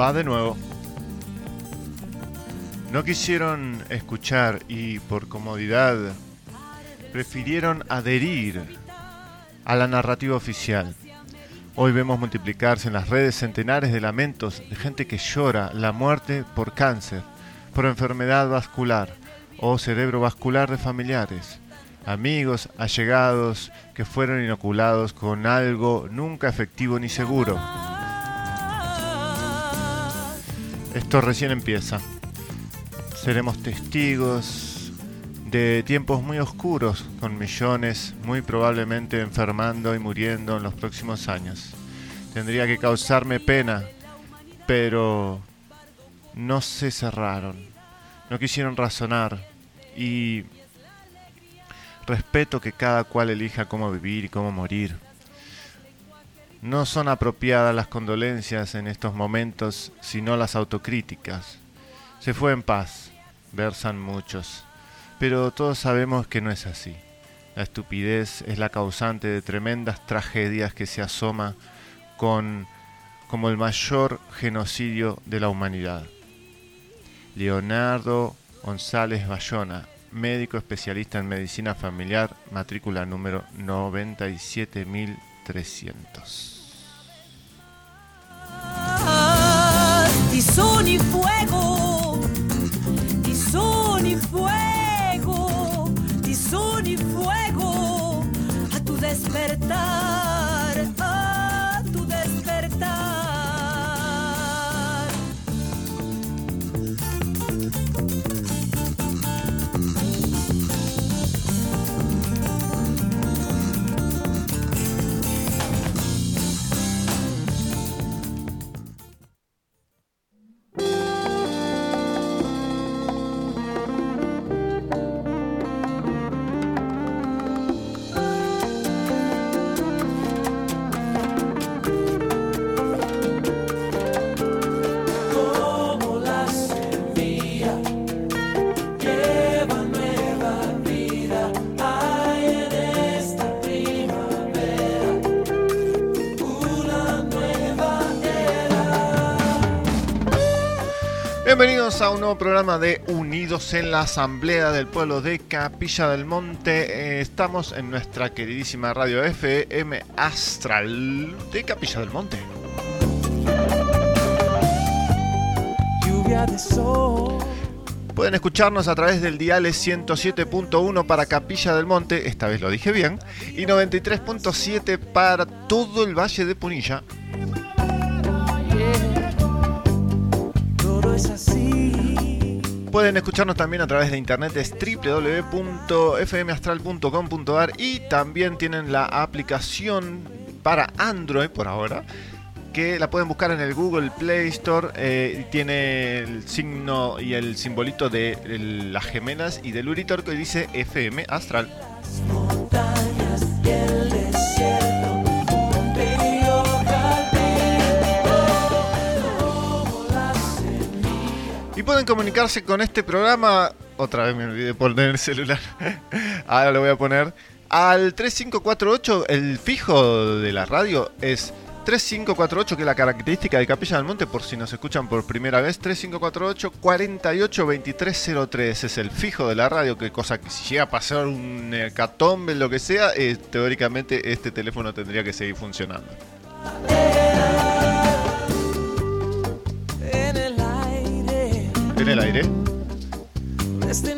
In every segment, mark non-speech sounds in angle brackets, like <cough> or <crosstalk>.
Va de nuevo. No quisieron escuchar y por comodidad prefirieron adherir a la narrativa oficial. Hoy vemos multiplicarse en las redes centenares de lamentos de gente que llora la muerte por cáncer, por enfermedad vascular o cerebrovascular de familiares, amigos, allegados que fueron inoculados con algo nunca efectivo ni seguro. Esto recién empieza. Seremos testigos de tiempos muy oscuros, con millones muy probablemente enfermando y muriendo en los próximos años. Tendría que causarme pena, pero no se cerraron, no quisieron razonar y respeto que cada cual elija cómo vivir y cómo morir. No son apropiadas las condolencias en estos momentos, sino las autocríticas. Se fue en paz, versan muchos, pero todos sabemos que no es así. La estupidez es la causante de tremendas tragedias que se asoma con como el mayor genocidio de la humanidad. Leonardo González Bayona, médico especialista en medicina familiar, matrícula número 97300. Y son y fuego, y son y fuego, y son y fuego, a tu despertar, Bienvenidos a un nuevo programa de Unidos en la Asamblea del Pueblo de Capilla del Monte. Eh, estamos en nuestra queridísima radio FM Astral de Capilla del Monte. Lluvia de sol. Pueden escucharnos a través del dial 107.1 para Capilla del Monte, esta vez lo dije bien, y 93.7 para todo el Valle de Punilla. Todo es así. Pueden escucharnos también a través de internet es www.fmastral.com.ar y también tienen la aplicación para Android por ahora que la pueden buscar en el Google Play Store eh, tiene el signo y el simbolito de las gemelas y del Uritor que dice FM Astral. Pueden comunicarse con este programa. Otra vez me olvidé de poner el celular. <laughs> Ahora lo voy a poner. Al 3548, el fijo de la radio es 3548, que es la característica de Capilla del Monte, por si nos escuchan por primera vez. 3548 482303 es el fijo de la radio, que cosa que si llega a pasar un hecatombe, lo que sea, eh, teóricamente este teléfono tendría que seguir funcionando. En el aire. este.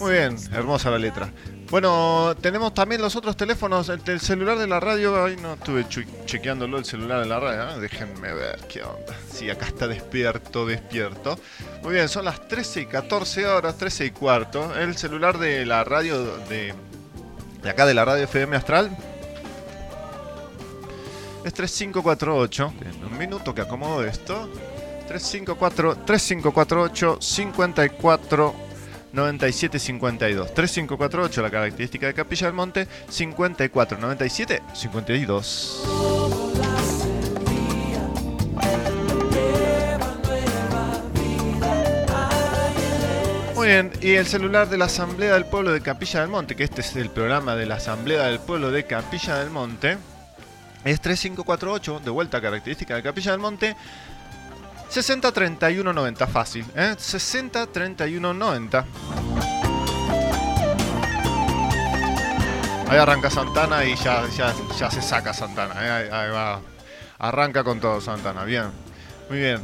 Muy bien, hermosa la letra. Bueno, tenemos también los otros teléfonos. El, el celular de la radio, ahí no estuve chequeándolo el celular de la radio. ¿eh? Déjenme ver qué onda. Sí, acá está despierto, despierto. Muy bien, son las 13 y 14 horas, 13 y cuarto. El celular de la radio de, de acá de la radio FM Astral es 3548. En un minuto que acomodo esto. 354 3548 54 9752 3548 la característica de Capilla del Monte 54 97 52 Muy bien, y el celular de la Asamblea del Pueblo de Capilla del Monte, que este es el programa de la Asamblea del Pueblo de Capilla del Monte, Es 3548, de vuelta característica de Capilla del Monte. 60 31 90, fácil, ¿eh? 60 31 90. Ahí arranca Santana y ya, ya, ya se saca Santana. ¿eh? Ahí, ahí va. Arranca con todo Santana. Bien. Muy bien.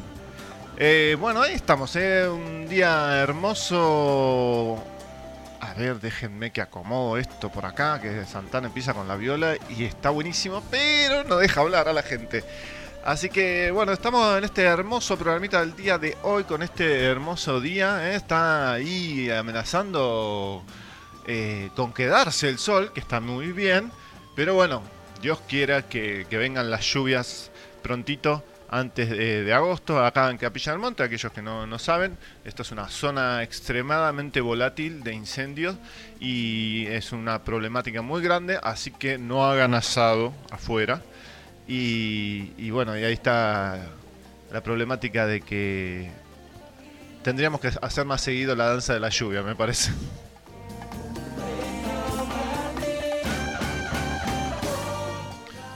Eh, bueno, ahí estamos. ¿eh? Un día hermoso. A ver, déjenme que acomodo esto por acá. Que Santana empieza con la viola y está buenísimo. Pero no deja hablar a la gente. Así que bueno, estamos en este hermoso programita del día de hoy con este hermoso día. ¿eh? Está ahí amenazando eh, con quedarse el sol, que está muy bien. Pero bueno, Dios quiera que, que vengan las lluvias prontito antes de, agosto acá en Capilla del Monte. Aquellos que no, no saben, esto es una zona extremadamente volátil de incendios y es una problemática muy grande, así que no hagan asado afuera. Y bueno, y ahí está la problemática de que tendríamos que hacer más seguido la danza de la lluvia, me parece.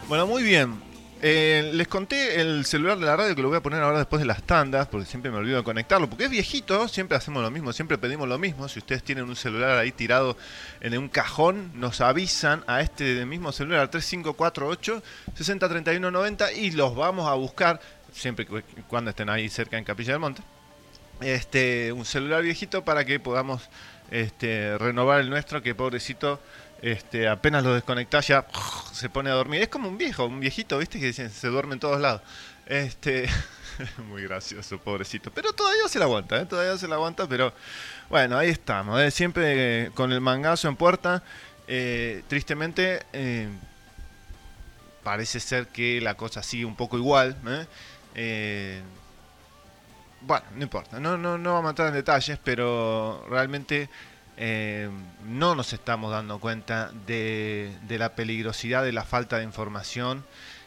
Bueno, muy bien. Eh, les conté el celular de la radio que lo voy a poner ahora después de las tandas, porque siempre me olvido de conectarlo, porque es viejito, siempre hacemos lo mismo, siempre pedimos lo mismo. Si ustedes tienen un celular ahí tirado en un cajón, nos avisan a este mismo celular 3548 603190 y los vamos a buscar, siempre cuando estén ahí cerca en Capilla del Monte. Este, un celular viejito para que podamos este, renovar el nuestro, que pobrecito este, apenas lo desconectás ya se pone a dormir. Es como un viejo, un viejito, ¿viste? Que se duerme en todos lados. Este, <laughs> muy gracioso, pobrecito. Pero todavía se la aguanta, ¿eh? Todavía se la aguanta, pero bueno, ahí estamos. ¿eh? Siempre con el mangazo en puerta. Eh, tristemente, eh, parece ser que la cosa sigue un poco igual. ¿eh? Eh, bueno, no importa, no, no, no vamos a entrar en detalles, pero realmente eh, no nos estamos dando cuenta de, de, la peligrosidad de la falta de información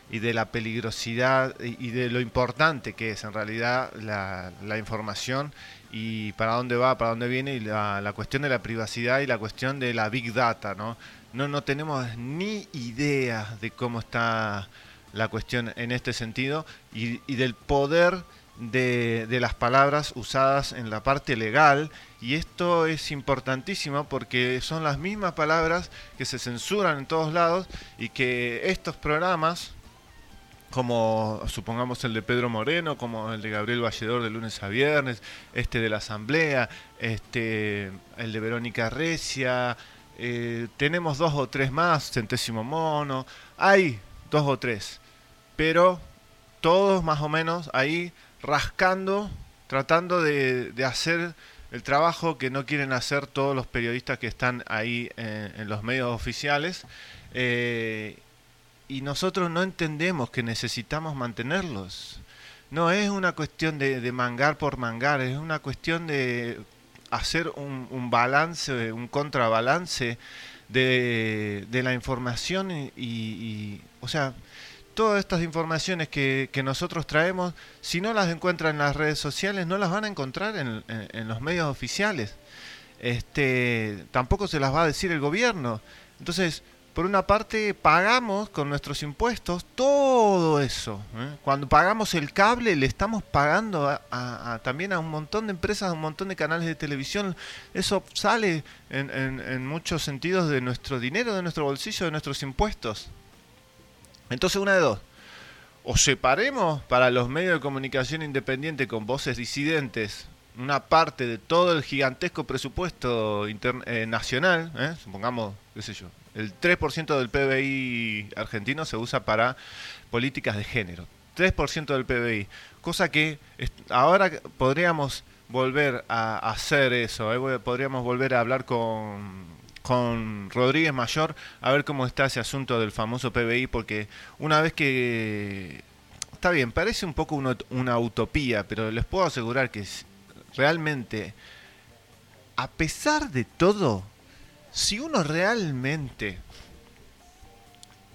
y de la peligrosidad y, de lo importante que es en realidad la, la, información y para dónde va, para dónde viene y la, la, cuestión de la privacidad y la cuestión de la big data, ¿no? No, no tenemos ni idea de cómo está la cuestión en este sentido y, y del poder de, las palabras usadas en la parte legal y esto es importantísimo porque son las mismas palabras que se censuran en todos lados y que estos programas como supongamos el de Pedro Moreno, como el de Gabriel Valledor de lunes a viernes, este de la Asamblea, este el de Verónica Recia, eh, tenemos dos o tres más, centésimo mono, hay dos o tres, pero todos más o menos ahí rascando, tratando de, de, hacer el trabajo que no quieren hacer todos los periodistas que están ahí en, los medios oficiales. Eh, y nosotros no entendemos que necesitamos mantenerlos. No es una cuestión de, de mangar por mangar, es una cuestión de hacer un, un balance, un contrabalance de, de la información y, y, o sea, todas estas informaciones que, nosotros traemos, si no las encuentran en las redes sociales, no las van a encontrar en, en, en, los medios oficiales. Este, tampoco se las va a decir el gobierno. Entonces, por una parte, pagamos con nuestros impuestos todo eso. ¿eh? Cuando pagamos el cable, le estamos pagando también a un montón de empresas, a un montón de canales de televisión. Eso sale en, en muchos sentidos de nuestro dinero, de nuestro bolsillo, de nuestros impuestos. Entonces, una de dos. O separemos para los medios de comunicación independiente con voces disidentes una parte de todo el gigantesco presupuesto eh, nacional, ¿eh? supongamos, qué sé yo, el 3% del PBI argentino se usa para políticas de género. 3% del PBI. Cosa que ahora podríamos volver a hacer eso, ¿eh? podríamos volver a hablar con, con Rodríguez Mayor a ver cómo está ese asunto del famoso PBI, porque una vez que... Está bien, parece un poco una, una utopía, pero les puedo asegurar que realmente, a pesar de todo, si uno realmente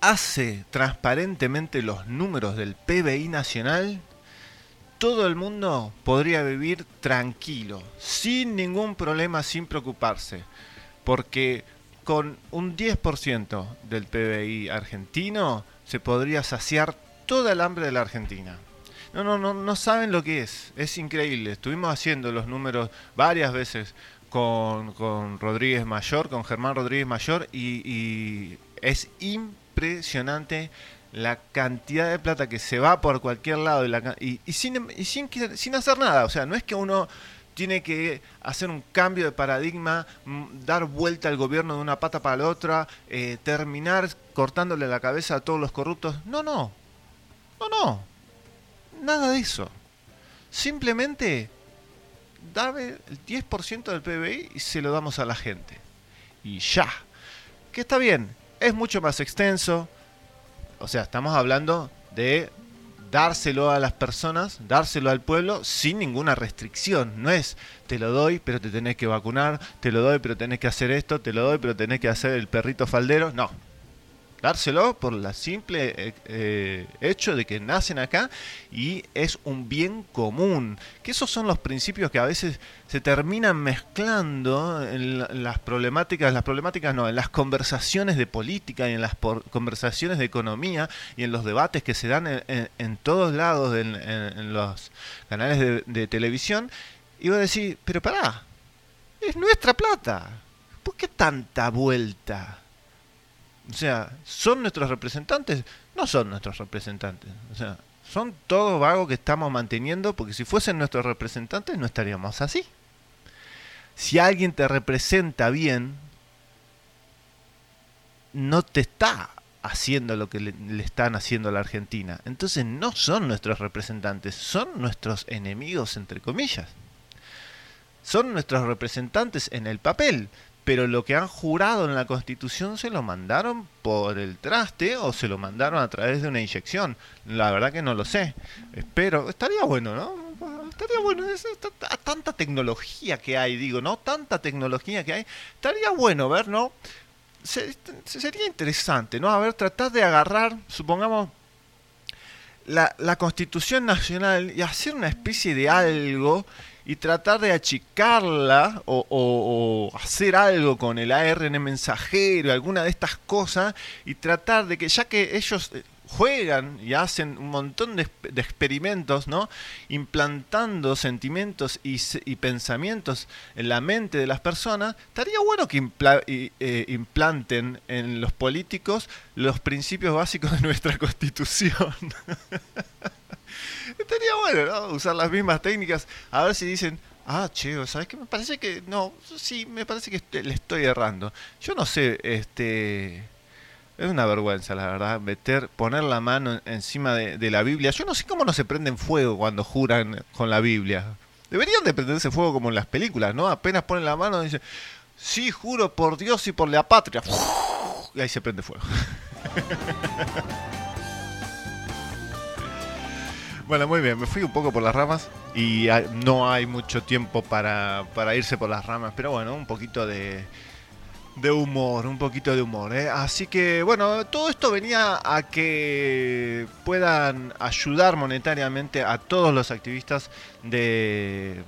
hace transparentemente los números del PBI nacional, todo el mundo podría vivir tranquilo, sin ningún problema, sin preocuparse, porque con un 10% del PBI argentino se podría saciar toda el hambre de la Argentina. No, no, no, no saben lo que es. Es increíble. Estuvimos haciendo los números varias veces con, con Rodríguez Mayor, con Germán Rodríguez Mayor, y, es impresionante la cantidad de plata que se va por cualquier lado y, la y, y sin, y sin, sin hacer nada. O sea, no es que uno tiene que hacer un cambio de paradigma, dar vuelta al gobierno de una pata para la otra, eh, terminar cortándole la cabeza a todos los corruptos. No, no. No, no. Nada de eso. Simplemente dame el 10% del PBI y se lo damos a la gente. Y ya. Que está bien. Es mucho más extenso. O sea, estamos hablando de dárselo a las personas, dárselo al pueblo sin ninguna restricción. No es te lo doy, pero te tenés que vacunar, te lo doy, pero tenés que hacer esto, te lo doy, pero tenés que hacer el perrito faldero. No. Dárselo por la simple eh, eh, hecho de que nacen acá y es un bien común. Que esos son los principios que a veces se terminan mezclando en la- las problemáticas, las problemáticas no, en las conversaciones de política y en las por- conversaciones de economía y en los debates que se dan en, en- todos lados en los canales de, de televisión. Y voy a decir, pero pará, es nuestra plata. ¿Por qué tanta vuelta? O sea, ¿son nuestros representantes? No son nuestros representantes. O sea, son todos vagos que estamos manteniendo porque si fuesen nuestros representantes no estaríamos así. Si alguien te representa bien, no te está haciendo lo que le, están haciendo a la Argentina. Entonces no son nuestros representantes, son nuestros enemigos, entre comillas. Son nuestros representantes en el papel, pero lo que han jurado en la Constitución se lo mandaron por el traste o se lo mandaron a través de una inyección. La verdad que no lo sé. Espero, estaría bueno, ¿no? Estaría bueno, es, tanta- tecnología que hay, digo, ¿no? Tanta tecnología que hay. Estaría bueno ver, ¿no? Se- sería interesante, ¿no? A ver, tratar de agarrar, supongamos, la, la Constitución Nacional y hacer una especie de algo y tratar de achicarla o, hacer algo con el ARN mensajero, alguna de estas cosas, y tratar de que, ya que ellos eh, juegan y hacen un montón de, de experimentos, ¿no? Implantando sentimientos y, y pensamientos en la mente de las personas, estaría bueno que impla- y, eh, implanten en los políticos los principios básicos de nuestra <laughs> constitución. Estaría bueno, ¿no? Usar las mismas técnicas. A ver si dicen, ah, che, ¿sabes qué? Me parece que. No, sí, me parece que le estoy errando. Yo no sé, este. Es una vergüenza, la verdad, meter, poner la mano en- encima de, de la Biblia. Yo no sé cómo no se prenden fuego cuando juran con la Biblia. Deberían de prenderse fuego como en las películas, ¿no? Apenas ponen la mano y dicen, sí, juro por Dios y por la patria. <laughs> Y ahí se prende fuego. <laughs> Bueno, muy bien, me fui un poco por las ramas y no hay mucho tiempo para, para irse por las ramas, pero bueno, un poquito de, de humor, un poquito de humor. ¿eh? Así que bueno, todo esto venía a que puedan ayudar monetariamente a todos los activistas de...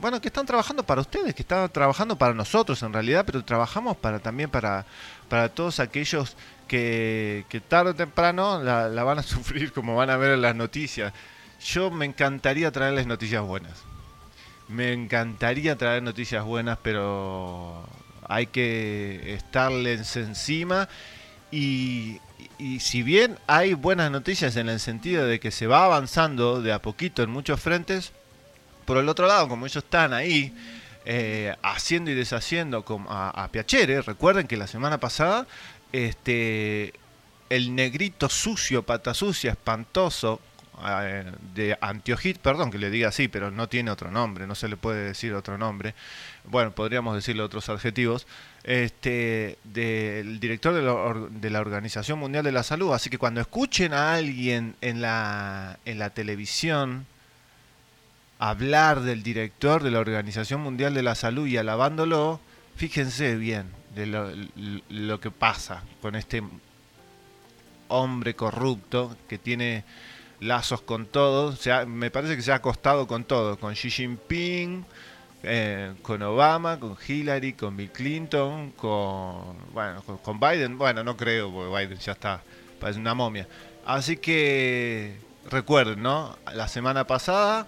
Bueno, que están trabajando para ustedes, que están trabajando para nosotros en realidad, pero trabajamos para también para, para todos aquellos que, tarde o temprano la, van a <laughs> sufrir como van a ver en las noticias. Yo me encantaría traerles noticias buenas. Me encantaría traer noticias buenas, pero hay que estarles encima. Y, si bien hay buenas noticias en el sentido de que se va avanzando de a poquito en muchos frentes, por el otro lado, como ellos están ahí eh, haciendo y deshaciendo a, a Piacere, recuerden que la semana pasada este el negrito sucio, pata sucia, espantoso eh, de Antiojit, perdón que le diga así, pero no tiene otro nombre, no se le puede decir otro nombre. Bueno, podríamos decirle otros adjetivos. Este, del director de la, de la Organización Mundial de la Salud. Así que cuando escuchen a alguien en la, en la televisión hablar del director de la Organización Mundial de la Salud y alabándolo, fíjense bien de lo, lo que pasa con este hombre corrupto que tiene lazos con todos. Se ha- me parece que se ha acostado con todo, con Xi Jinping, eh, con Obama, con Hillary, con Bill Clinton, con bueno, con Biden. Bueno, no creo, porque Biden ya está parece una momia. Así que recuerden, ¿no? La semana pasada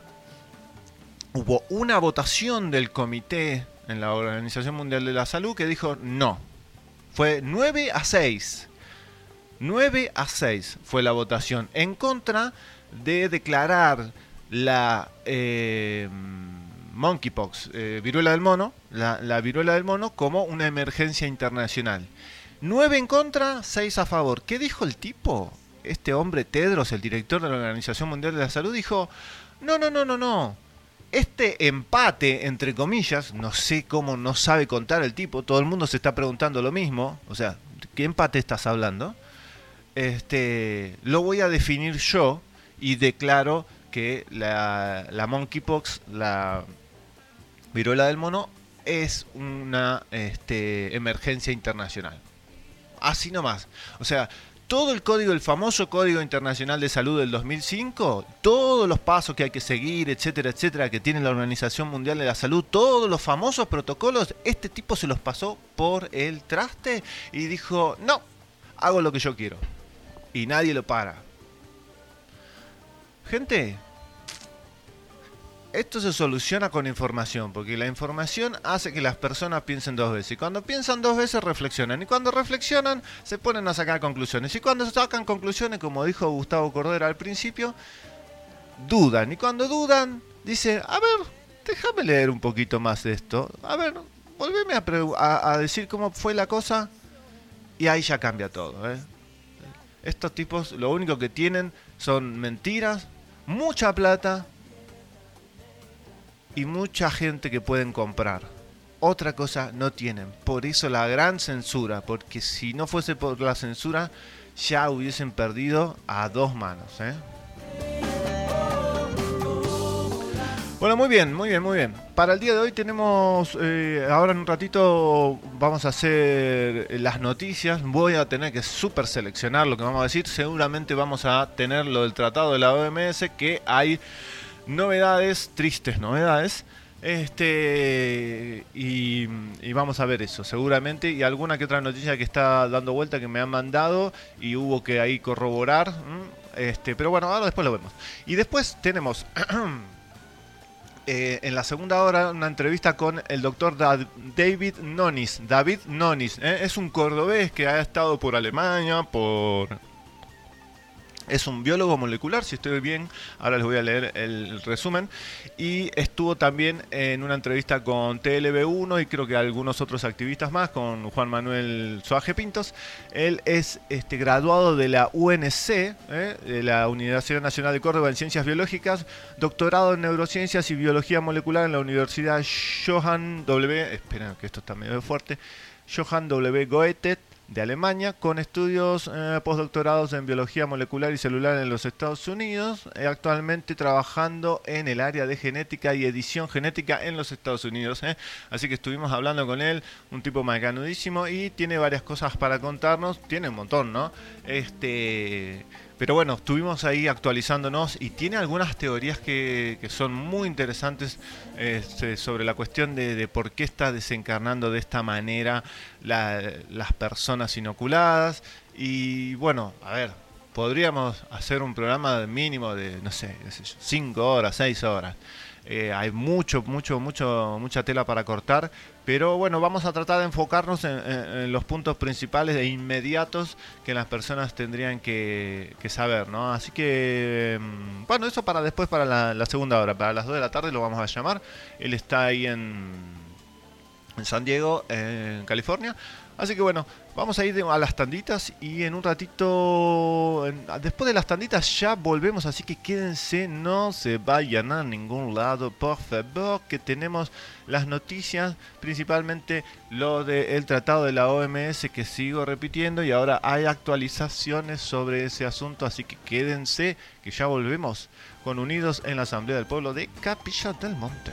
hubo una votación del comité en la Organización Mundial de la Salud que dijo no. Fue 9 a 6. 9 a 6 fue la votación en contra de declarar la eh, monkeypox, eh, viruela del mono, la, la viruela del mono como una emergencia internacional. 9 en contra, 6 a favor. ¿Qué dijo el tipo? Este hombre Tedros, el director de la Organización Mundial de la Salud, dijo, no, no, no, no, no. Este empate, entre comillas, no sé cómo no sabe contar el tipo, todo el mundo se está preguntando lo mismo, o sea, ¿qué empate estás hablando? Este, lo voy a definir yo y declaro que la, la monkeypox, la viruela del mono, es una este, emergencia internacional. Así nomás. O sea, todo el código, el famoso Código Internacional de Salud del 2005, todos los pasos que hay que seguir, etcétera, etcétera, que tiene la Organización Mundial de la Salud, todos los famosos protocolos, este tipo se los pasó por el traste y dijo, no, hago lo que yo quiero. Y nadie lo para. Gente, esto se soluciona con información, porque la información hace que las personas piensen dos veces. Y cuando piensan dos veces, reflexionan. Y cuando reflexionan, se ponen a sacar conclusiones. Y cuando sacan conclusiones, como dijo Gustavo Cordera al principio, dudan. Y cuando dudan, dicen, a ver, déjame leer un poquito más de esto. A ver, volveme a decir cómo fue la cosa. Y ahí ya cambia todo. ¿eh? Estos tipos lo único que tienen son mentiras, mucha plata y mucha gente que pueden comprar. Otra cosa no tienen. Por eso la gran censura. Porque si no fuese por la censura, ya hubiesen perdido a dos manos. ¿eh? Bueno, muy bien, muy bien, muy bien. Para el día de hoy tenemos, eh, ahora en un ratito vamos a hacer las noticias. Voy a tener que super seleccionar lo que vamos a decir. Seguramente vamos a tener lo del tratado de la OMS, que hay novedades, tristes novedades. Este y, y, vamos a ver eso, seguramente. Y alguna que otra noticia que está dando vuelta que me han mandado y hubo que ahí corroborar. Este, pero bueno, ahora después lo vemos. Y después tenemos <clears throat> eh, en la segunda hora una entrevista con el doctor David Nonis. David Nonis ¿eh? es un cordobés que ha estado por Alemania, por es un biólogo molecular, si estoy bien, ahora les voy a leer el resumen. Y estuvo también en una entrevista con TLB1 y creo que algunos otros activistas más, con Juan Manuel Soaje Pintos. Él es este, graduado de la UNC, ¿eh? de la Universidad Nacional de Córdoba en Ciencias Biológicas, doctorado en Neurociencias y Biología Molecular en la Universidad Johann W. Esperen que esto está medio fuerte. Johann W. Goethe de Alemania, con estudios eh, postdoctorados en biología molecular y celular en los Estados Unidos, eh, actualmente trabajando en el área de genética y edición genética en los Estados Unidos. Eh. Así que estuvimos hablando con él, un tipo macanudísimo y tiene varias cosas para contarnos, tiene un montón, ¿no? Este pero bueno, estuvimos ahí actualizándonos y tiene algunas teorías que, que son muy interesantes este, sobre la cuestión de, de, por qué está desencarnando de esta manera la, las personas inoculadas. Y bueno, a ver, podríamos hacer un programa mínimo de, no sé, 5 horas, 6 horas. Eh, hay mucho, mucho, mucho, mucha tela para cortar, pero bueno, vamos a tratar de enfocarnos en, los puntos principales e inmediatos que las personas tendrían que, que, saber, ¿no? Así que, mm, bueno, eso para después, para la, la, segunda hora, para las 2 de la tarde lo vamos a llamar. Él está ahí en, en San Diego, en California. Así que bueno, vamos a ir a las tanditas y en un ratito, después de las tanditas ya volvemos, así que quédense, no se vayan a ningún lado, por favor, que tenemos las noticias, principalmente lo del tratado de la OMS que sigo repitiendo y ahora hay actualizaciones sobre ese asunto, así que quédense, que ya volvemos con Unidos en la Asamblea del Pueblo de Capilla del Monte.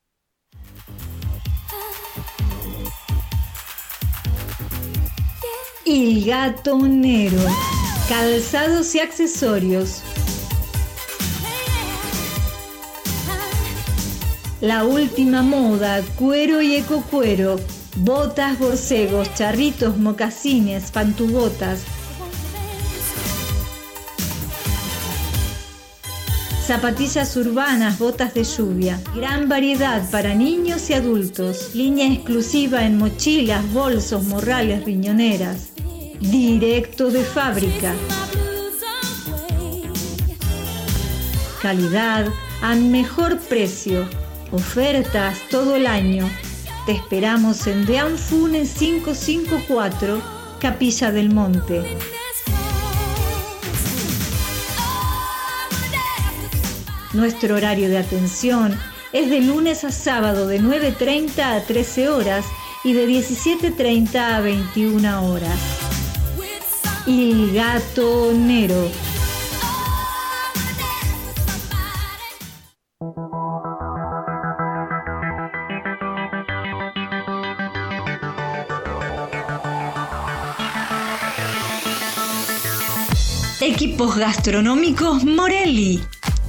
El Gatonero. Calzados y accesorios. La última moda, cuero y ecocuero. Botas, borcegos, charritos, mocasines, pantubotas. Zapatillas urbanas, botas de lluvia. Gran variedad para niños y adultos. Línea exclusiva en mochilas, bolsos, morrales, riñoneras. Directo de fábrica. Calidad a mejor precio. Ofertas todo el año. Te esperamos en Deanfunes 554, Capilla del Monte. Nuestro horario de atención es de lunes a sábado de 9.30 a 13 horas y de 17.30 a 21 horas. Il Gatonero. Equipos gastronómicos Morelli.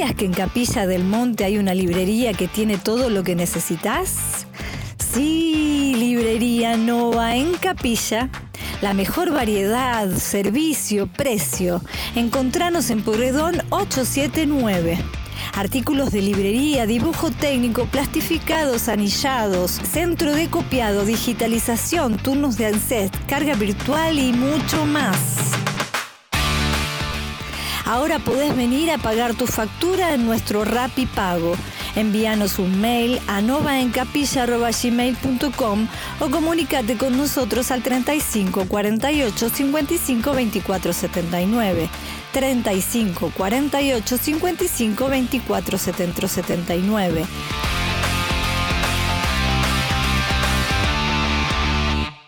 ¿Sabías que en Capilla del Monte hay una librería que tiene todo lo que necesitas? Sí, Librería Nova en Capilla. La mejor variedad, servicio, precio. Encontranos en Porredón 879. Artículos de librería, dibujo técnico, plastificados, anillados, centro de copiado, digitalización, turnos de ANSET, carga virtual y mucho más. Ahora podés venir a pagar tu factura en nuestro Rappi Pago. Envíanos un mail a novaencapilla.gmail.com o comunícate con nosotros al 35 48 55 24 79. 35 48 55 24 79.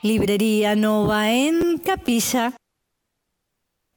Librería Nova en Capilla.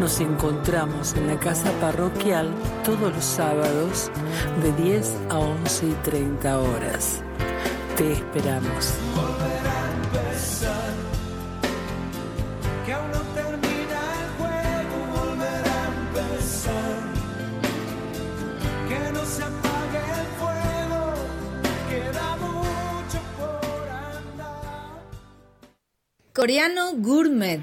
Nos encontramos en la casa parroquial todos los sábados de 10 a 11 y 30 horas. Te esperamos. Que aún no termina el juego, volver a empezar. Que no se apague el fuego, queda mucho por andar. Coreano Gourmet.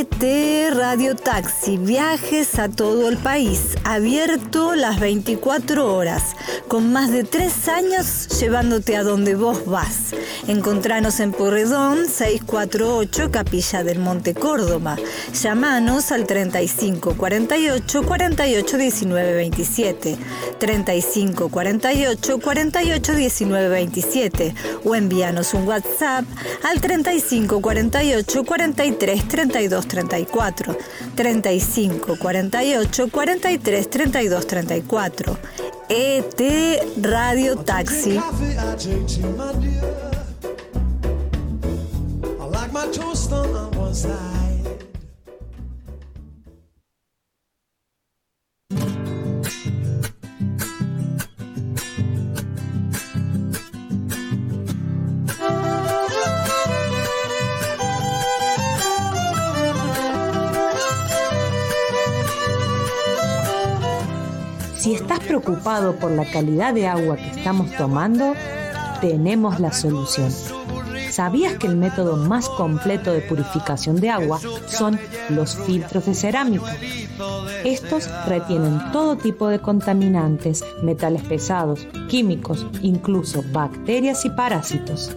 Radio Taxi, viajes a todo el país, abierto las 24 horas, con más de tres años llevándote a donde vos vas. Encontranos en Porredón 648 Capilla del Monte Córdoba. Llámanos al 35 48 48 19 27, 35 48 48 19 27 o envíanos un WhatsApp al 35 48 43 32 34, 35 48 43 32 34. ET Radio Taxi. I. I like my toast on one side. Si estás preocupado por la calidad de agua que estamos tomando, tenemos la solución. ¿Sabías que el método más completo de purificación de agua son los filtros de cerámica? Estos retienen todo tipo de contaminantes, metales pesados, químicos, incluso bacterias y parásitos.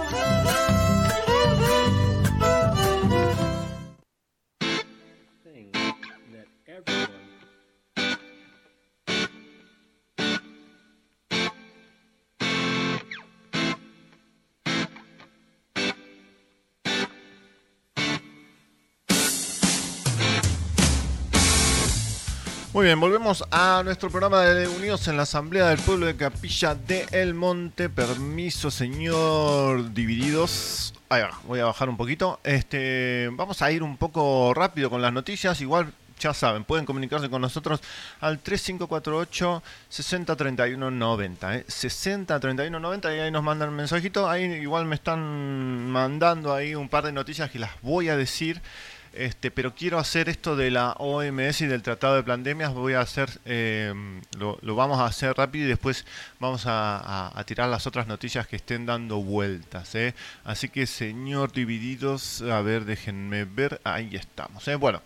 Muy bien, volvemos a nuestro programa de Unidos en la Asamblea del Pueblo de Capilla de El Monte. Permiso, señor Divididos. Ahí va, voy a bajar un poquito. Este, vamos a ir un poco rápido con las noticias. Igual, ya saben, pueden comunicarse con nosotros al 3548 603190. ¿eh? 603190 y ahí nos mandan un mensajito. Ahí igual me están mandando ahí un par de noticias que las voy a decir. Este, pero quiero hacer esto de la OMS y del Tratado de Pandemias. Voy a hacer, eh, lo, vamos a hacer rápido y después vamos a, a- a tirar las otras noticias que estén dando vueltas. ¿eh? Así que, señor Divididos, a ver, déjenme ver. Ahí estamos. ¿eh? Bueno,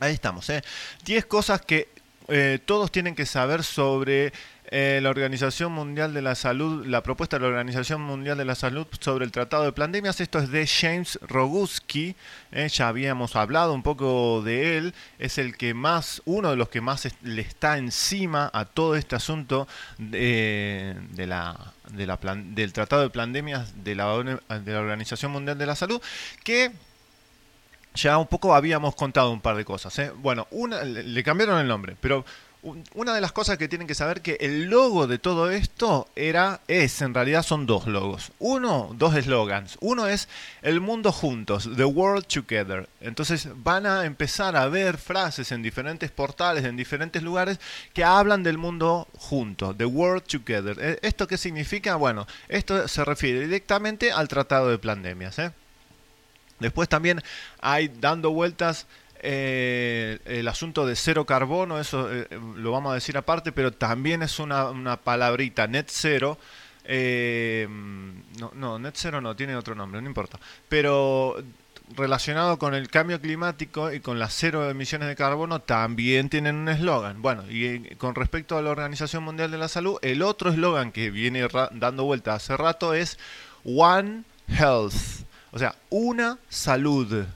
ahí estamos. ¿eh? 10 cosas que eh, todos tienen que saber sobre eh, la Organización Mundial de la Salud, la propuesta de la Organización Mundial de la Salud sobre el Tratado de Pandemias. Esto es de James Roguski. eh, ya habíamos hablado un poco de él. Es el que más, uno de los que más le está encima a todo este asunto de, la, del Tratado de Pandemias de la, de la Organización Mundial de la Salud, que ya un poco habíamos contado un par de cosas. ¿eh? Bueno, una, le cambiaron el nombre, pero una de las cosas que tienen que saber que el logo de todo esto era, es, en realidad son dos logos. Uno, dos eslogans. Uno es el mundo juntos, the world together. Entonces van a empezar a ver frases en diferentes portales, en diferentes lugares, que hablan del mundo junto, the world together. Eh, ¿Esto qué significa? Bueno, esto se refiere directamente al tratado de pandemias. ¿eh? Después también hay dando vueltas eh, el asunto de cero carbono, eso eh, lo vamos a decir aparte, pero también es una, palabrita, net cero. eh, no, no, net cero no, tiene otro nombre, no importa. Pero relacionado con el cambio climático y con las cero emisiones de carbono también tienen un eslogan. Bueno, y con respecto a la Organización Mundial de la Salud, el otro eslogan que viene dando vuelta hace rato es One Health, o sea, una salud.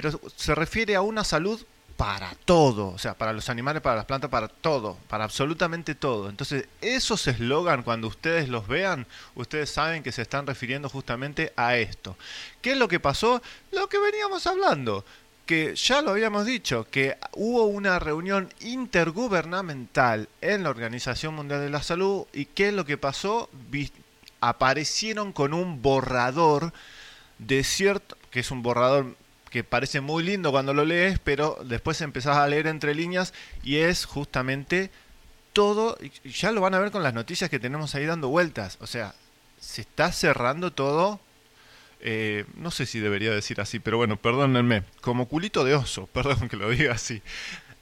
Pero se refiere a una salud para todo, o sea, para los animales, para las plantas, para todo, para absolutamente todo. Entonces, esos eslogan, cuando ustedes los vean, ustedes saben que se están refiriendo justamente a esto. ¿Qué es lo que pasó? Lo que veníamos hablando, que ya lo habíamos dicho, que hubo una reunión intergubernamental en la Organización Mundial de la Salud y ¿qué es lo que pasó? Aparecieron con un borrador de cierto, que es un borrador que parece muy lindo cuando lo lees, pero después empezás a leer entre líneas y es justamente todo, ya lo van a ver con las noticias que tenemos ahí dando vueltas, o sea, se está cerrando todo, eh, no sé si debería decir así, pero bueno, perdónenme, como culito de oso, <laughs> perdón que lo diga así.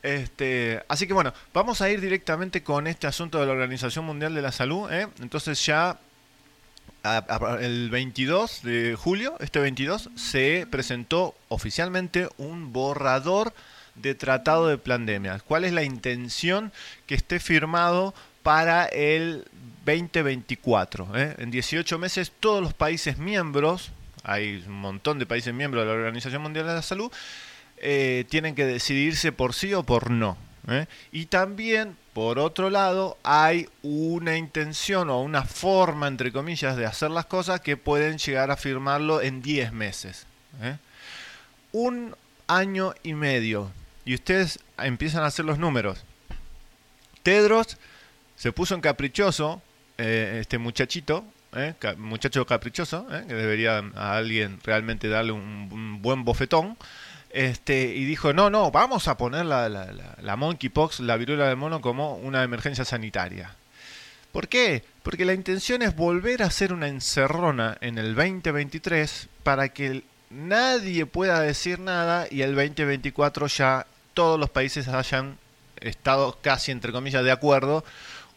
Este, así que bueno, vamos a ir directamente con este asunto de la Organización Mundial de la Salud, ¿eh? entonces ya el 22 de julio, este 22, se presentó oficialmente un borrador de tratado de pandemia. ¿Cuál es la intención que esté firmado para el 2024? eh? En 18 meses todos los países miembros, hay un montón de países miembros de la Organización Mundial de la Salud, eh, tienen que decidirse por sí o por no. ¿eh? Y también, por otro lado, hay una intención o una forma, entre comillas, de hacer las cosas que pueden llegar a firmarlo en 10 meses. ¿eh? Un año y medio. Y ustedes empiezan a hacer los números. Tedros se puso en caprichoso, eh, este muchachito, eh, muchacho caprichoso, que debería a alguien realmente darle un buen bofetón, este, y dijo, no, no, vamos a poner la, la, la, la monkeypox, la viruela del mono, como una emergencia sanitaria. ¿Por qué? Porque la intención es volver a hacer una encerrona en el 2023 para que nadie pueda decir nada y el 2024 ya todos los países hayan estado casi, entre comillas, de acuerdo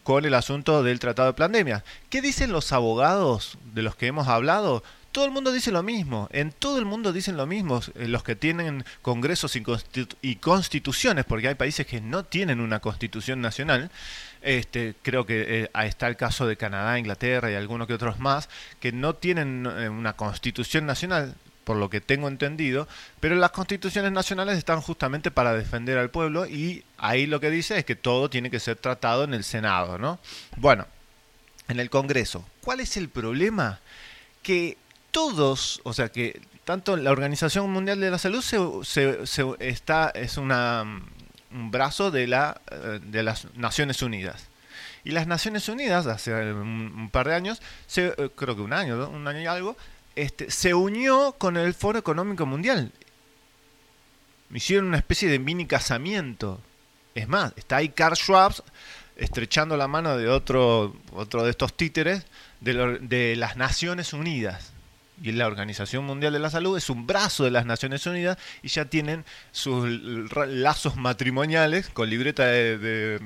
con el asunto del tratado de pandemia. ¿Qué dicen los abogados de los que hemos hablado? Todo el mundo dice lo mismo, en todo el mundo dicen lo mismo, eh, los que tienen congresos y, constitu- y constituciones, porque hay países que no tienen una constitución nacional, este, creo que eh, está el caso de Canadá, Inglaterra y algunos que otros más, que no tienen eh, una constitución nacional, por lo que tengo entendido, pero las constituciones nacionales están justamente para defender al pueblo y ahí lo que dice es que todo tiene que ser tratado en el Senado, ¿no? Bueno, en el Congreso. ¿Cuál es el problema? Que todos, o sea que tanto la Organización Mundial de la Salud se, se- se- está, es una, mm, un brazo de, la, eh, de las Naciones Unidas. Y las Naciones Unidas, hace un, par de años, se, eh, creo que un año, un año y algo, este, se unió con el Foro Económico Mundial. Hicieron una especie de mini casamiento. Es más, está ahí Carl Schwab estrechando la mano de otro, otro de estos títeres de, de las Naciones Unidas. Y la Organización Mundial de la Salud es un brazo de las Naciones Unidas y ya tienen sus lazos matrimoniales con libreta de-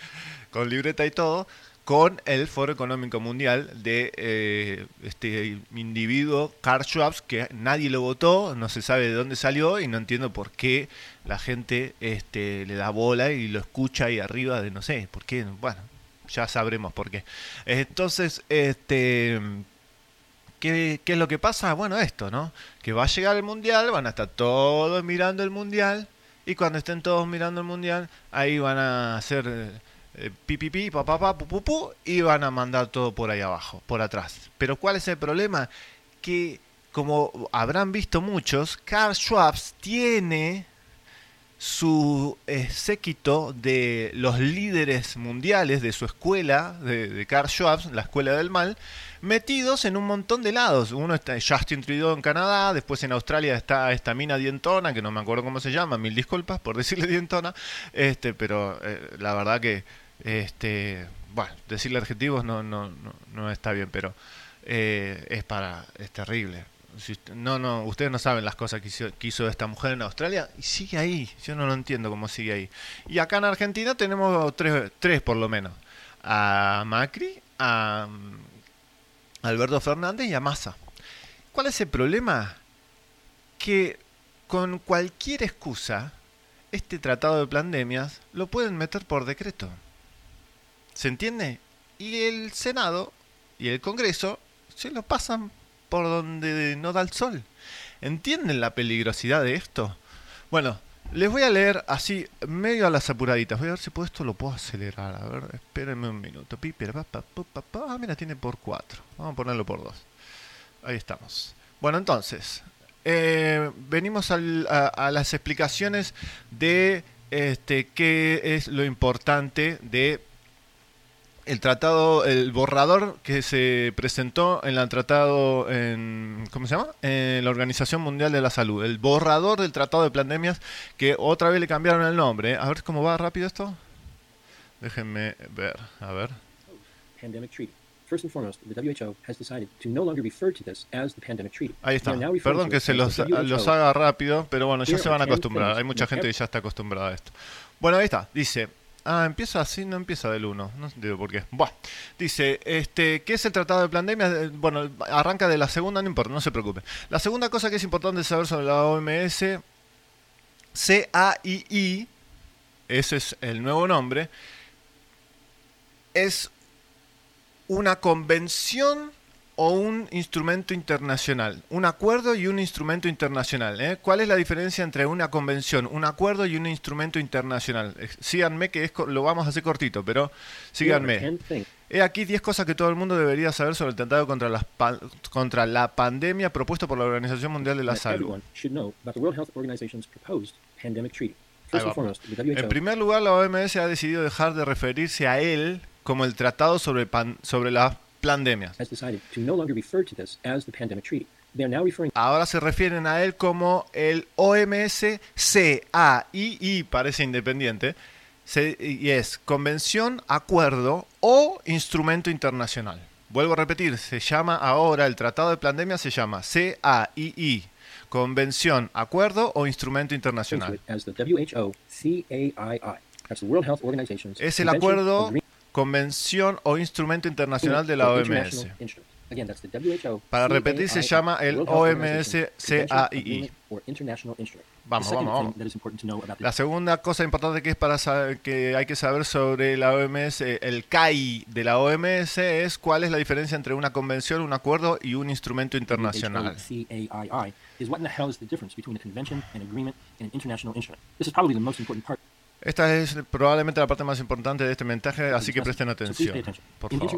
<laughs> con libreta y todo con el Foro Económico Mundial de eh, este individuo Karl Schwab que nadie lo votó, no se sabe de dónde salió y no entiendo por qué la gente este, le da bola y lo escucha ahí arriba de no sé, por qué, bueno, ya sabremos por qué. Entonces, este ¿Qué, ¿Qué es lo que pasa? Bueno, esto, ¿no? Que va a llegar el mundial, van a estar todos mirando el mundial, y cuando estén todos mirando el mundial, ahí van a hacer eh, eh, pi, pi, pi, pa, pa, pa, pu, pu, pu, y van a mandar todo por ahí abajo, por atrás. Pero ¿cuál es el problema? Que, como habrán visto muchos, Carl Schwab tiene su séquito de los líderes mundiales de su escuela, de, de Carl Schwab, la escuela del mal, metidos en un montón de lados. Uno está Justin Trudeau en Canadá, después en Australia está esta mina dientona, que no me acuerdo cómo se llama, mil disculpas por decirle dientona, este, pero eh, la verdad que, este, bueno, decirle adjetivos no, no, no, no está bien, pero eh, es para, es terrible. No, no, ustedes no saben las cosas que hizo, que hizo esta mujer en Australia y sigue ahí. Yo no lo entiendo cómo sigue ahí. Y acá en Argentina tenemos tres, tres por lo menos. A Macri, a mm, Alberto Fernández y a Massa. ¿Cuál es el problema? Que con cualquier excusa, este tratado de pandemias lo pueden meter por decreto. ¿Se entiende? Y el Senado y el Congreso se lo pasan por donde no da el sol. ¿Entienden la peligrosidad de esto? Bueno, les voy a leer así, medio a las apuraditas. Voy a ver si puedo, esto lo puedo acelerar. A ver, espérenme un minuto. Ah, mira, tiene por 4. Vamos a ponerlo por 2. Ahí estamos. Bueno, entonces, eh, venimos a las explicaciones de este, qué es lo importante de el tratado, el borrador que se presentó en el tratado, en, ¿cómo se llama? En la Organización Mundial de la Salud. El borrador del tratado de pandemias que otra vez le cambiaron el nombre. ¿eh? A ver cómo va rápido esto. Déjenme ver, a ver. Pandemic Treaty. First and foremost, the WHO has decided to no longer refer to this as the Pandemic Treaty. Ahí está. Perdón que se los, los haga rápido, pero bueno, ya se van a acostumbrar. Hay mucha gente que ya está acostumbrada a esto. Bueno, ahí está. Dice. Ah, empieza así, no empieza del 1. No entiendo por qué. Buah. Dice, este, ¿qué es el tratado de pandemia? Eh, Bueno, arranca de la segunda, no importa, no se preocupe. La segunda cosa que es importante saber sobre la OMS, CAII, ese es el nuevo nombre, es una convención o un instrumento internacional. Un acuerdo y un instrumento internacional. ¿eh? ¿Cuál es la diferencia entre una convención, un acuerdo y un instrumento internacional? Síganme que es, lo vamos a hacer cortito, pero síganme. He aquí 10 cosas que todo el mundo debería saber sobre el tratado contra, las contra la pandemia propuesto por la Organización Mundial de la Salud. En primer lugar, la OMS ha decidido dejar de referirse a él como el tratado sobre, pan- sobre las pandemias. has decided to no longer refer to this as the Pandemic Treaty. They are now referring Ahora se refieren a él como el OMS CAII, parece independiente, y es Convención, Acuerdo o Instrumento Internacional. Vuelvo a repetir, se llama ahora, el Tratado de Pandemia se llama CAII, Convención, Acuerdo o Instrumento to Internacional. it as the WHO CAII. That's the World Health Organization's Es el acuerdo, convención o instrumento internacional de la OMS. Para repetir, se llama el OMS CAII. Vamos, vamos, vamos. La segunda cosa importante que es para saber, que hay que saber sobre la OMS, eh, el CAI de la OMS es cuál es la diferencia entre una convención, un acuerdo y un instrumento internacional. Esta es probablemente la parte más importante de este mensaje, así que presten atención, por favor.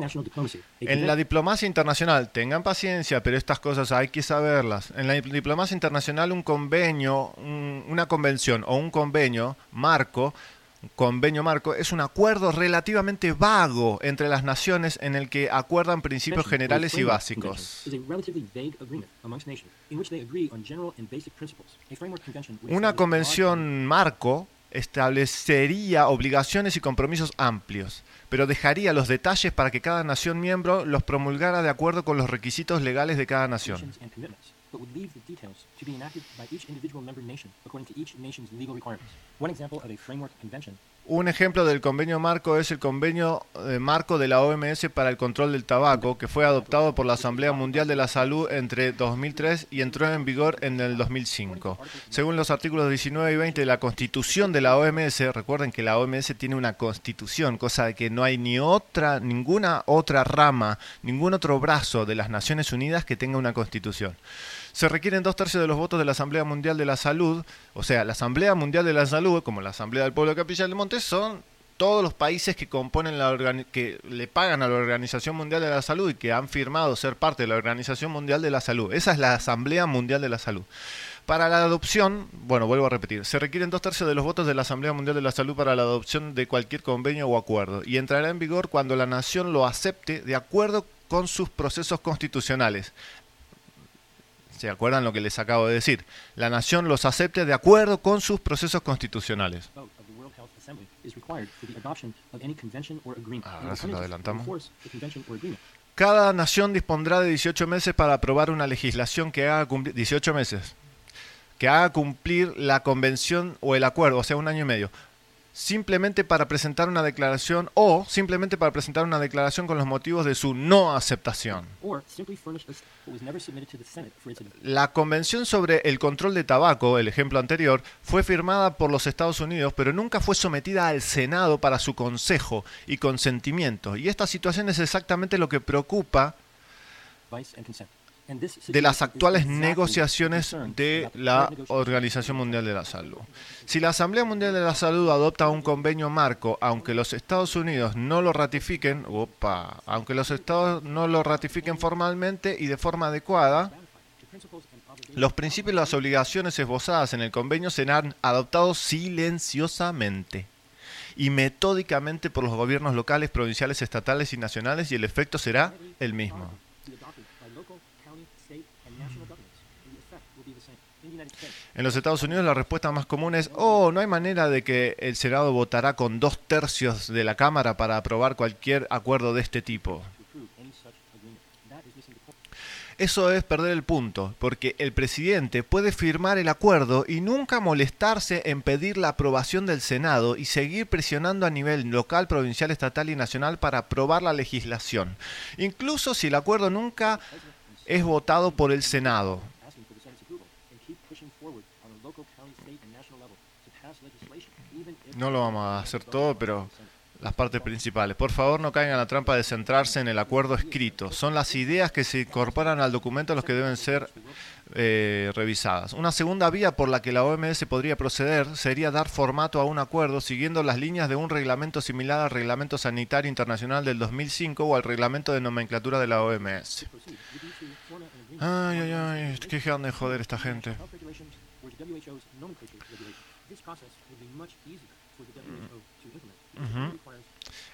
En la diplomacia internacional, tengan paciencia, pero estas cosas hay que saberlas. En la dip- diplomacia internacional, un convenio, un- una convención o un convenio marco, convenio marco, es un acuerdo relativamente vago entre las naciones en el que acuerdan principios generales y básicos. Una convención marco establecería obligaciones y compromisos amplios, pero dejaría los detalles para que cada nación miembro los promulgara de acuerdo con los requisitos legales de cada nación. Un ejemplo del convenio marco es el convenio eh, marco de la OMS para el control del tabaco, que fue adoptado por la Asamblea Mundial de la Salud entre 2003 y entró en vigor en el 2005. Según los artículos 19 y 20 de la Constitución de la OMS, recuerden que la OMS tiene una constitución, cosa de que no hay ni otra, ninguna otra rama, ningún otro brazo de las Naciones Unidas que tenga una constitución. Se requieren dos tercios de los votos de la Asamblea Mundial de la Salud, o sea, la Asamblea Mundial de la Salud, como la Asamblea del Pueblo de Capilla del Monte, son todos los países que componen la que le pagan a la Organización Mundial de la Salud y que han firmado ser parte de la Organización Mundial de la Salud. Esa es la Asamblea Mundial de la Salud. Para la adopción, bueno, vuelvo a repetir, se requieren dos tercios de los votos de la Asamblea Mundial de la Salud para la adopción de cualquier convenio o acuerdo y entrará en vigor cuando la nación lo acepte de acuerdo con sus procesos constitucionales. ¿Se acuerdan lo que les acabo de decir? La nación los acepte de acuerdo con sus procesos constitucionales. Ah, ahora se lo adelantamos. Cada nación dispondrá de 18 meses para aprobar una legislación que haga cumplir 18 meses que haga cumplir la convención o el acuerdo, o sea, un año y medio, simplemente para presentar una declaración o simplemente para presentar una declaración con los motivos de su no aceptación. La Convención sobre el Control de Tabaco, el ejemplo anterior, fue firmada por los Estados Unidos, pero nunca fue sometida al Senado para su consejo y consentimiento. Y esta situación es exactamente lo que preocupa de las actuales negociaciones de la. Organización Mundial de la Salud. Si la Asamblea Mundial de la Salud adopta un convenio marco, aunque los Estados Unidos no lo ratifiquen, opa, aunque los Estados no lo ratifiquen formalmente y de forma adecuada, los principios y las obligaciones esbozadas en el convenio serán adoptados silenciosamente y metódicamente por los gobiernos locales, provinciales, estatales y nacionales y el efecto será el mismo. En los Estados Unidos la respuesta más común es, oh, no hay manera de que el Senado votará con dos tercios de la Cámara para aprobar cualquier acuerdo de este tipo. Eso es perder el punto, porque el presidente puede firmar el acuerdo y nunca molestarse en pedir la aprobación del Senado y seguir presionando a nivel local, provincial, estatal y nacional para aprobar la legislación, incluso si el acuerdo nunca es votado por el Senado. No lo vamos a hacer todo, pero las partes principales. Por favor, no caigan en la trampa de centrarse en el acuerdo escrito. Son las ideas que se incorporan al documento los que deben ser eh, revisadas. Una segunda vía por la que la OMS podría proceder sería dar formato a un acuerdo siguiendo las líneas de un reglamento similar al Reglamento Sanitario Internacional del 2005 o al Reglamento de Nomenclatura de la OMS. Ay, ay, ay, qué ganas de joder esta gente.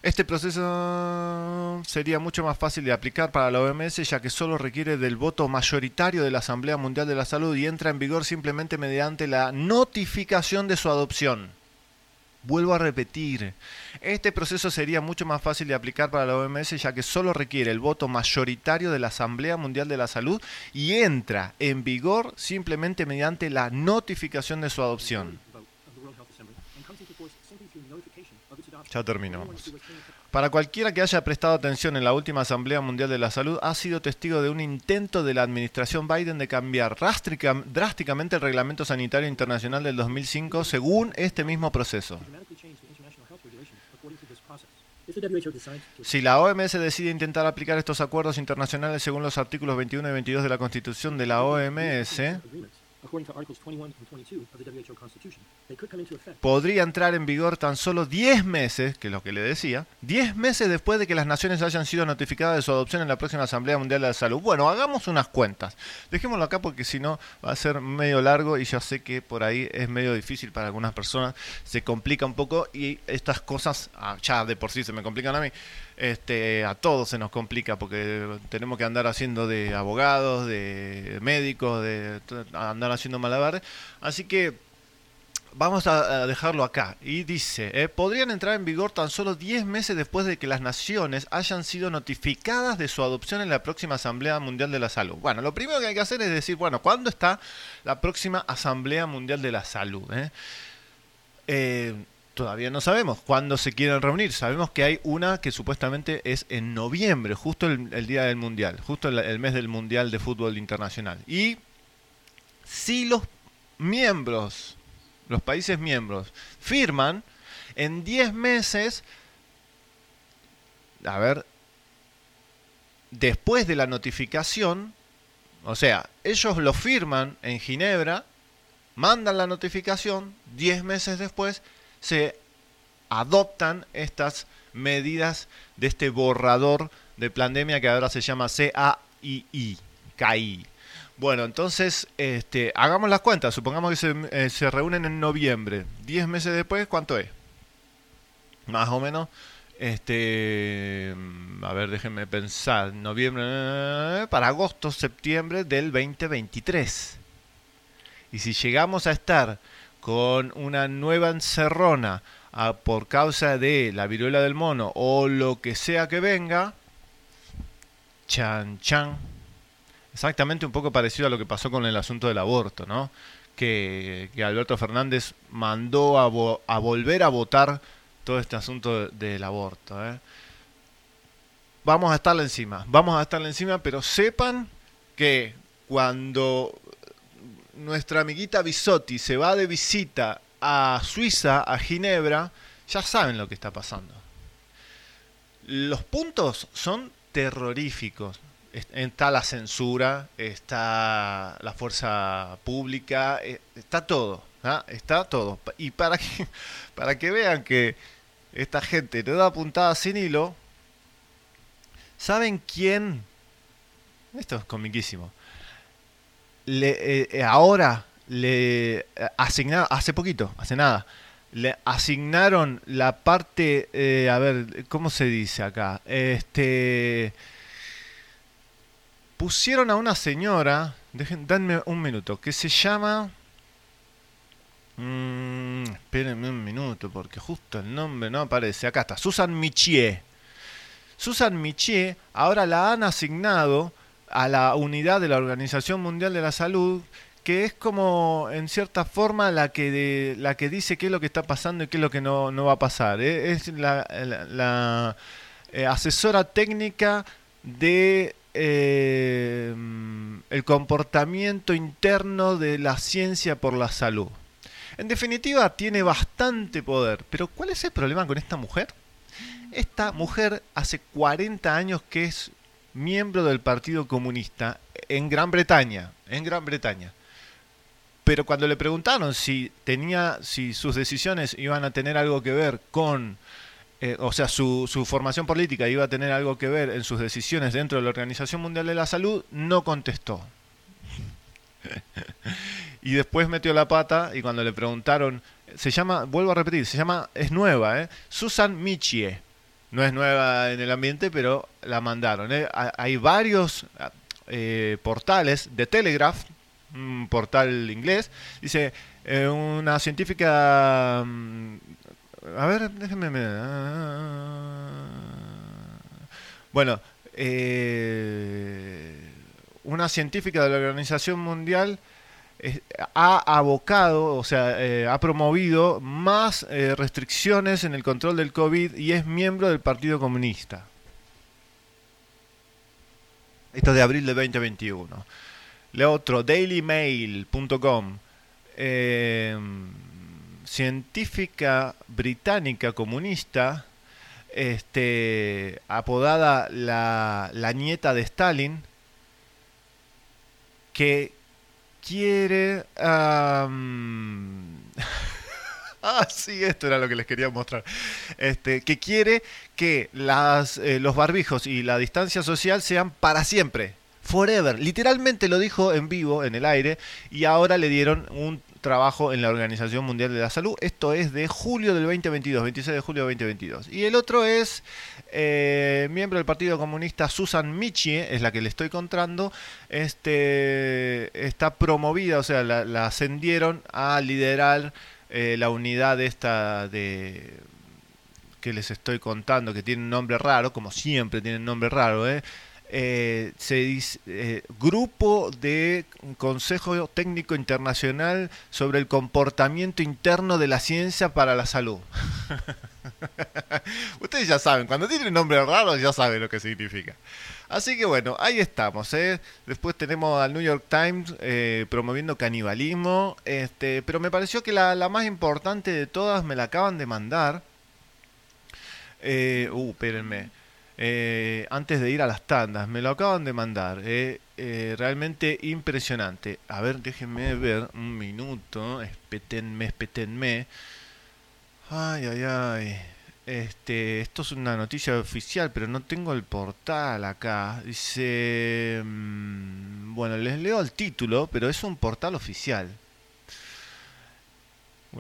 Este proceso sería mucho más fácil de aplicar para la OMS ya que solo requiere del voto mayoritario de la Asamblea Mundial de la Salud y entra en vigor simplemente mediante la notificación de su adopción. Vuelvo a repetir, este proceso sería mucho más fácil de aplicar para la OMS ya que solo requiere el voto mayoritario de la Asamblea Mundial de la Salud y entra en vigor simplemente mediante la notificación de su adopción. vote of the World Health Assembly and comes into force simply through notification of its adoption. Ya terminamos. Para cualquiera que haya prestado atención en la última Asamblea Mundial de la Salud, ha sido testigo de un intento de la administración Biden de cambiar drástica- drásticamente el Reglamento Sanitario Internacional del 2005 según este mismo proceso. Si la OMS decide intentar aplicar estos acuerdos internacionales según los artículos 21 y 22 de la Constitución de la OMS, agreements, according to Articles 21 and 22 of the WHO Constitution, they could come into effect podría entrar en vigor tan solo 10 meses, que es lo que le decía, 10 meses después de que las naciones hayan sido notificadas de su adopción en la próxima Asamblea Mundial de la Salud. Bueno, hagamos unas cuentas. Dejémoslo acá porque si no va a ser medio largo y ya sé que por ahí es medio difícil para algunas personas, se complica un poco y estas cosas ah, ya de por sí se me complican a mí. Este, a todos se nos complica porque tenemos que andar haciendo de abogados, de médicos, de andar haciendo malabares. Así que Vamos a, a dejarlo acá. Y dice, eh, podrían entrar en vigor tan solo 10 meses después de que las naciones hayan sido notificadas de su adopción en la próxima Asamblea Mundial de la Salud. Bueno, lo primero que hay que hacer es decir, bueno, ¿cuándo está la próxima Asamblea Mundial de la Salud? eh? Eh, todavía no sabemos cuándo se quieren reunir. Sabemos que hay una que supuestamente es en noviembre, justo el, día del Mundial, justo el mes del Mundial de Fútbol Internacional. Y si los miembros, los países miembros, firman, en 10 meses, a ver, después de la notificación, o sea, ellos lo firman en Ginebra, mandan la notificación, 10 meses después se adoptan estas medidas de este borrador de pandemia que ahora se llama CAII, CAI. Bueno, entonces, este, hagamos las cuentas. Supongamos que se, eh, se reúnen en noviembre. 10 meses después, ¿cuánto es? Más o menos. Este, mm, a ver, déjenme pensar. Noviembre, eh, para agosto, septiembre del 2023. Y si llegamos a estar con una nueva encerrona ah, por causa de la viruela del mono o lo que sea que venga, Chan Chan. Exactamente un poco parecido a lo que pasó con el asunto del aborto, ¿no? Que, Alberto Fernández mandó a, vo- a volver a votar todo este asunto de- del aborto. ¿eh? Vamos a estarle encima, vamos a estarle encima, pero sepan que cuando nuestra amiguita Bisotti se va de visita a Suiza, a Ginebra, ya saben lo que está pasando. Los puntos son terroríficos. Es- Está la censura, está la fuerza pública, eh, está todo, ¿ah? está todo. Y para que, <laughs> para que vean que esta gente no da puntada sin hilo, ¿saben quién? Esto es comiquísimo. Le, eh, eh, ahora le asignaron, hace poquito, hace nada, le asignaron la parte, eh, a ver, ¿cómo se dice acá? Este, pusieron a una señora, dejen, danme un minuto, que se llama, mm, espérenme un minuto, porque justo el nombre no aparece, acá está, Susan Michier. Susan Michier ahora la han asignado a la unidad de la Organización Mundial de la Salud, que es como en cierta forma la que la que dice qué es lo que está pasando y qué es lo que no, no va a pasar. ¿eh? Es la, eh, asesora técnica de eh, el comportamiento interno de la ciencia por la salud. En definitiva, tiene bastante poder. Pero ¿cuál es el problema con esta mujer? Esta mujer hace 40 años que es miembro del Partido Comunista en Gran Bretaña, en Gran Bretaña. Pero cuando le preguntaron si tenía, si sus decisiones iban a tener algo que ver con, eh, o sea, su, su formación política iba a tener algo que ver en sus decisiones dentro de la Organización Mundial de la Salud, no contestó. <laughs> y después metió la pata y cuando le preguntaron, se llama, vuelvo a repetir, se llama, es nueva, ¿eh? Susan Michie. No es nueva en el ambiente, pero la mandaron. ¿eh? Ha- Hay varios eh, portales de Telegraph, un portal inglés, dice, eh, una científica... mm, A ver, déjenme... me- ah, Bueno, eh, una científica de la Organización Mundial ha abocado, o sea, eh, ha promovido más eh, restricciones en el control del COVID y es miembro del Partido Comunista. Esto es de abril de 2021. Le otro, dailymail.com. eh, científica británica comunista, este, apodada la, la nieta de Stalin, que quiere... <laughs> ah, sí, esto era lo que les quería mostrar. Este, que quiere que las, eh, los barbijos y la distancia social sean para siempre. Forever. Literalmente lo dijo en vivo, en el aire, y ahora le dieron un trabajo en la Organización Mundial de la Salud. Esto es de julio del 2022, 26 de julio del 2022. Y el otro es eh, miembro del Partido Comunista Susan Michie, es la que le estoy contando. Este, está promovida, o sea, la, ascendieron a liderar eh, la unidad esta de que les estoy contando, que tiene un nombre raro, como siempre tiene un nombre raro, ¿eh? Eh, se dice eh, Grupo de Consejo Técnico Internacional sobre el Comportamiento Interno de la Ciencia para la Salud. <laughs> Ustedes ya saben, cuando tienen nombre raro ya saben lo que significa. Así que bueno, ahí estamos. ¿eh? Después tenemos al New York Times eh, promoviendo canibalismo. Este, pero me pareció que la, más importante de todas me la acaban de mandar. Uh, espérenme. Eh, antes de ir a las tandas, me lo acaban de mandar. eh, eh, realmente impresionante. A ver, déjenme ver un minuto. Espétenme, espétenme. Ay, ay, ay. Este, esto es una noticia oficial, pero no tengo el portal acá. Dice, mm, bueno, les leo el título, pero es un portal oficial.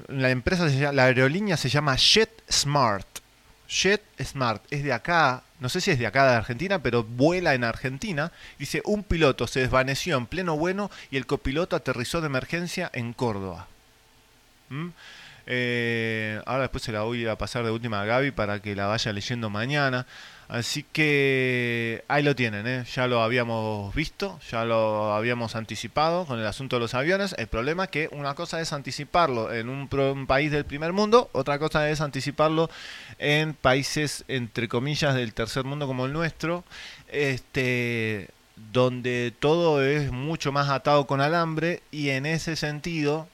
La empresa, la aerolínea se llama JetSmart. JetSmart es de acá, no sé si es de acá de Argentina, pero vuela en Argentina. Dice, un piloto se desvaneció en pleno vuelo y el copiloto aterrizó de emergencia en Córdoba. ¿Mm? Eh, ahora después se la voy a pasar de última a Gaby para que la vaya leyendo mañana. Así que ahí lo tienen, ¿eh? ya lo habíamos visto, ya lo habíamos anticipado con el asunto de los aviones. El problema es que una cosa es anticiparlo en un, país del primer mundo, otra cosa es anticiparlo en países, entre comillas, del tercer mundo como el nuestro, este, donde todo es mucho más atado con alambre y en ese sentido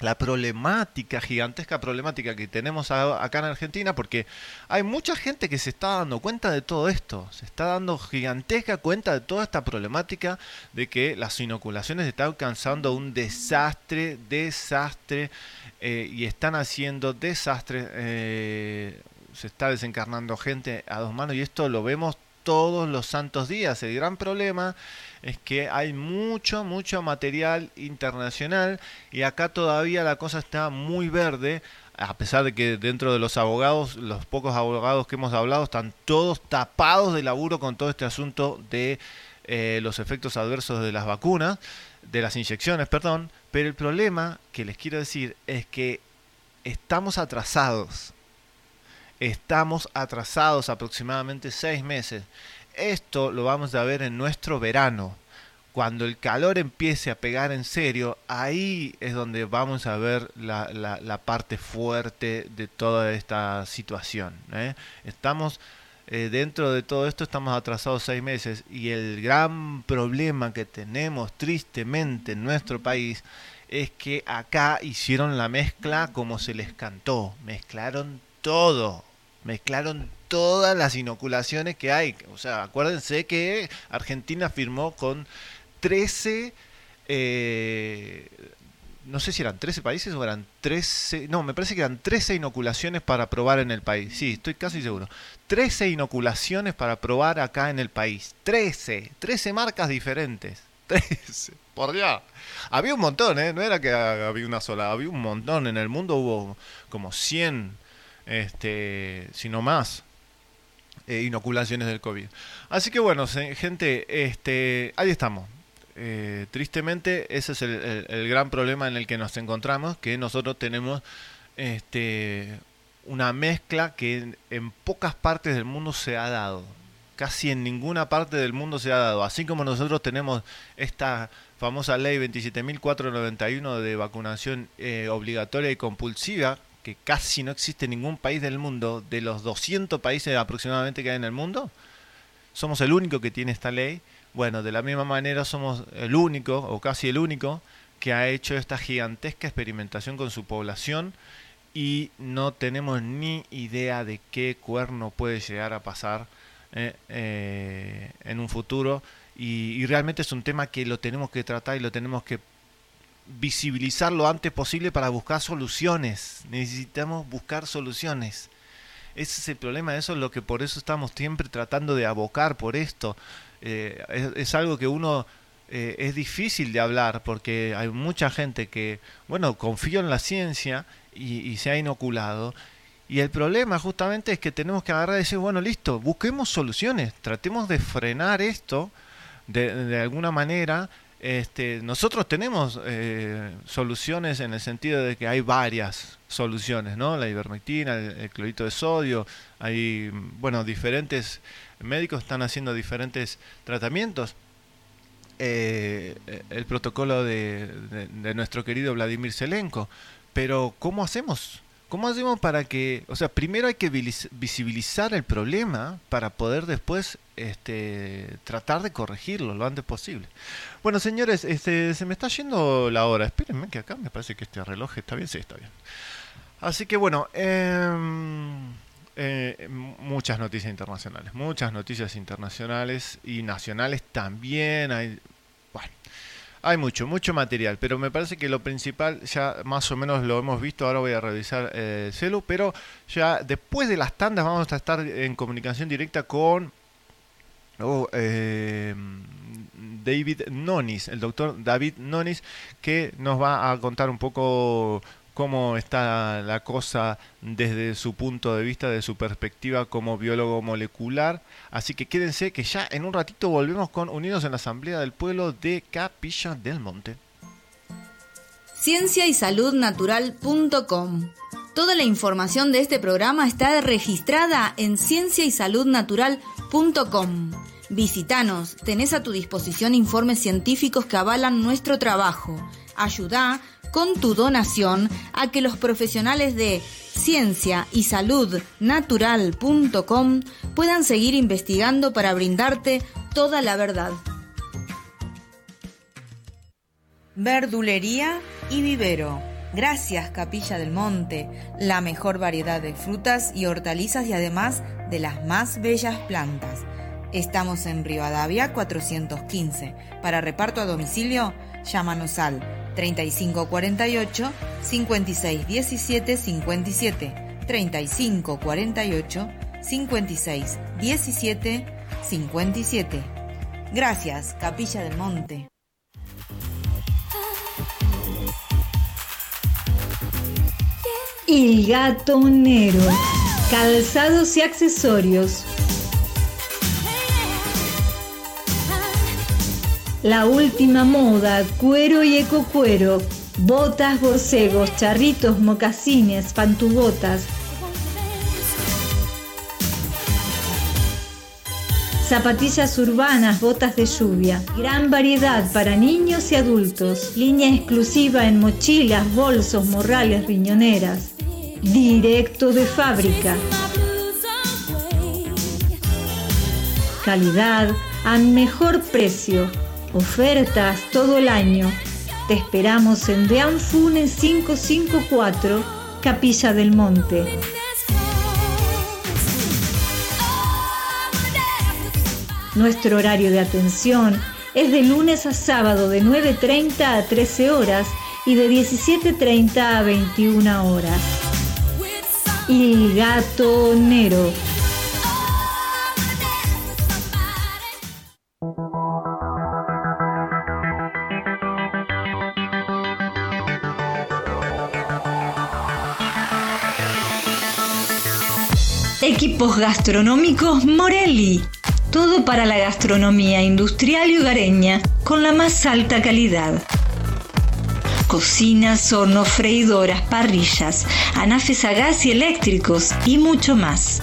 la problemática, gigantesca problemática que tenemos acá en Argentina, porque hay mucha gente que se está dando cuenta de todo esto, se está dando gigantesca cuenta de toda esta problemática de que las inoculaciones están alcanzando un desastre, desastre, eh, y están haciendo desastres, eh, se está desencarnando gente a dos manos, y esto lo vemos todos los santos días. El gran problema es que hay mucho, mucho material internacional y acá todavía la cosa está muy verde, a pesar de que dentro de los abogados, los pocos abogados que hemos hablado están todos tapados de laburo con todo este asunto de eh, los efectos adversos de las vacunas, de las inyecciones, perdón, pero el problema que les quiero decir es que estamos atrasados. Estamos atrasados aproximadamente seis meses. Esto lo vamos a ver en nuestro verano. Cuando el calor empiece a pegar en serio, ahí es donde vamos a ver la, la- parte fuerte de toda esta situación. ¿eh? Estamos eh, dentro de todo esto, estamos atrasados seis meses y el gran problema que tenemos tristemente en nuestro país es que acá hicieron la mezcla como se les cantó. Mezclaron todo. Mezclaron todas las inoculaciones que hay. O sea, acuérdense que Argentina firmó con 13... eh, no sé si eran 13 países o eran 13... No, me parece que eran 13 inoculaciones para probar en el país. Sí, estoy casi seguro. 13 inoculaciones para probar acá en el país. 13. 13 marcas diferentes. <laughs> 13. Por Dios. Había un montón, ¿eh? No era que había una sola. Había un montón. En el mundo hubo como 100, este, si no más, eh, inoculaciones del COVID. Así que bueno, gente, este, ahí estamos. Eh, tristemente, ese es el, gran problema en el que nos encontramos, que nosotros tenemos este, una mezcla que en, en pocas partes del mundo se ha dado. Casi en ninguna parte del mundo se ha dado. Así como nosotros tenemos esta famosa ley 27.491 de vacunación eh, obligatoria y compulsiva, que casi no existe ningún país del mundo, de los 200 países aproximadamente que hay en el mundo, somos el único que tiene esta ley. Bueno, de la misma manera somos el único, o casi el único, que ha hecho esta gigantesca experimentación con su población y no tenemos ni idea de qué cuerno puede llegar a pasar eh, eh, en un futuro. Y realmente es un tema que lo tenemos que tratar y lo tenemos que visibilizar lo antes posible para buscar soluciones. Necesitamos buscar soluciones. Ese es el problema, eso es lo que por eso estamos siempre tratando de abocar por esto. Eh, es, algo que uno eh, es difícil de hablar porque hay mucha gente que, bueno, confía en la ciencia y, se ha inoculado. Y el problema justamente es que tenemos que agarrar y decir, bueno, listo, busquemos soluciones, tratemos de frenar esto de alguna manera. Este, nosotros tenemos eh, soluciones en el sentido de que hay varias soluciones, ¿no? La ivermectina, el, clorito de sodio, hay, bueno, diferentes médicos están haciendo diferentes tratamientos. Eh, el protocolo de- de nuestro querido Vladimir Selenko. Pero, ¿cómo hacemos? ¿Cómo hacemos para que, o sea, primero hay que visibilizar el problema para poder después este, tratar de corregirlo lo antes posible? Bueno, señores, este, se me está yendo la hora. Espérenme que acá me parece que este reloj está bien. Sí, está bien. Así que bueno, em, eh, muchas noticias internacionales, muchas noticias internacionales y nacionales también. Hay, hay mucho, mucho material, pero me parece que lo principal ya más o menos lo hemos visto. Ahora voy a revisar eh, el celu, pero ya después de las tandas vamos a estar en comunicación directa con oh, eh, David Nonis, el doctor David Nonis, que nos va a contar un poco cómo está la cosa desde su punto de vista, de su perspectiva como biólogo molecular. Así que quédense que ya en un ratito volvemos con Unidos en la Asamblea del Pueblo de Capilla del Monte. Ciencia y Salud Toda la información de este programa está registrada en cienciaysaludnatural.com. Visítanos, tenés a tu disposición informes científicos que avalan nuestro trabajo. Ayuda con tu donación a que los profesionales de ciencia y salud natural.com puedan seguir investigando para brindarte toda la verdad. Verdulería y vivero. Gracias Capilla del Monte, la mejor variedad de frutas y hortalizas y además de las más bellas plantas. Estamos en Rivadavia 415. Para reparto a domicilio, llámanos al 3548 5617 57 3548 5617 57. Gracias, Capilla del Monte. El gatonero. Calzados y accesorios. La última moda, cuero y ecocuero, botas, borcegos, charritos, mocasines, pantubotas. Zapatillas urbanas, botas de lluvia. Gran variedad para niños y adultos. Línea exclusiva en mochilas, bolsos, morrales, riñoneras. Directo de fábrica. Calidad a mejor precio. Ofertas todo el año. Te esperamos en Deanfune 554, Capilla del Monte. Nuestro horario de atención es de lunes a sábado de 9.30 a 13 horas y de 17.30 a 21 horas. El gatonero. Equipos gastronómicos Morelli. Todo para la gastronomía industrial y hogareña con la más alta calidad. Cocinas, hornos, freidoras, parrillas, anafes a gas y eléctricos y mucho más.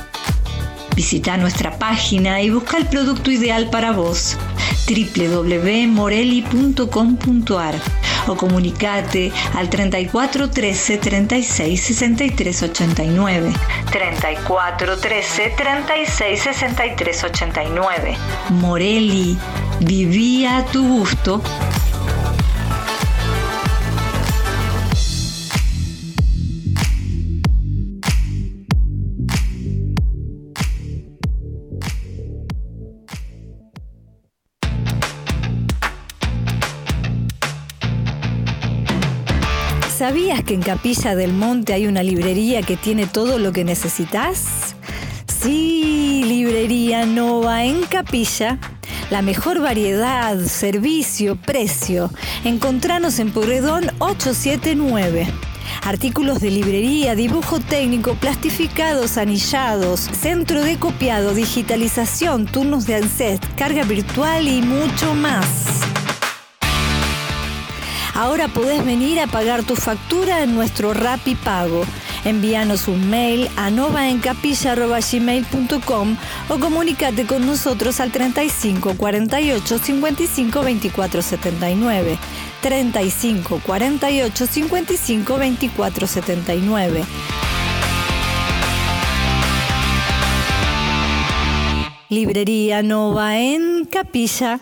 Visita nuestra página y busca el producto ideal para vos www.morelli.com.ar o comunicate al 34 13 36 63 89. 34 13 36 63 89. Morelli, viví a tu gusto. ¿Sabías que en Capilla del Monte hay una librería que tiene todo lo que necesitas? Sí, librería Nova en Capilla. La mejor variedad, servicio, precio. Encontranos en Porredón 879. Artículos de librería, dibujo técnico, plastificados, anillados, centro de copiado, digitalización, turnos de ANSET, carga virtual y mucho más. Ahora podés venir a pagar tu factura en nuestro Rappi Pago. Envíanos un mail a novaencapilla.gmail.com o comunícate con nosotros al 35 48 55 24 79. 35 48 55 24 79. Librería Nova en Capilla.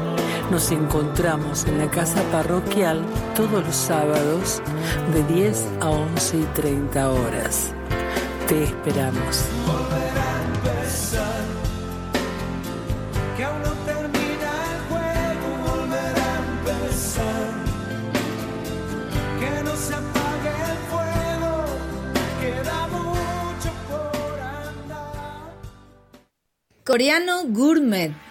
Nos encontramos en la casa parroquial todos los sábados de 10 a 11 y 30 horas. Te esperamos. Volver a empezar. Que aún no termina el juego. Volver a empezar. Que no se apague el fuego. Queda mucho por andar. Coreano Gourmet.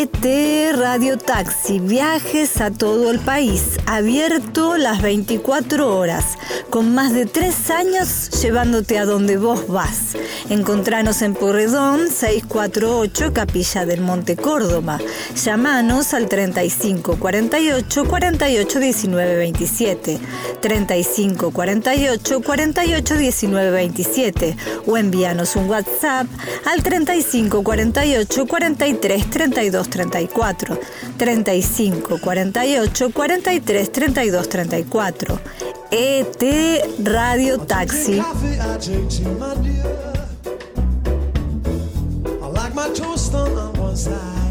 Radio Taxi, viajes a todo el país, abierto las 24 horas, con más de tres años llevándote a donde vos vas. Encontranos en Porredón 648 Capilla del Monte Córdoba. Llamanos al 35 48 48 19 27, 35 48 48 19 27 o envíanos un WhatsApp al 35 48 43 32 34, 35 48 43 32 34. ET Radio Taxi. I like my toast on one side.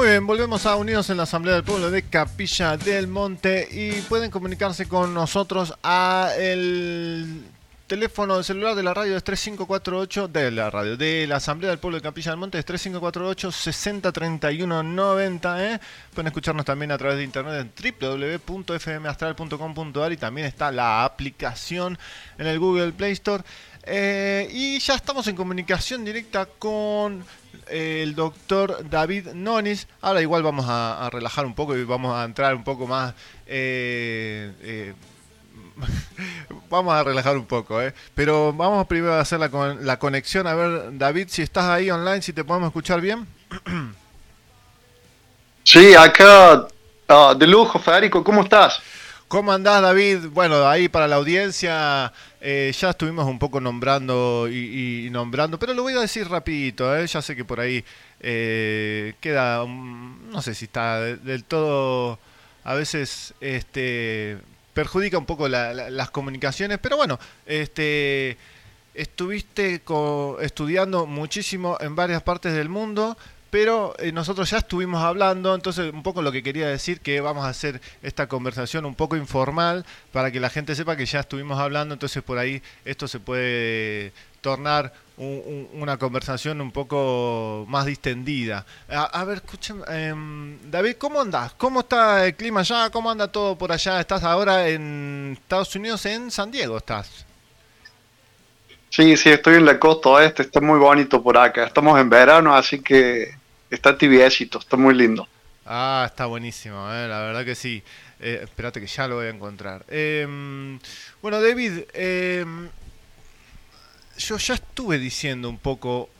Muy bien, volvemos a Unidos en la Asamblea del Pueblo de Capilla del Monte y pueden comunicarse con nosotros a el teléfono de celular de la radio es 3548 de la radio de la Asamblea del Pueblo de Capilla del Monte es 3548 603190 ¿eh? pueden escucharnos también a través de internet en www.fmastral.com.ar y también está la aplicación en el Google Play Store Eh, y ya estamos en comunicación directa con el doctor David Nonis. Ahora igual vamos a, a relajar un poco y vamos a entrar un poco más... eh, eh, <laughs> vamos a relajar un poco, ¿eh? Pero vamos primero a hacer la, con- la conexión. A ver, David, si estás ahí online, si te podemos escuchar bien. <clears throat> Sí, acá ah, de lujo, Federico, ¿cómo estás? ¿Cómo andás, David? Bueno, ahí para la audiencia eh, ya estuvimos un poco nombrando y, nombrando, pero lo voy a decir rapidito, ¿eh? ya sé que por ahí eh, queda, no sé si está de- del todo, a veces este perjudica un poco la- la- las comunicaciones, pero bueno, este estuviste co- estudiando muchísimo en varias partes del mundo, pero eh, nosotros ya estuvimos hablando, entonces un poco lo que quería decir que vamos a hacer esta conversación un poco informal para que la gente sepa que ya estuvimos hablando, entonces por ahí esto se puede tornar un- un- una conversación un poco más distendida. A, ver, escuchen, em, David, ¿cómo andás? ¿Cómo está el clima allá? ¿Cómo anda todo por allá? ¿Estás ahora en Estados Unidos, en San Diego? ¿Estás? Sí, sí, estoy en la costa oeste, está muy bonito por acá. Estamos en verano, así que está tibiecito, está muy lindo. Ah, está buenísimo, eh, la verdad que sí. Eh, espérate que ya lo voy a encontrar. Em, bueno, David, em, yo ya estuve diciendo un poco...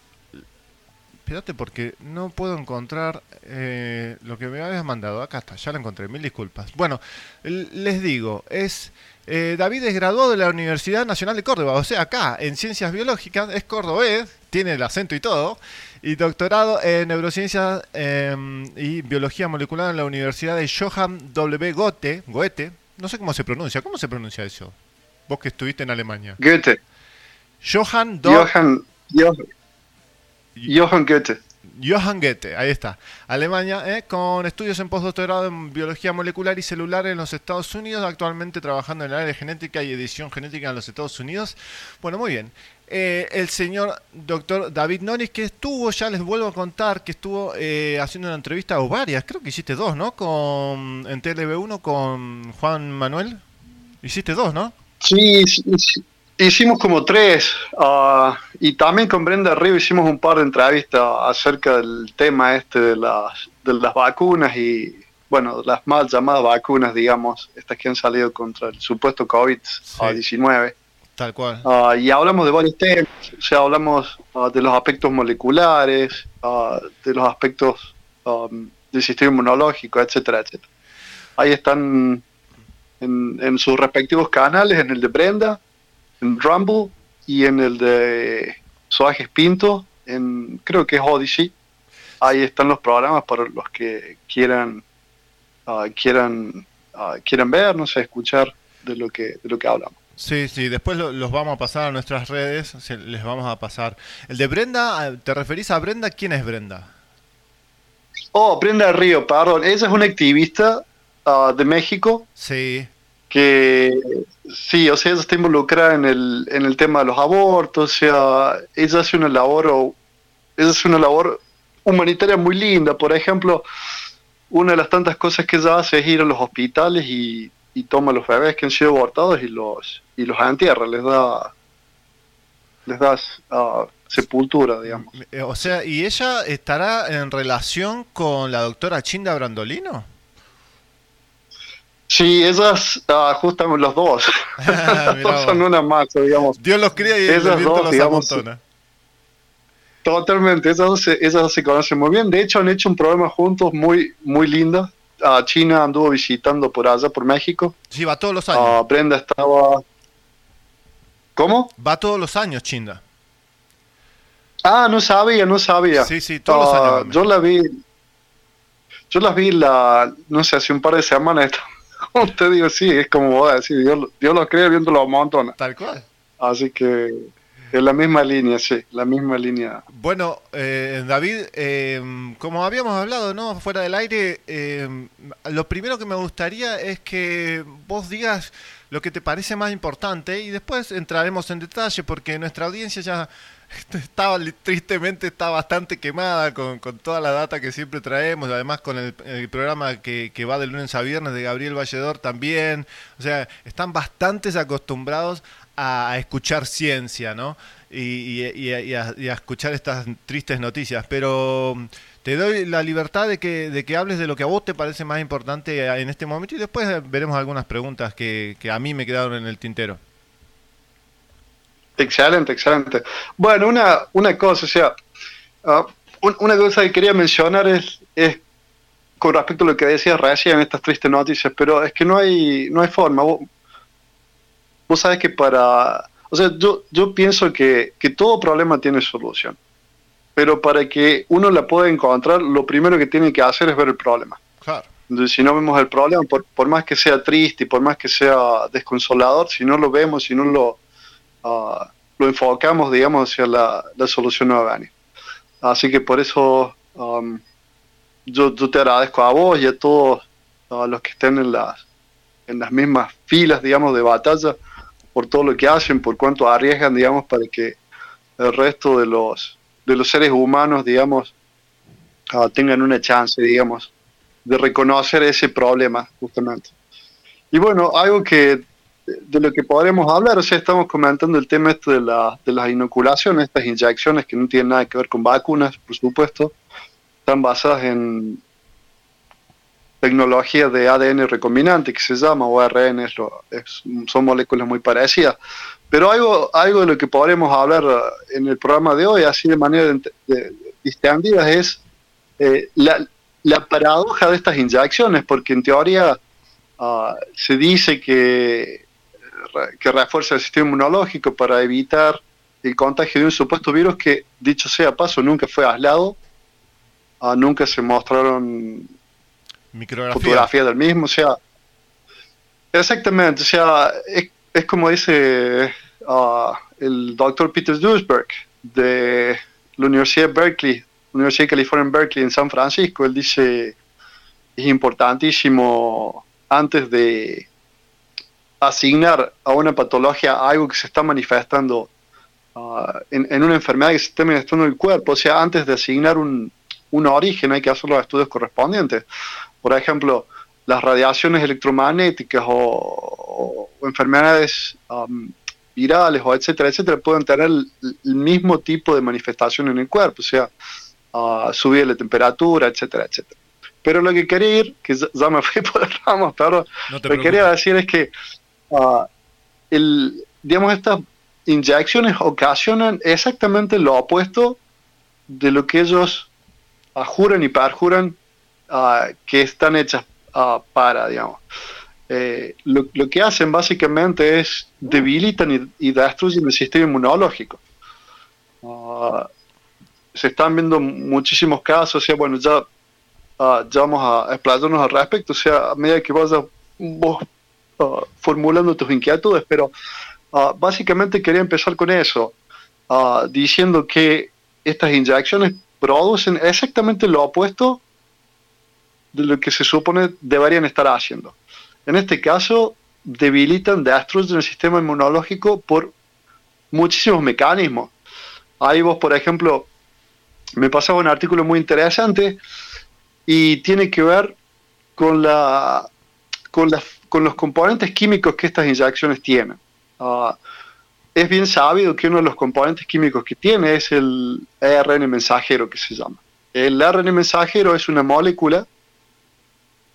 Espérate porque no puedo encontrar eh, lo que me habías mandado. Acá está, ya lo encontré, mil disculpas. Bueno, les digo, es... eh, David es graduado de la Universidad Nacional de Córdoba, o sea, acá en Ciencias Biológicas, es cordobés, tiene el acento y todo, y doctorado en Neurociencias em, y Biología Molecular en la Universidad de Johann W. Goethe, Goethe, no sé cómo se pronuncia, ¿cómo se pronuncia eso? Vos que estuviste en Alemania. Goethe, Johann Do- Johann, Johann, Johann Goethe. Johann Goethe, ahí está. Alemania, ¿eh? con estudios en postdoctorado en biología molecular y celular en los Estados Unidos, actualmente trabajando en el área de genética y edición genética en los Estados Unidos. Bueno, muy bien. Eh, el señor doctor David Norris, que estuvo, ya les vuelvo a contar, que estuvo eh, haciendo una entrevista o varias, creo que hiciste dos, ¿no? Con, en TLB1 con Juan Manuel. Hiciste dos, ¿no? Sí, hicimos como tres. ah, y también con Brenda Río hicimos un par de entrevistas acerca del tema este de las, de las vacunas y, bueno, las mal llamadas vacunas, digamos, estas que han salido contra el supuesto COVID-19. Ah, y hablamos de varios temas, o sea, hablamos ah, de los aspectos moleculares, ah, de los aspectos um, del sistema inmunológico, etcétera, etcétera. Ahí están en, en sus respectivos canales, en el de Brenda, en Rumble y en el de Soajes Pinto, en creo que es Odyssey. Ahí están los programas para los que quieran quieran quieran ver, no sé, escuchar de lo que de lo que hablamos. Sí, sí, después lo- los vamos a pasar a nuestras redes, se- les vamos a pasar. El de Brenda, eh, ¿te referís a Brenda? ¿Quién es Brenda? Oh, Brenda Río, perdón. Ella es una activista ah, de México Sí, que sí, o sea, ella está involucrada en el, en el tema de los abortos, o sea, ella hace una labor, o- ella hace una labor humanitaria muy linda. Por ejemplo, una de las tantas cosas que ella hace es ir a los hospitales y, y toma a los bebés que han sido abortados y los y los entierra, les da les da ah, sepultura, digamos. Eh, o sea, ¿y ella estará en relación con la doctora Chinda Brandolino? Sí, ellas, ah, justamente los dos, <laughs> Ah, <laughs> son una masa, digamos. Dios los cría y el Esas viento dos, los digamos, amontona. Totalmente, esas dos, se, esas dos se conocen muy bien. De hecho, han hecho un programa juntos muy, muy lindo. Ah, China anduvo visitando por allá, por México. Sí, va todos los años. Brenda estaba... ¿Cómo? Va todos los años, Chinda. Ah, no sabía, no sabía. Sí, sí, todos los Ah, años a Yo la vi... Yo las vi la... No sé, hace un par de semanas. <laughs> Como te digo, sí, es como voy a decir, Dios, Dios lo cree viéndolo un montón. Tal cual. Así que... Es la misma línea, sí, la misma línea. Bueno, eh, David, eh, como habíamos hablado, ¿no? Fuera del aire, eh, lo primero que me gustaría es que vos digas lo que te parece más importante y después entraremos en detalle porque nuestra audiencia ya <laughs> estaba tristemente está bastante quemada con, con toda la data que siempre traemos, además con el, programa que, que va de lunes a viernes de Gabriel Valledor también, o sea, están bastante acostumbrados a, escuchar ciencia, ¿no? Y, y- y a, y a- escuchar estas tristes noticias, pero te doy la libertad de que, de que hables de lo que a vos te parece más importante eh, en este momento y después eh, veremos algunas preguntas que, que a mí me quedaron en el tintero. Excelente, excelente. Bueno, una, una cosa, o sea, ah, un- una cosa que quería mencionar es, es con respecto a lo que decías recién, estas tristes noticias, pero es que no hay, no hay forma. Vos, vos sabes que para... O sea, yo, yo pienso que, que todo problema tiene solución, pero para que uno la pueda encontrar, lo primero que tiene que hacer es ver el problema. Claro. Entonces, si no vemos el problema, por, por más que sea triste y por más que sea desconsolador, si no lo vemos, si no lo, ah, lo enfocamos, digamos, hacia la, la solución no va a venir. Así que por eso am, yo, yo te agradezco a vos y a todos a los que estén en las, en las mismas filas, digamos, de batalla, por todo lo que hacen, por cuánto arriesgan, digamos, para que el resto de los, de los seres humanos, digamos, ah, tengan una chance, digamos, de reconocer ese problema, justamente. Y bueno, algo que de lo que podremos hablar, o sea, estamos comentando el tema este de, la, de las inoculaciones, estas inyecciones que no tienen nada que ver con vacunas, por supuesto, están basadas en tecnología de ADN recombinante que se llama, o ARN, son moléculas muy parecidas. Pero algo, algo de lo que podremos hablar eh, en el programa de hoy, así de manera distendida, es eh, la, la paradoja de estas inyecciones, porque en teoría ah, se dice que, que refuerza el sistema inmunológico para evitar el contagio de un supuesto virus que, dicho sea paso, nunca fue aislado, ah, nunca se mostraron fotografías del mismo, o sea, exactamente, o sea, es, es como dice ah, el doctor Peter Duisberg de la Universidad de Berkeley, Universidad de California en Berkeley, en San Francisco, él dice, es importantísimo antes de asignar a una patología algo que se está manifestando ah, en, en una enfermedad que se está manifestando en el cuerpo, o sea, antes de asignar un, un origen hay que hacer los estudios correspondientes. Por ejemplo, las radiaciones electromagnéticas o, o enfermedades um, virales o etcétera, etcétera, pueden tener el, el mismo tipo de manifestación en el cuerpo, o sea, uh, subir la temperatura, etcétera, etcétera. Pero lo que quería ir, que ya, me fui <laughs> por las ramas, pero No lo que quería decir es que uh, el, digamos, estas inyecciones ocasionan exactamente lo opuesto de lo que ellos uh, juran y perjuran uh, que están hechas uh, para, digamos. Eh, lo, lo que hacen básicamente es debilitan y, y destruyen el sistema inmunológico. Uh, se están viendo muchísimos casos, o sea, bueno, ya, uh, ya vamos a explayarnos al respecto, o sea, a medida que vayas vos uh, formulando tus inquietudes, pero básicamente quería empezar con eso, diciendo que estas inyecciones producen exactamente lo opuesto de lo que se supone deberían estar haciendo. En este caso, debilitan, destruyen el sistema inmunológico por muchísimos mecanismos. Ahí vos, por ejemplo, me pasaba un artículo muy interesante y tiene que ver con, la, con, la, con los componentes químicos que estas inyecciones tienen. Uh, es bien sabido que uno de los componentes químicos que tiene es el ARN mensajero que se llama. El ARN mensajero es una molécula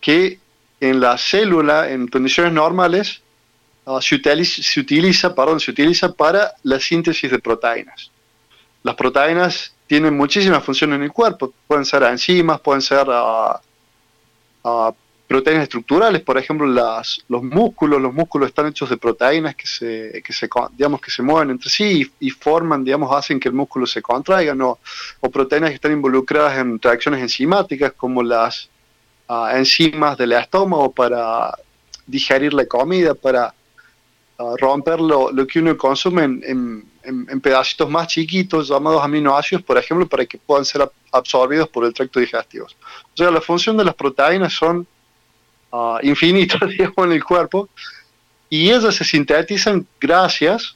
que en la célula, en condiciones normales, uh, se, utiliza, perdón, se utiliza para la síntesis de proteínas. Las proteínas tienen muchísimas funciones en el cuerpo, pueden ser enzimas, pueden ser uh, uh, proteínas estructurales, por ejemplo, los músculos, los músculos están hechos de proteínas que se, que se, digamos, que se mueven entre sí y, y forman, digamos, hacen que el músculo se contraiga, ¿no? o proteínas que están involucradas en reacciones enzimáticas como las uh, enzimas del estómago para digerir la comida, para uh, romper lo, lo, que uno consume en, en, pedacitos más chiquitos llamados aminoácidos, por ejemplo, para que puedan ser absorbidos por el tracto digestivo. O sea, la función de las proteínas son uh, infinitas, <laughs> en el cuerpo, y ellas se sintetizan gracias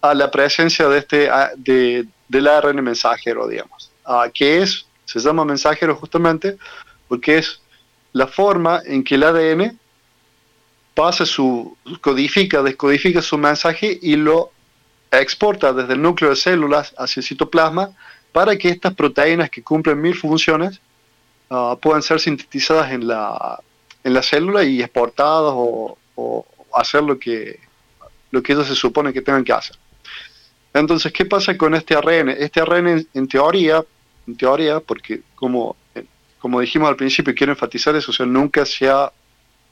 a la presencia de este, de, del ARN mensajero, digamos, que es, se llama mensajero justamente porque es la forma en que el ADN pasa su, codifica, descodifica su mensaje y lo exporta desde el núcleo de células hacia el citoplasma para que estas proteínas que cumplen mil funciones uh, puedan ser sintetizadas en la, en la célula y exportadas o, hacer lo que, lo que ellos se supone que tengan que hacer. Entonces, ¿qué pasa con este ARN? Este ARN, en teoría, en teoría, porque como, como dijimos al principio, quiero enfatizar eso, sea, nunca se ha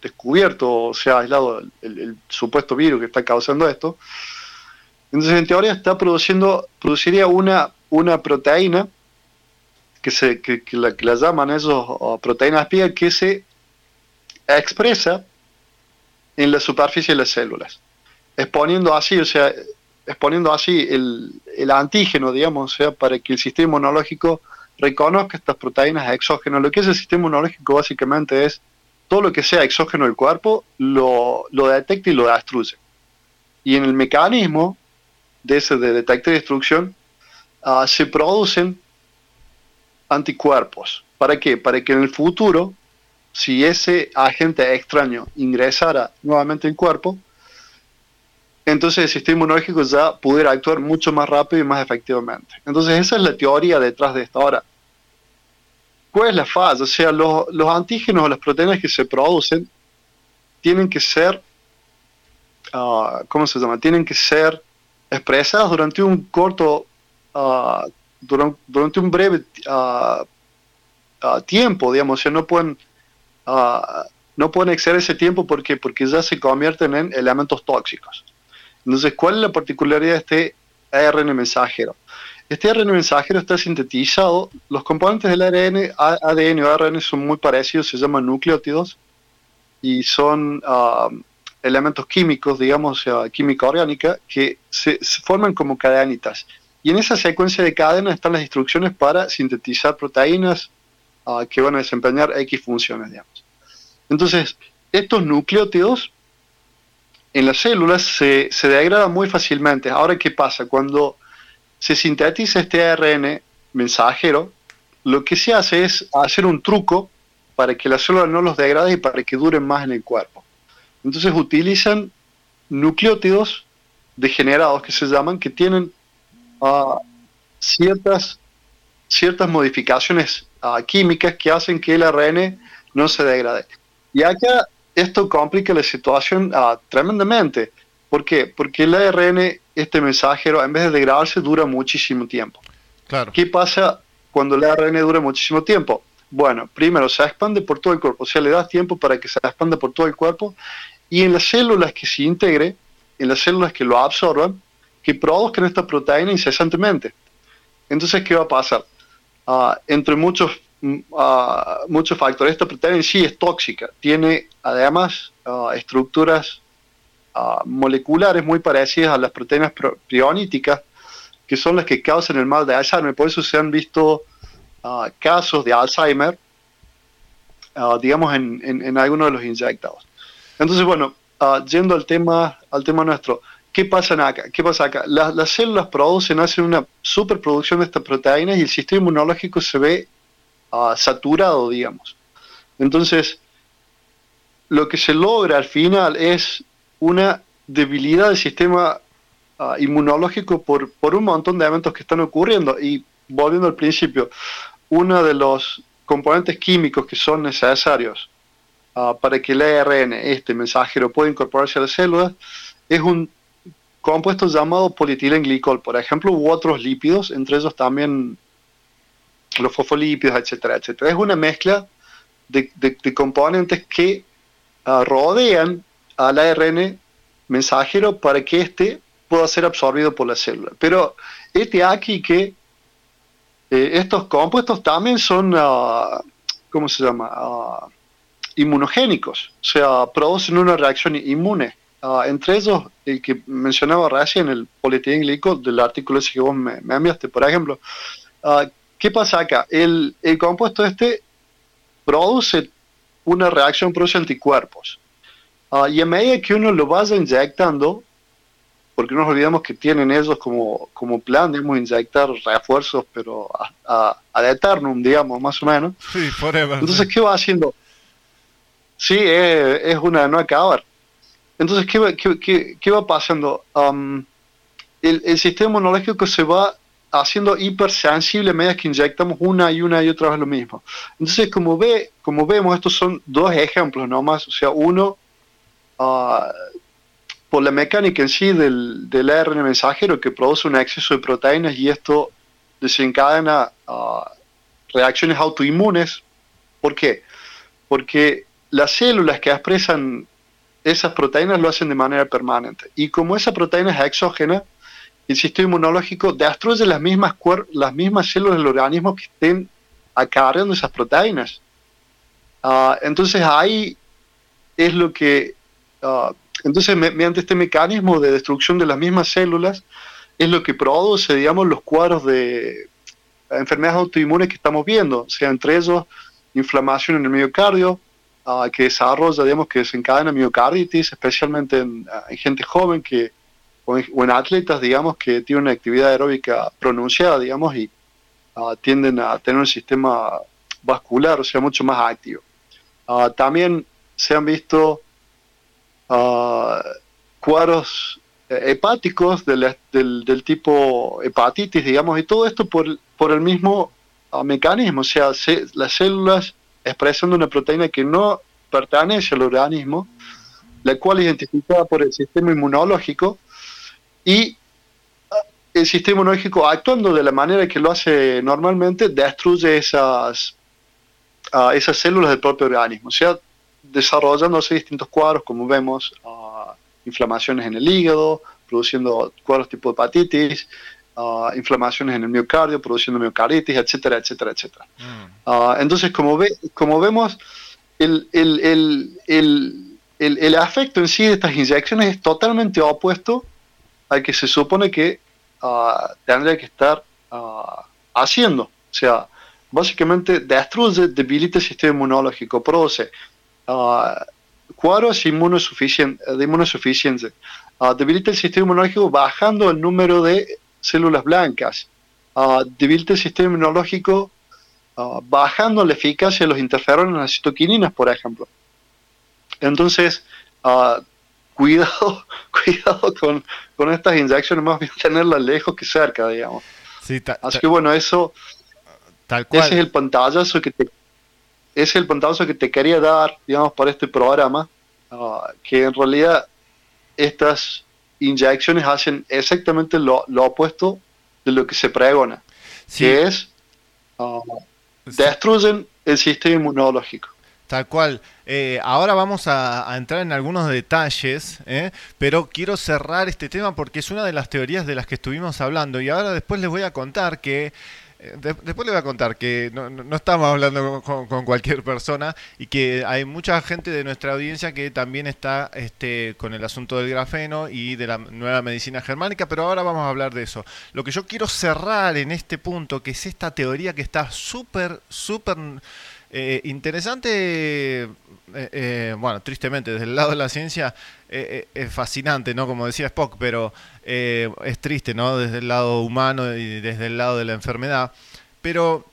descubierto o se ha aislado el supuesto virus que está causando esto. Entonces, en teoría, está produciendo, produciría una, una proteína que, se, que, que, la, que la llaman esos proteínas espía que se expresa en la superficie de las células, exponiendo así, o sea, exponiendo así el, el antígeno, digamos, o sea, para que el sistema inmunológico reconozca estas proteínas exógenas. Lo que es el sistema inmunológico básicamente es todo lo que sea exógeno del cuerpo, lo, lo detecta y lo destruye. Y en el mecanismo de ese de detectar y destrucción, uh, se producen anticuerpos. ¿Para qué? Para que en el futuro, si ese agente extraño ingresara nuevamente en el cuerpo, entonces el sistema inmunológico ya pudiera actuar mucho más rápido y más efectivamente. Entonces esa es la teoría detrás de esto. Ahora, ¿cuál es la fase? O sea, los, los antígenos o las proteínas que se producen tienen que ser, uh, ¿cómo se llama? Tienen que ser expresadas durante un corto, uh, durante, un breve uh, tiempo, digamos, o sea, no pueden, no pueden exceder ese tiempo porque, porque ya se convierten en elementos tóxicos. Entonces, ¿cuál es la particularidad de este ARN mensajero? Este ARN mensajero está sintetizado, los componentes del ARN, ADN o ARN son muy parecidos, se llaman nucleótidos y son elementos químicos, digamos, sea, química orgánica, que se, forman como cadenitas. y en esa secuencia de cadena están las instrucciones para sintetizar proteínas ah, que van a desempeñar X funciones, digamos. Entonces, estos nucleótidos en las células se, se degradan muy fácilmente. Ahora, ¿qué pasa? Cuando se sintetiza este ARN mensajero, lo que se hace es hacer un truco para que la célula no los degrade y para que duren más en el cuerpo. Entonces utilizan nucleótidos degenerados que se llaman, que tienen ah, ciertas, ciertas modificaciones ah, químicas que hacen que el ARN no se degrade. Y acá esto complica la situación ah, tremendamente. ¿Por qué? Porque el ARN, este mensajero, en vez de degradarse, dura muchísimo tiempo. Claro. ¿Qué pasa cuando el ARN dura muchísimo tiempo? Bueno, primero se expande por todo el cuerpo, o sea, le das tiempo para que se expanda por todo el cuerpo y en las células que se integre, en las células que lo absorban, que produzcan esta proteína incesantemente. Entonces, ¿qué va a pasar? Ah, entre muchos, mm, ah, muchos factores, esta proteína en sí es tóxica, tiene además ah, estructuras ah, moleculares muy parecidas a las proteínas pro- prioníticas, que son las que causan el mal de Alzheimer. Por eso se han visto casos de Alzheimer, digamos, en, algunos de los inyectados. Entonces, bueno, yendo al tema, al tema nuestro, ¿qué pasa acá? ¿Qué pasa acá? Las, las células producen, hacen una superproducción de estas proteínas y el sistema inmunológico se ve saturado, digamos. Entonces, lo que se logra al final es una debilidad del sistema ah, inmunológico por, por un montón de eventos que están ocurriendo. Y volviendo al principio, uno de los componentes químicos que son necesarios ah, para que el ARN, este mensajero, pueda incorporarse a las células, es un compuesto llamado polietilenglicol, por ejemplo, u otros lípidos, entre ellos también los fosfolípidos, etcétera, etcétera. Es una mezcla de, componentes que ah, rodean al ARN mensajero para que éste pueda ser absorbido por la célula. Pero este aquí que eh, estos compuestos también son, ah, ¿cómo se llama? Ah, inmunogénicos, o sea, producen una reacción inmune. Entre ellos, el que mencionaba recién, el polietilenglicol, del artículo ese que vos me, me enviaste, por ejemplo. ¿Qué pasa acá? El, el compuesto este produce una reacción, produce anticuerpos. Ah, y a medida que uno lo vaya inyectando, porque no nos olvidamos que tienen ellos como, como plan, digamos, inyectar refuerzos, pero a, a, ad eternum, digamos, más o menos. Sí, forever. Entonces, ¿qué va haciendo? Sí, es, es una no acabar. Entonces, ¿qué va, qué, qué- qué va pasando? Am, el, el sistema inmunológico se va haciendo hipersensible a medida que inyectamos una y una y otra vez lo mismo. Entonces, como, ve, como vemos, estos son dos ejemplos nomás. O sea, uno, ah, por la mecánica en sí del, del ARN mensajero que produce un exceso de proteínas y esto desencadena ah, reacciones autoinmunes. ¿Por qué? Porque las células que expresan esas proteínas lo hacen de manera permanente. Y como esa proteína es exógena, el sistema inmunológico destruye las mismas, las mismas células del organismo que estén acarreando esas proteínas. Ah, entonces ahí es lo que, ah, entonces me- mediante este mecanismo de destrucción de las mismas células, es lo que produce, digamos, los cuadros de enfermedades autoinmunes que estamos viendo, o sea, entre ellos inflamación en el miocardio, ah, que desarrolla, digamos, que desencadena miocarditis, especialmente en, en gente joven que, o, en, atletas, digamos, que tienen una actividad aeróbica pronunciada, digamos, y ah, tienden a tener un sistema vascular, o sea, mucho más activo. Ah, también se han visto ah, cuadros eh, hepáticos del, del, tipo hepatitis, digamos, y todo esto por, por el mismo ah, mecanismo, o sea, se- las células expresando una proteína que no pertenece al organismo, la cual identificada por el sistema inmunológico, y ah, el sistema inmunológico actuando de la manera que lo hace normalmente, destruye esas, ah, esas células del propio organismo, o sea, desarrollándose distintos cuadros, como vemos, ah, inflamaciones en el hígado, produciendo cuadros tipo hepatitis, ah, inflamaciones en el miocardio, produciendo miocarditis, etcétera, etcétera, etcétera. Ah, entonces, como, ve, como vemos, el, el, el, el, el, el efecto en sí de estas inyecciones es totalmente opuesto al que se supone que ah, tendría que estar ah, haciendo. O sea, básicamente destruye, debilita el sistema inmunológico, produce ah, cuadros inmunosuficien- de inmunosuficiencia, debilita el sistema inmunológico bajando el número de células blancas, debilita el sistema inmunológico bajando la eficacia de los interferones las citoquininas, por ejemplo. Entonces, ah, cuidado, <laughs> cuidado con, con estas inyecciones, más bien tenerlas lejos que cerca, digamos. Sí, ta- Así que bueno, eso, tal cual. ese es el pantallazo que te, ese es el pantallazo que te quería dar, digamos, para este programa, ah, que en realidad estas inyecciones hacen exactamente lo, lo opuesto de lo que se pregona, Sí. que es ah, destruyen el sistema inmunológico. Tal cual. Eh, ahora vamos a, entrar en algunos detalles, ¿eh? pero quiero cerrar este tema porque es una de las teorías de las que estuvimos hablando y ahora después les voy a contar que... eh, de- después les voy a contar que no, no- estamos hablando con, con cualquier persona y que hay mucha gente de nuestra audiencia que también está este, con el asunto del grafeno y de la nueva medicina germánica, pero ahora vamos a hablar de eso. Lo que yo quiero cerrar en este punto, que es esta teoría que está súper, súper eh, interesante, eh, eh, bueno, tristemente, desde el lado de la ciencia es fascinante, ¿no? Como decía Spock, pero es triste, ¿no? Desde el lado humano y desde el lado de la enfermedad. Pero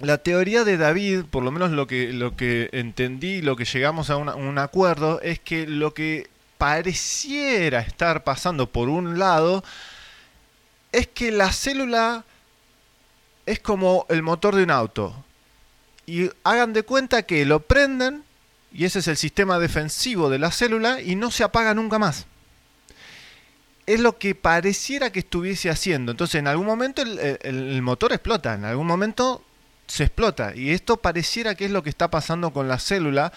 la teoría de David, por lo menos lo que, lo que entendí, lo que llegamos a un acuerdo, es que lo que pareciera estar pasando por un lado es que la célula es como el motor de un auto. Y hagan de cuenta que lo prenden y ese es el sistema defensivo de la célula y no se apaga nunca más. Es lo que pareciera que estuviese haciendo. Entonces en algún momento el, el- motor explota, en algún momento se explota. Y esto pareciera que es lo que está pasando con la célula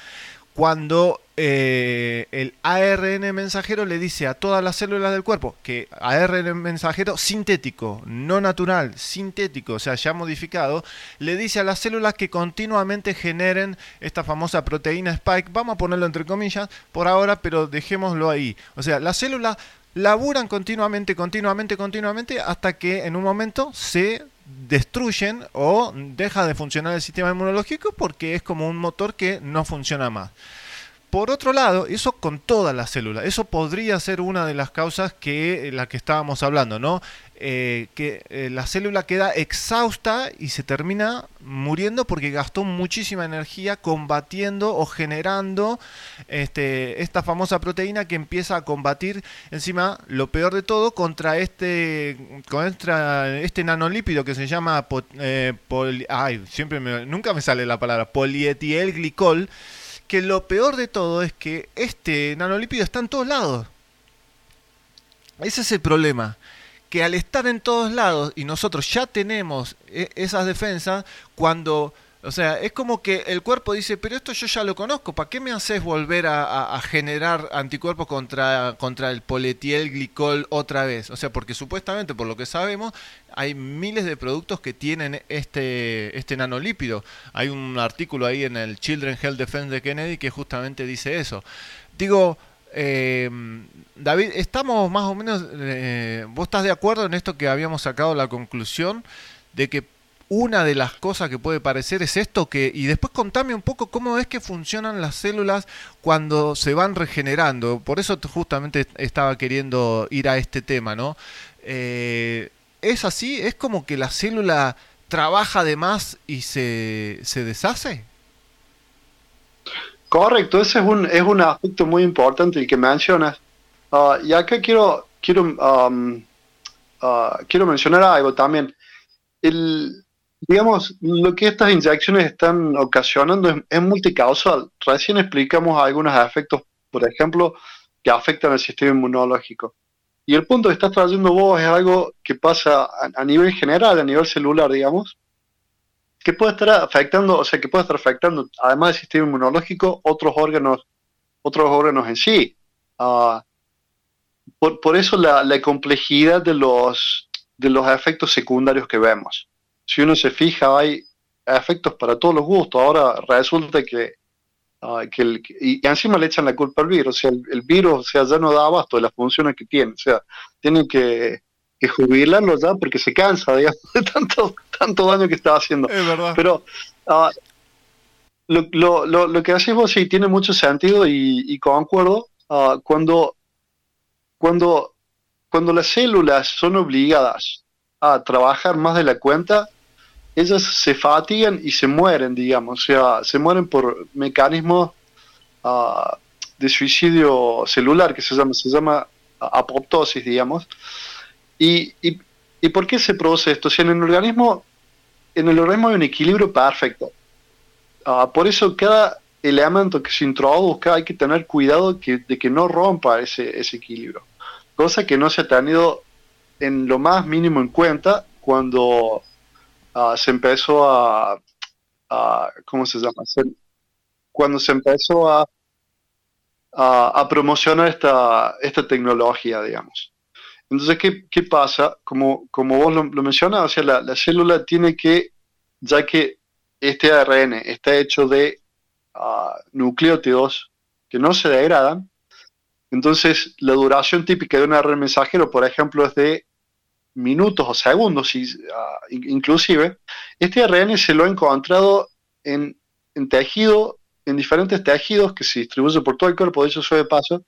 cuando eh, el ARN mensajero le dice a todas las células del cuerpo que ARN mensajero sintético, no natural, sintético, o sea, ya modificado, le dice a las células que continuamente generen esta famosa proteína spike, vamos a ponerlo entre comillas por ahora, pero dejémoslo ahí. O sea, las células laburan continuamente, continuamente, continuamente, hasta que en un momento se destruyen o deja de funcionar el sistema inmunológico porque es como un motor que no funciona más. Por otro lado, eso con todas las células, eso podría ser una de las causas que la que estábamos hablando, ¿no? Eh, que eh, la célula queda exhausta y se termina muriendo porque gastó muchísima energía combatiendo o generando este, esta famosa proteína que empieza a combatir encima lo peor de todo contra este contra este nanolípido que se llama eh, ay, siempre nunca me sale la palabra polietilglicol que lo peor de todo es que este nanolípido está en todos lados. Ese es el problema. Que al estar en todos lados y nosotros ya tenemos e- esas defensas, cuando, o sea, es como que el cuerpo dice, pero esto yo ya lo conozco, ¿para qué me haces volver a, generar anticuerpos contra, contra el polietilglicol otra vez? O sea, porque supuestamente, por lo que sabemos, hay miles de productos que tienen este, este nanolípido. Hay un artículo ahí en el Children Health Defense de Kennedy que justamente dice eso. Digo, eh, David, estamos más o menos, eh, vos estás de acuerdo en esto que habíamos sacado la conclusión de que una de las cosas que puede parecer es esto que y después contame un poco cómo es que funcionan las células cuando se van regenerando. Por eso justamente estaba queriendo ir a este tema, ¿no? Eh, ¿Es así? ¿Es como que la célula trabaja de más y se, se deshace? Correcto, ese es un, es un aspecto muy importante y que mencionas. Ah, y acá quiero, quiero, um, ah, quiero mencionar algo también. El, digamos, lo que estas inyecciones están ocasionando es, multicausal. Recién explicamos algunos efectos, por ejemplo, que afectan al sistema inmunológico. Y el punto que estás trayendo vos es algo que pasa a nivel general, a nivel celular, digamos, que puede estar afectando, o sea, que puede estar afectando, además del sistema inmunológico, otros órganos, otros órganos en sí. Ah, por, por eso la, la complejidad de los, de los efectos secundarios que vemos. Si uno se fija, hay efectos para todos los gustos. Ahora resulta que, ah, que y encima le echan la culpa al virus. O sea, el, el virus o sea, ya no da abasto de las funciones que tiene. O sea, tienen que que jubilarlo ya porque se cansa, <laughs> digamos, de tanto, tanto daño que está haciendo. Es verdad. Pero ah, lo, lo, lo, lo que haces vos sí tiene mucho sentido y, y concuerdo. ah, cuando, cuando, cuando las células son obligadas a trabajar más de la cuenta, ellas se fatigan y se mueren, digamos, o sea, se mueren por mecanismos ah, de suicidio celular que se llama, se llama apoptosis, digamos. ¿Y, y, y por qué se produce esto? Si en el organismo, en el organismo hay un equilibrio perfecto. Ah, por eso cada elemento que se introduzca hay que tener cuidado que- de que no rompa ese, ese equilibrio. Cosa que no se ha tenido en lo más mínimo en cuenta cuando ah, se empezó a, a- ¿cómo se llama? Se- cuando se empezó a, a, a promocionar esta, esta tecnología, digamos. Entonces, ¿qué, pasa? Como, como vos lo, lo mencionabas, o sea, la, la célula tiene que, ya que este ARN está hecho de ah, nucleótidos que no se degradan, entonces la duración típica de un ARN mensajero, por ejemplo, es de minutos o segundos, ah, in- inclusive. Este ARN se lo ha encontrado en, en tejido, en diferentes tejidos que se distribuyen por todo el cuerpo, de hecho, soy de paso,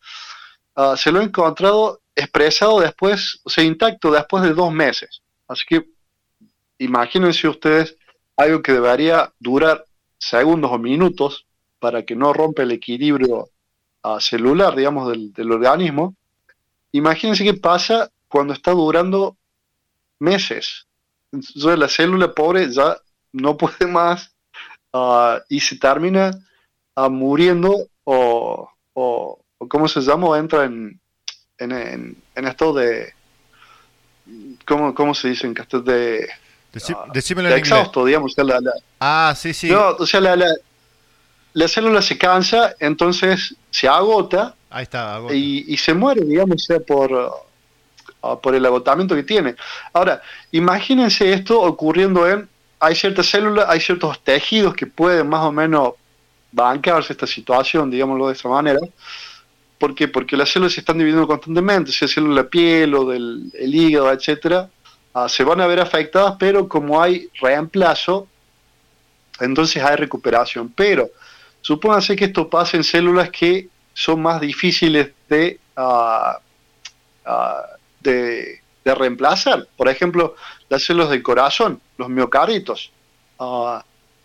ah, se lo ha encontrado expresado después, o sea, intacto después de dos meses. Así que imagínense ustedes algo que debería durar segundos o minutos para que no rompa el equilibrio ah, celular, digamos, del, del organismo. Imagínense qué pasa cuando está durando meses. Entonces la célula pobre ya no <laughs> puede más ah, y se termina muriendo o, o ¿cómo se llama? Entra en, en, en, en esto de... ¿Cómo, cómo se dice en castellano? De, ah, decímelo de en inglés. exhausto, digamos. la- la- Ah, sí, sí. no, o sea, la, la, la célula se cansa, entonces se agota Ahí está. agota. y, y se muere, digamos, sea, por, uh, por el agotamiento que tiene. Ahora, imagínense esto ocurriendo en, hay ciertas células, hay ciertos tejidos que pueden más o menos bancarse esta situación, digámoslo de esa manera. ¿Por qué? Porque las células se están dividiendo constantemente, sea células de la piel o del el hígado, etcétera, ah, se van a ver afectadas, pero como hay reemplazo, entonces hay recuperación. Pero supónganse que esto pasa en células que son más difíciles de, ah, ah, de, reemplazar. Por ejemplo, las células del corazón, los miocarditos.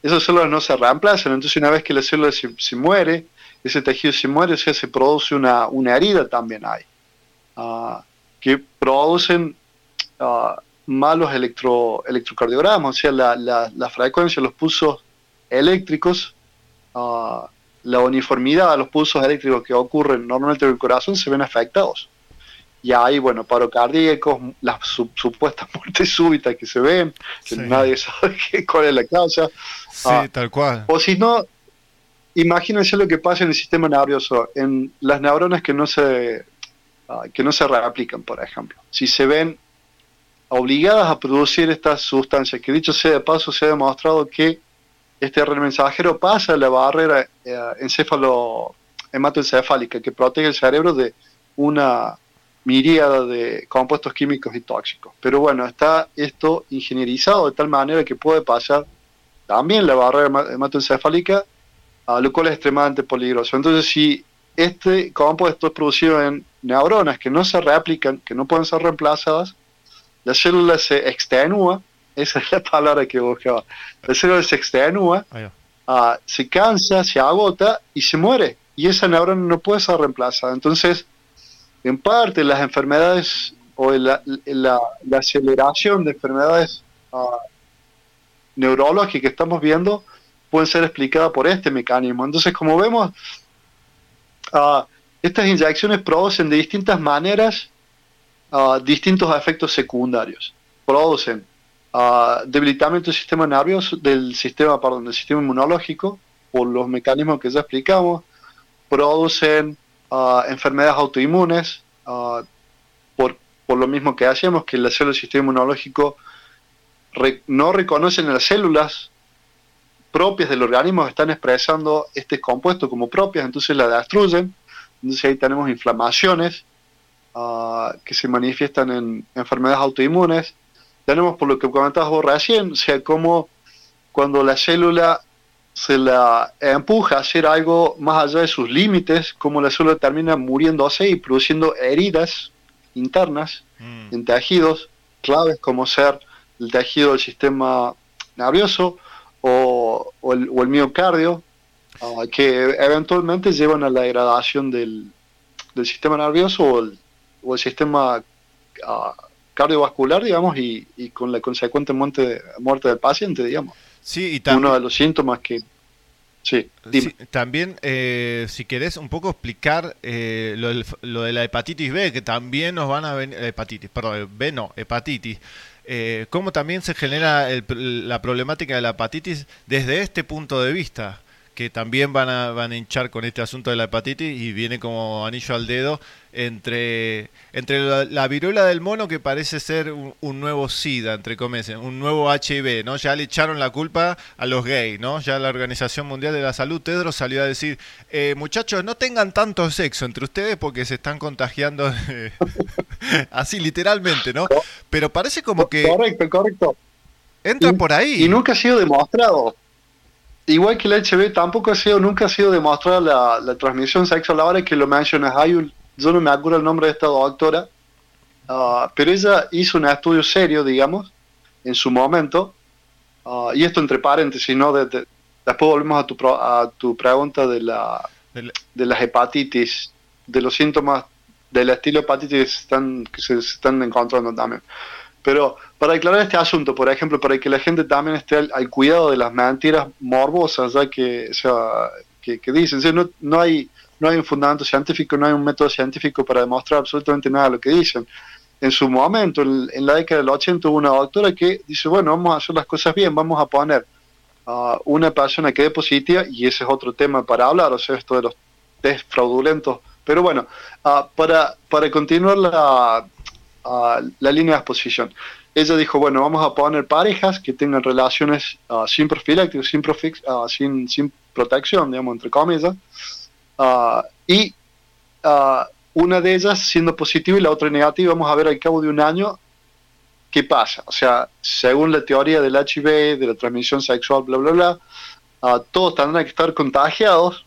Esas células no se reemplazan, entonces una vez que la célula se muere, ese tejido se muere, o sea, se produce una, una herida también hay, ah, que producen ah, malos electro, electrocardiogramas, o sea, la, la, la frecuencia, los pulsos eléctricos, ah, la uniformidad de los pulsos eléctricos que ocurren normalmente en el corazón se ven afectados. Y hay, bueno, paro cardíacos, las su- supuestas muertes súbitas que se ven, que Sí. nadie sabe <laughs> cuál es la causa. Sí, tal cual. o si no, imagínense lo que pasa en el sistema nervioso, en las neuronas que no se, ah, que no se reaplican, por ejemplo. Si se ven obligadas a producir estas sustancias, que dicho sea de paso, se ha demostrado que este RNA mensajero pasa la barrera eh, encéfalo hematoencefálica que protege el cerebro de una miríada de compuestos químicos y tóxicos. Pero bueno, está esto ingenierizado de tal manera que puede pasar también la barrera hema- hematoencefálica, lo cual es extremadamente peligroso. Entonces, si este compuesto es producido en neuronas que no se reaplican, que no pueden ser reemplazadas, la célula se extenúa, <laughs> esa es la palabra que buscaba, la célula se extenúa, ah, se cansa, se agota y se muere. Y esa neurona no puede ser reemplazada. Entonces, en parte las enfermedades o la, la- la aceleración de enfermedades ah, neurológicas que estamos viendo pueden ser explicadas por este mecanismo. Entonces, como vemos, ah, estas inyecciones producen de distintas maneras ah, distintos efectos secundarios. Producen ah, debilitamiento del sistema nervioso, del sistema, del sistema inmunológico, por los mecanismos que ya explicamos, producen enfermedades autoinmunes, por, por lo mismo que hacemos, que las células del sistema inmunológico no reconocen las células propias del organismo, están expresando este compuesto como propias, entonces la destruyen, entonces ahí tenemos inflamaciones, ah, que se manifiestan en enfermedades autoinmunes. Tenemos, por lo que comentabas vos recién, o sea, cómo cuando la célula se la empuja a hacer algo más allá de sus límites, como la célula termina muriéndose y produciendo heridas internas Mm. en tejidos claves como ser el tejido del sistema nervioso o, o el, o el miocardio, ah, que eventualmente llevan a la degradación del, del sistema nervioso o el, o el sistema ah, cardiovascular, digamos, y, y con la consecuente muerte, muerte del paciente, digamos. Sí, y también... Uno de los síntomas que... Sí, dime. Sí, también, eh, si querés un poco explicar eh, lo, lo de la hepatitis B, que también nos van a venir, hepatitis, perdón, B no, hepatitis, eh, cómo también se genera el la problemática de la hepatitis desde este punto de vista, que también van a, van a hinchar con este asunto de la hepatitis y viene como anillo al dedo entre, entre la, la viruela del mono que parece ser un, un nuevo SIDA, entre comillas, un nuevo HIV, ¿no? Ya le echaron la culpa a los gays, ¿no? Ya la Organización Mundial de la Salud, Tedros salió a decir, eh, muchachos, no tengan tanto sexo entre ustedes porque se están contagiando <laughs> así literalmente, ¿no? Pero parece como que Correcto, correcto. entra por ahí. Y nunca ha sido demostrado. Igual que el HIV, tampoco ha sido, nunca ha sido demostrada la, la transmisión sexual. Ahora que lo mencionas, hay un- yo no me acuerdo el nombre de esta doctora, ah, pero ella hizo un estudio serio, digamos, en su momento, ah, y esto entre paréntesis, ¿no? De- de- después volvemos a tu, pro- a tu pregunta de, la, de las hepatitis, de los síntomas del estilo hepatitis están, que se están encontrando también. Pero para aclarar este asunto, por ejemplo, para que la gente también esté al, cuidado de las mentiras morbosas, que, dicen, o no, hay un fundamento científico, no hay un método científico para demostrar absolutamente nada de lo que dicen. En su momento, en, la década del 80, hubo una doctora que dice, bueno, vamos a hacer las cosas bien, vamos a poner a una persona que dé positiva, y ese es otro tema para hablar, o sea, esto de los test fraudulentos. Pero bueno, para, para continuar la, ah, la línea de exposición, ella dijo, bueno, vamos a poner parejas que tengan relaciones ah, sin profix- ah, sin, protección, digamos, entre comillas, ah, y una de ellas siendo positiva y la otra negativa, vamos a ver al cabo de un año qué pasa. O sea, según la teoría del HIV, de la transmisión sexual, bla, bla, bla, todos tendrán que estar contagiados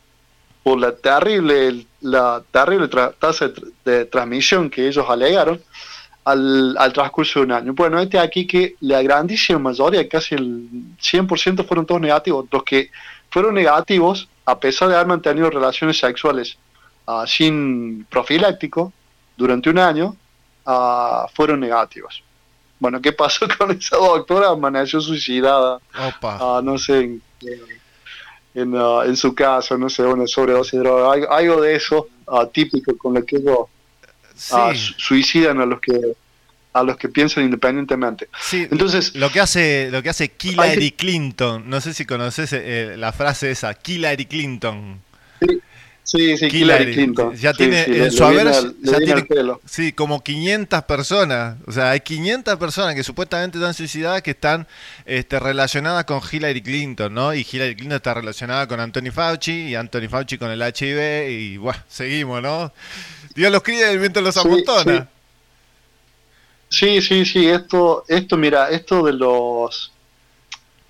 por la terrible, la terrible tasa de transmisión que ellos alegaron al, al transcurso de un año. Bueno, este aquí que la grandísima mayoría, casi el 100% fueron todos negativos. Los que fueron negativos, a pesar de haber mantenido relaciones sexuales ah, sin profiláctico durante un año, ah, fueron negativos. Bueno, ¿qué pasó <laughs> con esa doctora? Amaneció suicidada, Opa. ah, no sé, en, en, en su casa, no sé, una sobredosis de droga, algo, algo de eso típico con lo que ellos Sí, ah, su- suicidan a los que a los que piensan independientemente. sí. Entonces, Lo que hace, lo que hace Hillary Clinton, no sé si conoces eh, la frase esa, Hillary Clinton. sí, sí, Hillary Clinton. Ya Sí, tiene sí, en su haber, al- ya tiene sí, como 500 personas. O sea, hay 500 personas que supuestamente están suicidadas que están este, relacionadas con Hillary Clinton, ¿no? Y Hillary Clinton está relacionada con Anthony Fauci y Anthony Fauci con el HIV y bueno, seguimos, ¿no? Dios los cría y el viento los Sí, amontona. Sí, sí, sí, esto, esto, mira, esto de los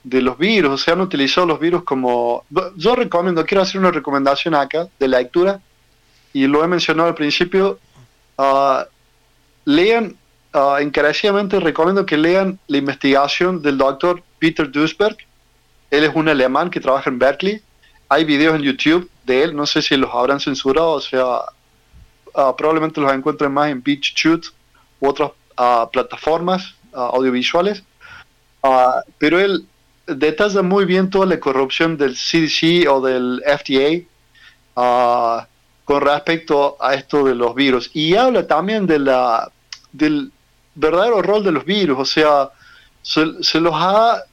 de los virus, o sea, han utilizado los virus como... Yo recomiendo, quiero hacer una recomendación acá de lectura, y lo he mencionado al principio, ah, lean, ah, encarecidamente recomiendo que lean la investigación del doctor Peter Duisberg, él es un alemán que trabaja en Berkeley, hay videos en YouTube de él, no sé si los habrán censurado, o sea, ah, probablemente los encuentren más en BeachTube u otras plataformas audiovisuales, pero él detalla muy bien toda la corrupción del CDC o del FDA ah, con respecto a esto de los virus. Y habla también de la, del verdadero rol de los virus, o sea, se, los ha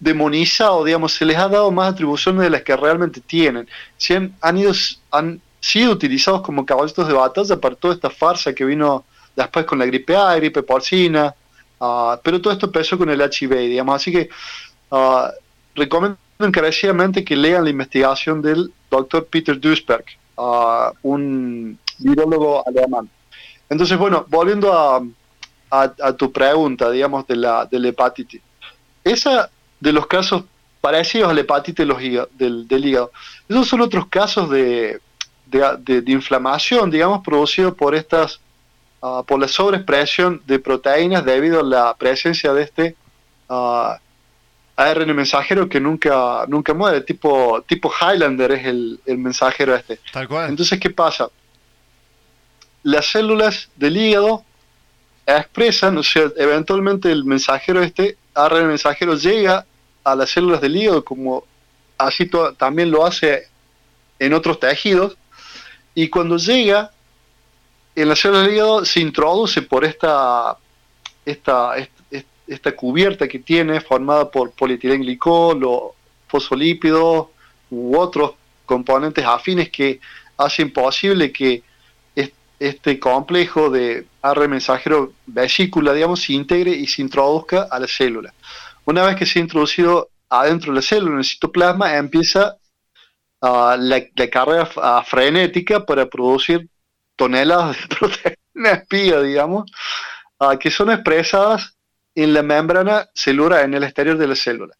demonizado, digamos, se les ha dado más atribuciones de las que realmente tienen. Se han, han ido, han sido utilizados como caballitos de batalla para toda esta farsa que vino después con la gripe A, gripe porcina, ah, pero todo esto empezó con el HIV, digamos, así que ah, recomiendo encarecidamente que lean la investigación del doctor Peter Duisberg, ah, un virólogo alemán. Entonces, bueno, volviendo a, tu pregunta, digamos, de la, de hepatitis. Esa de los casos parecidos a la hepatitis del, del hígado, esos son otros casos de, de, inflamación, digamos, producido por estas, ah, por la sobreexpresión de proteínas debido a la presencia de este ARN mensajero que nunca, nunca muere, tipo, tipo Highlander es el, el mensajero este. Tal cual. Entonces, ¿qué pasa? Las células del hígado expresan, o sea, eventualmente el mensajero este, ARN mensajero, llega a las células del hígado, como así también lo hace en otros tejidos, y cuando llega en las células del hígado se introduce por esta, esta, est- est- esta cubierta que tiene formada por polietilenglicol o fosfolípidos u otros componentes afines que hacen posible que es- este complejo de ARN mensajero vesícula, digamos, se integre y se introduzca a la célula. Una vez que se ha introducido adentro de la célula, en el citoplasma, empieza ah, la, carrera ah, frenética para producir toneladas de <laughs> proteína espía, digamos, ah, que son expresadas en la membrana celular, en el exterior de la célula.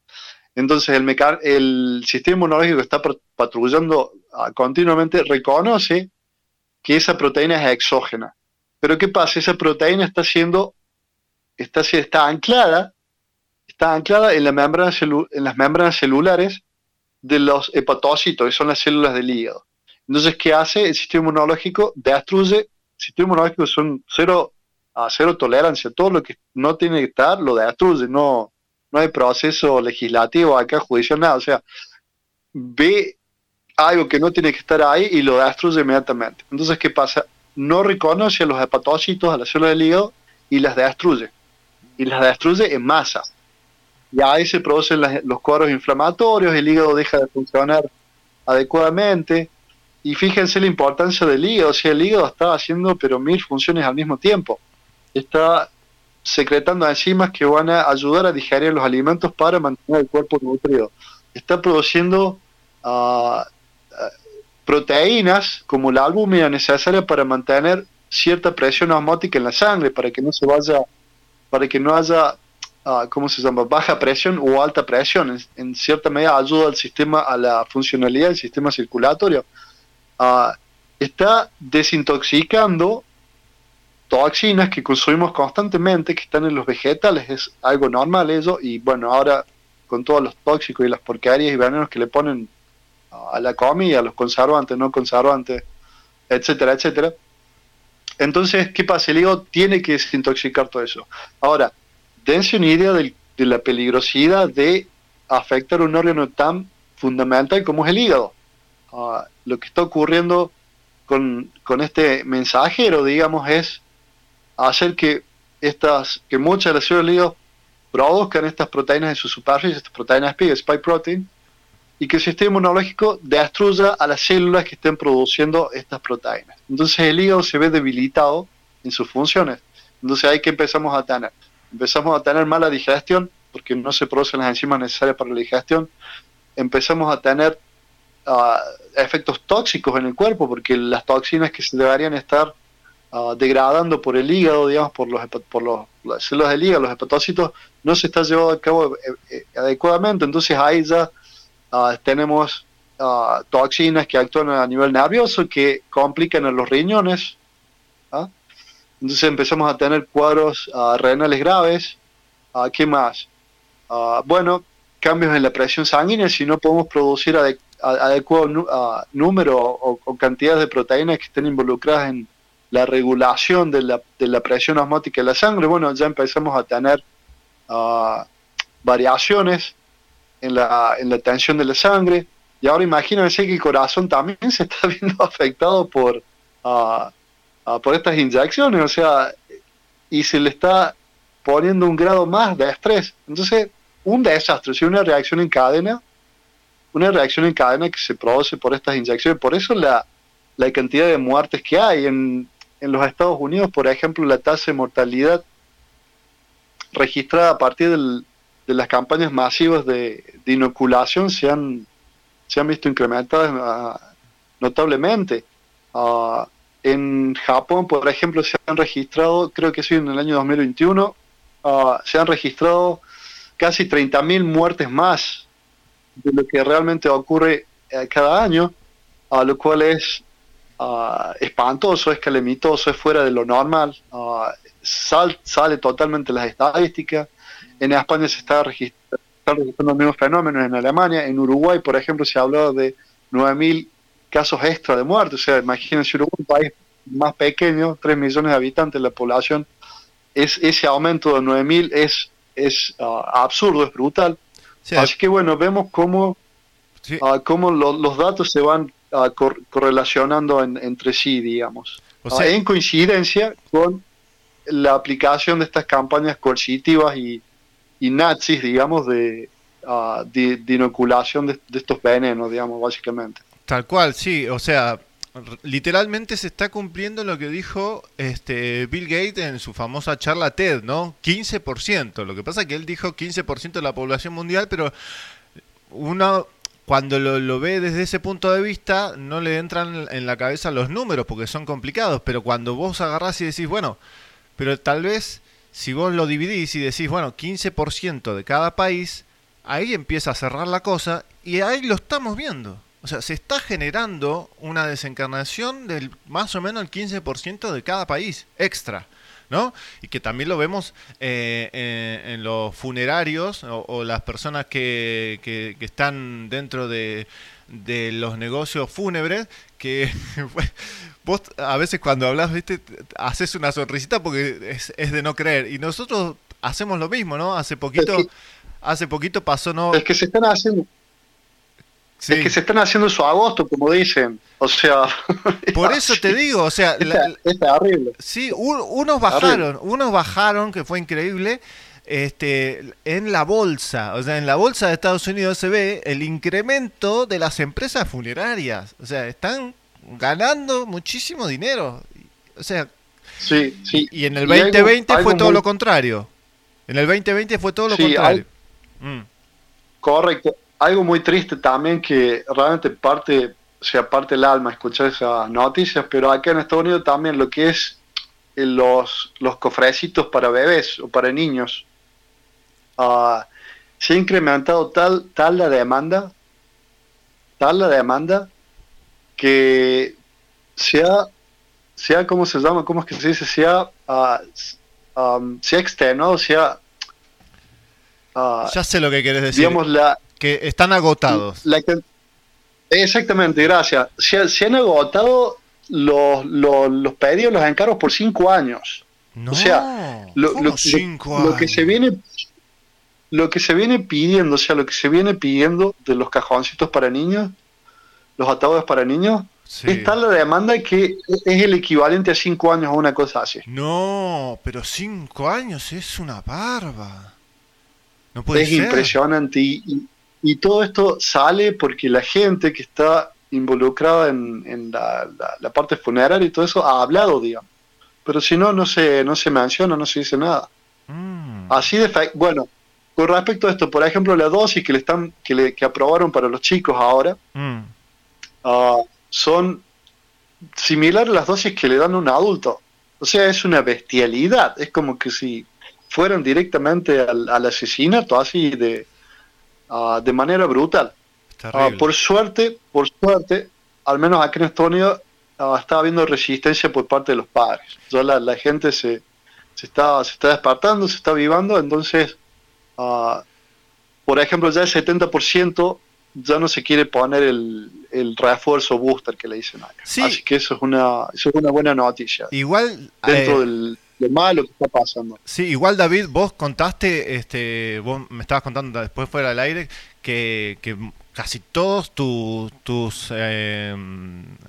Entonces el, el sistema inmunológico que está pat- patrullando ah, continuamente reconoce que esa proteína es exógena. Pero ¿qué pasa? Esa proteína está siendo, está, está anclada, está anclada en, la membrana en las membranas celulares de los hepatocitos, que son las células del hígado. Entonces, ¿qué hace? El sistema inmunológico destruye, el sistema inmunológico son cero, a cero tolerancia, todo lo que no tiene que estar lo destruye, no, no hay proceso legislativo acá, judicial, nada, o sea, ve algo que no tiene que estar ahí y lo destruye inmediatamente. Entonces, ¿qué pasa? No reconoce a los hepatocitos, a las células del hígado, y las destruye. Y las destruye en masa. Y ahí se producen las- los cuadros inflamatorios, el hígado deja de funcionar adecuadamente. Y fíjense la importancia del hígado, o sea, el hígado está haciendo pero mil funciones al mismo tiempo. Está secretando enzimas que van a ayudar a digerir los alimentos para mantener el cuerpo nutrido. Está produciendo ah, ah, proteínas como la albúmina necesaria para mantener cierta presión osmótica en la sangre, para que no se vaya, para que no haya, ah, ¿cómo se llama?, baja presión o alta presión. En, cierta medida ayuda al sistema, a la funcionalidad del sistema circulatorio. Está desintoxicando toxinas que consumimos constantemente, que están en los vegetales, es algo normal eso, y bueno, ahora con todos los tóxicos y las porquerías y venenos que le ponen a la comida, los conservantes, no conservantes, etcétera, etcétera. Entonces, ¿qué pasa? El hígado tiene que desintoxicar todo eso. Ahora, dense una idea del- de la peligrosidad de afectar un órgano tan fundamental como es el hígado. Ah, lo que está ocurriendo con, con este mensajero, digamos, es hacer que estas, que muchas de las células del hígado produzcan estas proteínas en su superficie, estas proteínas PIG, spike protein, y que el sistema inmunológico destruya a las células que estén produciendo estas proteínas. Entonces el hígado se ve debilitado en sus funciones. Entonces ahí que empezamos a tener. Empezamos a tener mala digestión, porque no se producen las enzimas necesarias para la digestión. Empezamos a tener ah, efectos tóxicos en el cuerpo, porque las toxinas que se deberían estar ah, degradando por el hígado, digamos, por, los, por los, las células del hígado, los hepatocitos, no se está llevando a cabo eh, eh, adecuadamente. Entonces ahí ya ah, tenemos ah, toxinas que actúan a nivel nervioso, que complican a los riñones. Entonces empezamos a tener cuadros renales graves. ¿Qué más? Bueno, cambios en la presión sanguínea, si no podemos producir adecuado número o, o cantidad de proteínas que estén involucradas en la regulación de la, de la presión osmótica de la sangre, bueno, ya empezamos a tener ah, variaciones en la, en la tensión de la sangre. Y ahora imagínense que el corazón también se está <laughs> viendo afectado por, ah, ah, por estas inyecciones, o sea, y se le está poniendo un grado más de estrés. Entonces, un desastre, si una reacción en cadena, una reacción en cadena que se produce por estas inyecciones. Por eso la, la cantidad de muertes que hay en, en los Estados Unidos, por ejemplo, la tasa de mortalidad registrada a partir del- de las campañas masivas de, de inoculación se han, se han visto incrementadas ah, notablemente. Ah, en Japón, por ejemplo, se han registrado, creo que sí en el año 2021, ah, se han registrado casi 30.000 muertes más de lo que realmente ocurre eh, cada año, a lo cual es ah, espantoso, es calamitoso, es fuera de lo normal, ah, sal- sale totalmente las estadísticas. En España se está registrando, están registrando los mismos fenómenos, en Alemania, en Uruguay, por ejemplo, se ha hablado de 9.000 casos extra de muerte. O sea, imagínense Uruguay, un país más pequeño, 3 millones de habitantes, la población, es, ese aumento de 9.000 es, es ah, absurdo, es brutal. Sí, Así que bueno, vemos cómo, sí. cómo lo- los datos se van ah, cor- correlacionando en- entre sí, digamos. O sea- en coincidencia con la aplicación de estas campañas coercitivas y, y nazis, digamos, de, ah, de, de inoculación de, de estos venenos, digamos, básicamente. Tal cual, sí, o sea, literalmente se está cumpliendo lo que dijo este Bill Gates en su famosa charla TED, ¿no? 15%. Lo que pasa es que él dijo 15% de la población mundial, pero uno cuando lo, lo ve desde ese punto de vista no le entran en la cabeza los números porque son complicados, pero cuando vos agarrás y decís, bueno, pero tal vez si vos lo dividís y decís, bueno, 15% de cada país, ahí empieza a cerrar la cosa y ahí lo estamos viendo. O sea, se está generando una desencarnación del más o menos el 15% de cada país extra, ¿no? Y que también lo vemos eh, en, en los funerarios o, o las personas que, que- que están dentro de, de los negocios fúnebres, que <laughs> vos a veces cuando hablas, viste, haces una sonrisita porque es, es de no creer. Y nosotros hacemos lo mismo, ¿no? Hace poquito, Es que- hace poquito pasó, ¿no? Es que se están haciendo, Sí. es que se están haciendo su agosto, como dicen. O sea, <laughs> Por eso te digo, o sea, es, la- es terrible. Sí, un- unos bajaron, unos bajaron, que fue increíble, este, en la bolsa, o sea, en la bolsa de Estados Unidos se ve el incremento de las empresas funerarias, o sea, están ganando muchísimo dinero, o sea, Sí, sí. y en el Y algo- 2020 algo fue todo muy- lo contrario, en el 2020 fue todo lo Sí, contrario. Mm, Correcto. Algo muy triste también que realmente parte, o sea, parte el alma escuchar esas noticias, pero acá en Estados Unidos también lo que es eh, los, los cofrecitos para bebés o para niños, ah, se ha incrementado tal, tal la demanda, tal la demanda, que se ha, se ha, ¿cómo se llama? ¿Cómo es que se dice? Se ha, s- am, se ha extenuado, se ha... ah, Ya sé lo que querés decir, digamos, la, que están agotados. la Exactamente, gracias. Se, se han agotado los, los, los pedidos, los encargos por cinco años. No, o sea, lo, ¿cómo lo- lo- cinco lo que se viene lo que se viene pidiendo, o sea, lo que se viene pidiendo de los cajoncitos para niños, los ataúdes para niños, Sí. es tal la demanda que es el equivalente a cinco años a una cosa así. No, pero cinco años es una barba. No puede es ser. impresionante y, y- y todo esto sale porque la gente que está involucrada en, en la, la- la parte funeraria y todo eso ha hablado, digamos. Pero si no, no se, no se menciona, no se dice nada. Mm, Así de bueno, con respecto a esto, por ejemplo, la dosis que le están, que le, que aprobaron para los chicos ahora, mm. ah, son similares a las dosis que le dan a un adulto. O sea, es una bestialidad. Es como que si fueran directamente al, al asesinato, así de, ah, de manera brutal. Ah, por suerte, por suerte, al menos aquí en Unidos, ah, está habiendo resistencia por parte de los padres. Ya la, la gente se, se, está, se está despertando, se está vivando, entonces, ah, por ejemplo, ya el 70% ya no se quiere poner el, el refuerzo booster que le dicen acá. Sí. Así que eso es una, eso es una buena noticia. Igual, Dentro eh, del, lo malo que está pasando. sí, igual David, vos contaste, este, vos me estabas contando después fuera del aire que, que casi todos tu- tus eh,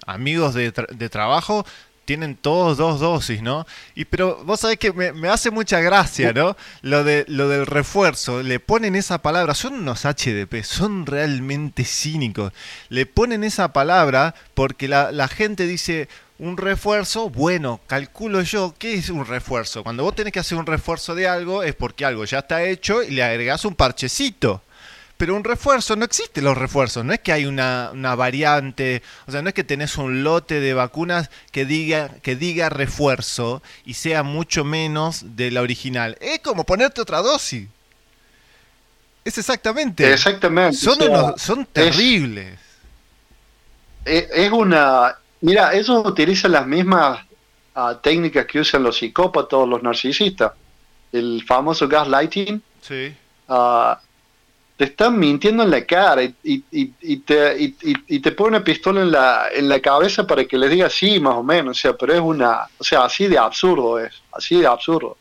amigos de, tra- de trabajo tienen todos dos dosis, ¿no? Y pero vos sabés que me, hace mucha gracia, ¿no? Lo de lo del refuerzo, le ponen esa palabra, son unos HDP, son realmente cínicos. Le ponen esa palabra porque la, la gente dice un refuerzo, bueno, calculo yo, ¿qué es un refuerzo? Cuando vos tenés que hacer un refuerzo de algo es porque algo ya está hecho y le agregás un parchecito. Pero un refuerzo, no existen los refuerzos, no es que hay una, una variante, o sea, no es que tenés un lote de vacunas que diga, que diga refuerzo y sea mucho menos de la original. Es como ponerte otra dosis. Es exactamente. Exactamente. Son, o sea, unos- son es- terribles. Es, es una. Mira, ellos utilizan las mismas ah, técnicas que usan los psicópatas o los narcisistas. El famoso gaslighting. Sí. ah, te están mintiendo en la cara y, y- te, y, te pone una pistola en la, en la cabeza para que les diga sí, más o menos. O sea, pero es una. O sea, así de absurdo es. Así de absurdo.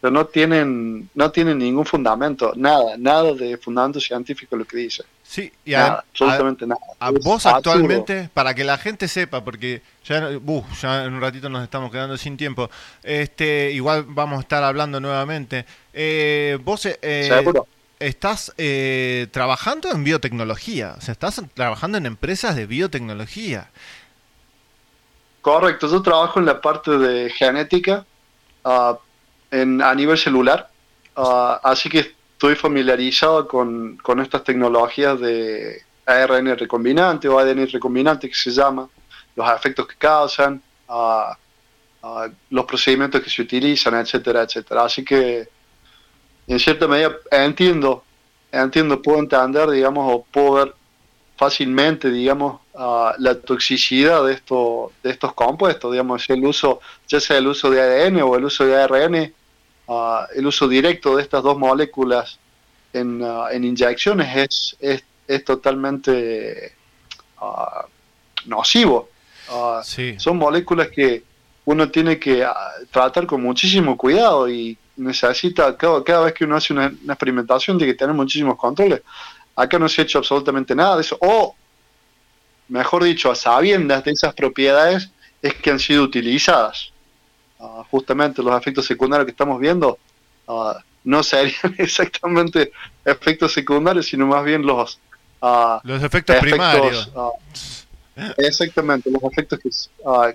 Pero no tienen, no tienen ningún fundamento. Nada, nada de fundamento científico lo que dice. Sí, y Nada, a- absolutamente nada. A vos absurdo. actualmente, para que la gente sepa, porque ya, uh, ya en un ratito nos estamos quedando sin tiempo, este, igual vamos a estar hablando nuevamente. Eh, vos eh, Seguro. Estás eh, trabajando en biotecnología, o sea, estás trabajando en empresas de biotecnología. Correcto, yo trabajo en la parte de genética ah, en, a nivel celular, Ah, así que estoy familiarizado con, con estas tecnologías de ARN recombinante o ADN recombinante que se llama, los efectos que causan, ah, los procedimientos que se utilizan, etcétera, etcétera. Así que en cierta medida entiendo, entiendo, puedo entender, digamos, o puedo ver fácilmente, digamos, ah, la toxicidad de, esto, de estos compuestos, digamos, el uso, ya sea el uso de ADN o el uso de ARN, ah, el uso directo de estas dos moléculas en, ah, en inyecciones es, es, es totalmente nocivo. Ah, Son moléculas que uno tiene que tratar con muchísimo cuidado y necesita, cada, cada vez que uno hace una, una experimentación, tiene que tener muchísimos controles. Acá no se ha hecho absolutamente nada de eso. O, mejor dicho, a sabiendas de esas propiedades es que han sido utilizadas. Ah, justamente los efectos secundarios que estamos viendo ah, no serían <laughs> exactamente efectos secundarios, sino más bien los... ah, Los efectos primarios. ah, exactamente, los efectos que,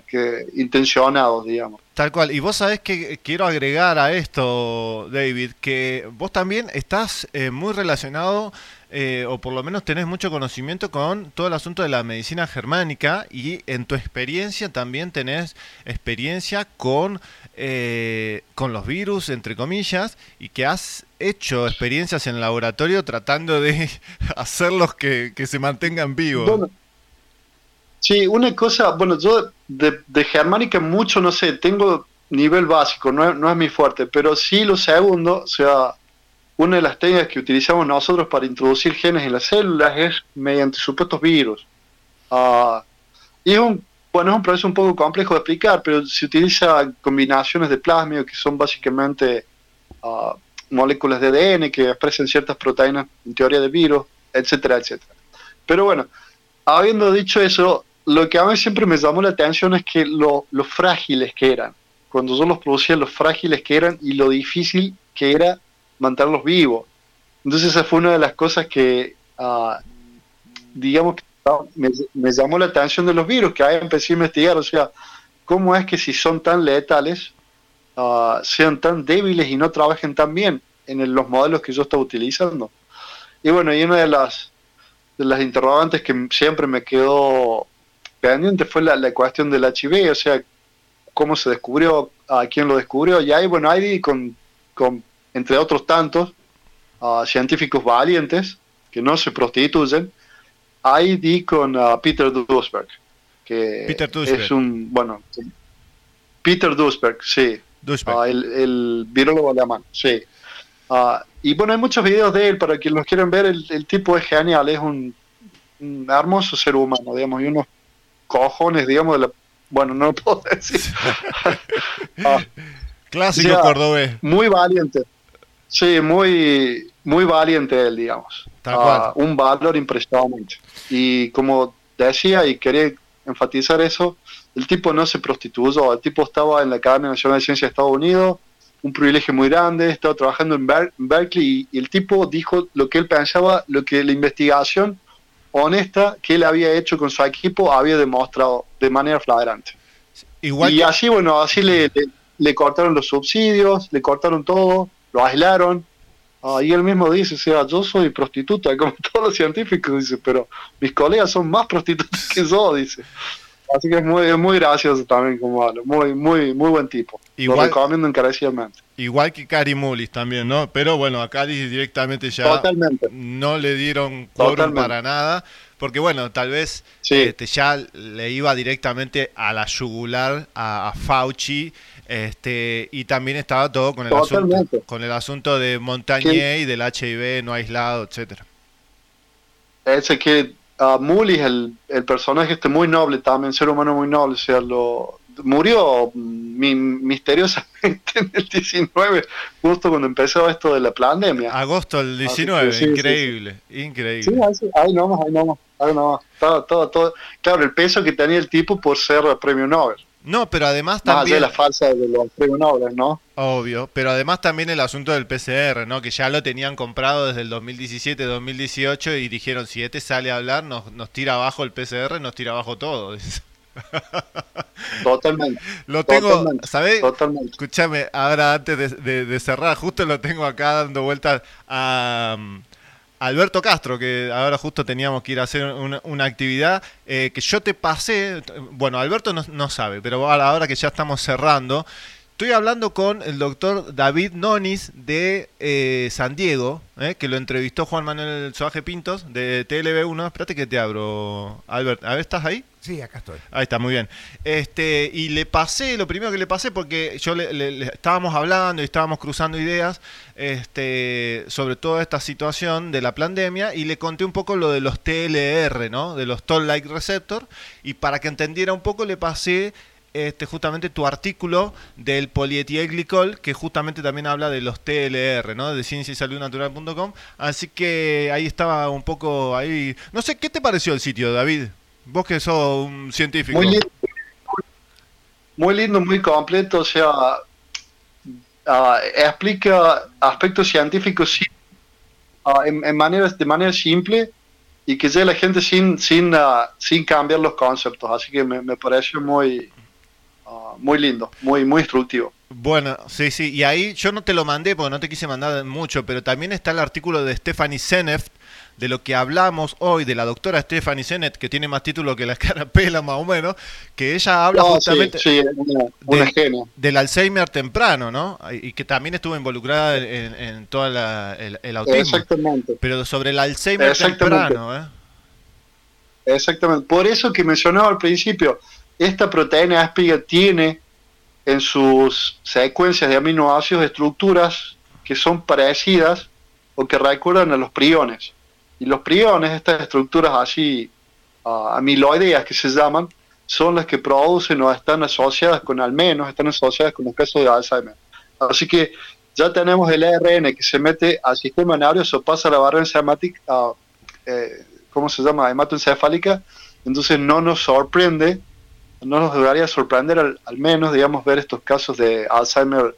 que intencionados, digamos. Tal cual. Y vos sabés que quiero agregar a esto, David, que vos también estás eh, muy relacionado, eh, o por lo menos tenés mucho conocimiento con todo el asunto de la medicina germánica y en tu experiencia también tenés experiencia con, eh, con los virus, entre comillas, y que has hecho experiencias en laboratorio tratando de <laughs> hacerlos que, que se mantengan vivos. Sí, una cosa, bueno, yo de, de germánica mucho no sé, tengo nivel básico, no es, no es mi fuerte, pero sí lo segundo, o sea, una de las técnicas que utilizamos nosotros para introducir genes en las células es mediante supuestos virus. Ah, y es un, bueno, es un proceso un poco complejo de explicar, pero se utiliza combinaciones de plasmio que son básicamente ah, moléculas de ADN que expresan ciertas proteínas en teoría de virus, etcétera, etcétera. Pero bueno, habiendo dicho eso, lo que a mí siempre me llamó la atención es que lo, frágiles que eran. Cuando yo los producía, lo frágiles que eran y lo difícil que era mantenerlos vivos. Entonces esa fue una de las cosas que, ah, digamos, que ah, me, llamó la atención de los virus, que ahí empecé a investigar, o sea, cómo es que si son tan letales, ah, sean tan débiles y no trabajen tan bien en los modelos que yo estaba utilizando. Y bueno, y una de las, de las interrogantes que siempre me quedó pendiente fue la, la cuestión del HIV, o sea, cómo se descubrió, a quién lo descubrió, y ahí, bueno, ahí con, con entre otros tantos, ah, científicos valientes, que no se prostituyen, ahí di con ah, Peter Duisberg, que Peter Duisberg. es un, bueno, Peter Duisberg, sí, Duisberg. Ah, el, el virólogo alemán, sí. Ah, y bueno, hay muchos videos de él, para quienes los quieren ver, el, el tipo es genial, es un, un hermoso ser humano, digamos, y unos cojones, digamos, de la... Bueno, no lo puedo <laughs> decir. <laughs> Ah, Clásico sea, cordobés. Muy valiente. Sí, muy, muy valiente él, digamos. Ah, un valor impresionante. Y como decía, y quería enfatizar eso, el tipo no se prostituyó, el tipo estaba en la Academia Nacional de Ciencias de Estados Unidos, un privilegio muy grande, estaba trabajando en, Ber- en Berkeley y, y el tipo dijo lo que él pensaba, lo que la investigación honesta que él había hecho con su equipo había demostrado de manera flagrante. Igual y que- así, bueno, así le, le- le cortaron los subsidios, le cortaron todo, lo aislaron, Ah, y él mismo dice, o sea, yo soy prostituta, <laughs> como todos los científicos, dice, pero mis colegas son más prostitutas que yo, dice. Así que es muy, es muy gracioso también como habla, muy, muy, muy buen tipo. Igual- Lo recomiendo encarecidamente. Igual que Cari Mullis también, ¿no? Pero bueno, a Cari directamente ya Totalmente. no le dieron quórum para nada, porque bueno, tal vez Sí. este, ya le iba directamente a la yugular a, a Fauci, este, y también estaba todo con el asunto, con el asunto de Montagnier y del HIV no aislado, etcétera. Ese que uh, el, el personaje este muy noble también, ser humano muy noble, o sea, lo murió mm, mi- misteriosamente <laughs> en el 19, justo cuando empezó esto de la pandemia. Agosto del Así que 19, sí, sí, sí. increíble, increíble. Sí, ahí nomás, ahí nomás, ahí nomás. Todo, todo, todo. Claro, el peso que tenía el tipo por ser premio Nobel. No, pero además Más también... de la falsa de los Nobel, ¿no? Obvio, pero además también el asunto del PCR, ¿no? Que ya lo tenían comprado desde el 2017-2018 y dijeron, si este sale a hablar, nos, nos tira abajo el PCR, nos tira abajo todo. <laughs> Totalmente. Lo tengo, Totalmente, ¿sabés? Totalmente. Escúchame, ahora antes de, de- de cerrar, justo lo tengo acá dando vueltas a um, Alberto Castro, que ahora justo teníamos que ir a hacer una, actividad eh, que yo te pasé. Bueno, Alberto no, sabe, pero ahora que ya estamos cerrando, estoy hablando con el doctor David Nonis de eh, San Diego, eh, que lo entrevistó Juan Manuel Soaje Pintos de TLB1. Espérate que te abro, Albert. A ver, ¿estás ahí? Sí, acá estoy. Ahí está, muy bien. Este, y le pasé, lo primero que le pasé, porque yo le, le- le- estábamos hablando y estábamos cruzando ideas este, sobre toda esta situación de la pandemia y le conté un poco lo de los TLR, ¿no? De los Toll-like receptor. Y para que entendiera un poco le pasé este, justamente tu artículo del polietilenglicol, que justamente también habla de los TLR, ¿no? De ciencia y salud natural.com. Así que ahí estaba un poco ahí. No sé, ¿qué te pareció el sitio, David? Vos que sos un científico. Muy lindo, muy lindo, muy completo, o sea, ah, explica aspectos científicos ah, en, en de manera simple y que llegue la gente sin, sin, ah, sin cambiar los conceptos, así que me, me pareció muy, muy lindo, muy, muy instructivo. Bueno, sí, sí. Y ahí yo no te lo mandé porque no te quise mandar mucho, pero también está el artículo de Stephanie Seneft, de lo que hablamos hoy, de la doctora Stephanie Seneft, que tiene más título que la <laughs> carapela más o menos, que ella habla No, justamente sí, una, una de- del Alzheimer temprano, ¿no? Y que también estuvo involucrada en, en todo el, el autismo. Exactamente. Pero sobre el Alzheimer Exactamente. temprano, ¿eh? Exactamente. Por eso que mencionaba al principio, esta proteína Aspiga tiene en sus secuencias de aminoácidos estructuras que son parecidas o que recuerdan a los priones. Y los priones, estas estructuras así ah, amiloideas que se llaman, son las que producen o están asociadas con, al menos, están asociadas con los casos de Alzheimer. Así que ya tenemos el ARN que se mete al sistema nervioso, pasa a la barrera enzimática, ah, eh, ¿cómo se llama? Hematoencefálica, entonces no nos sorprende, no nos debería sorprender al, al menos, digamos, ver estos casos de Alzheimer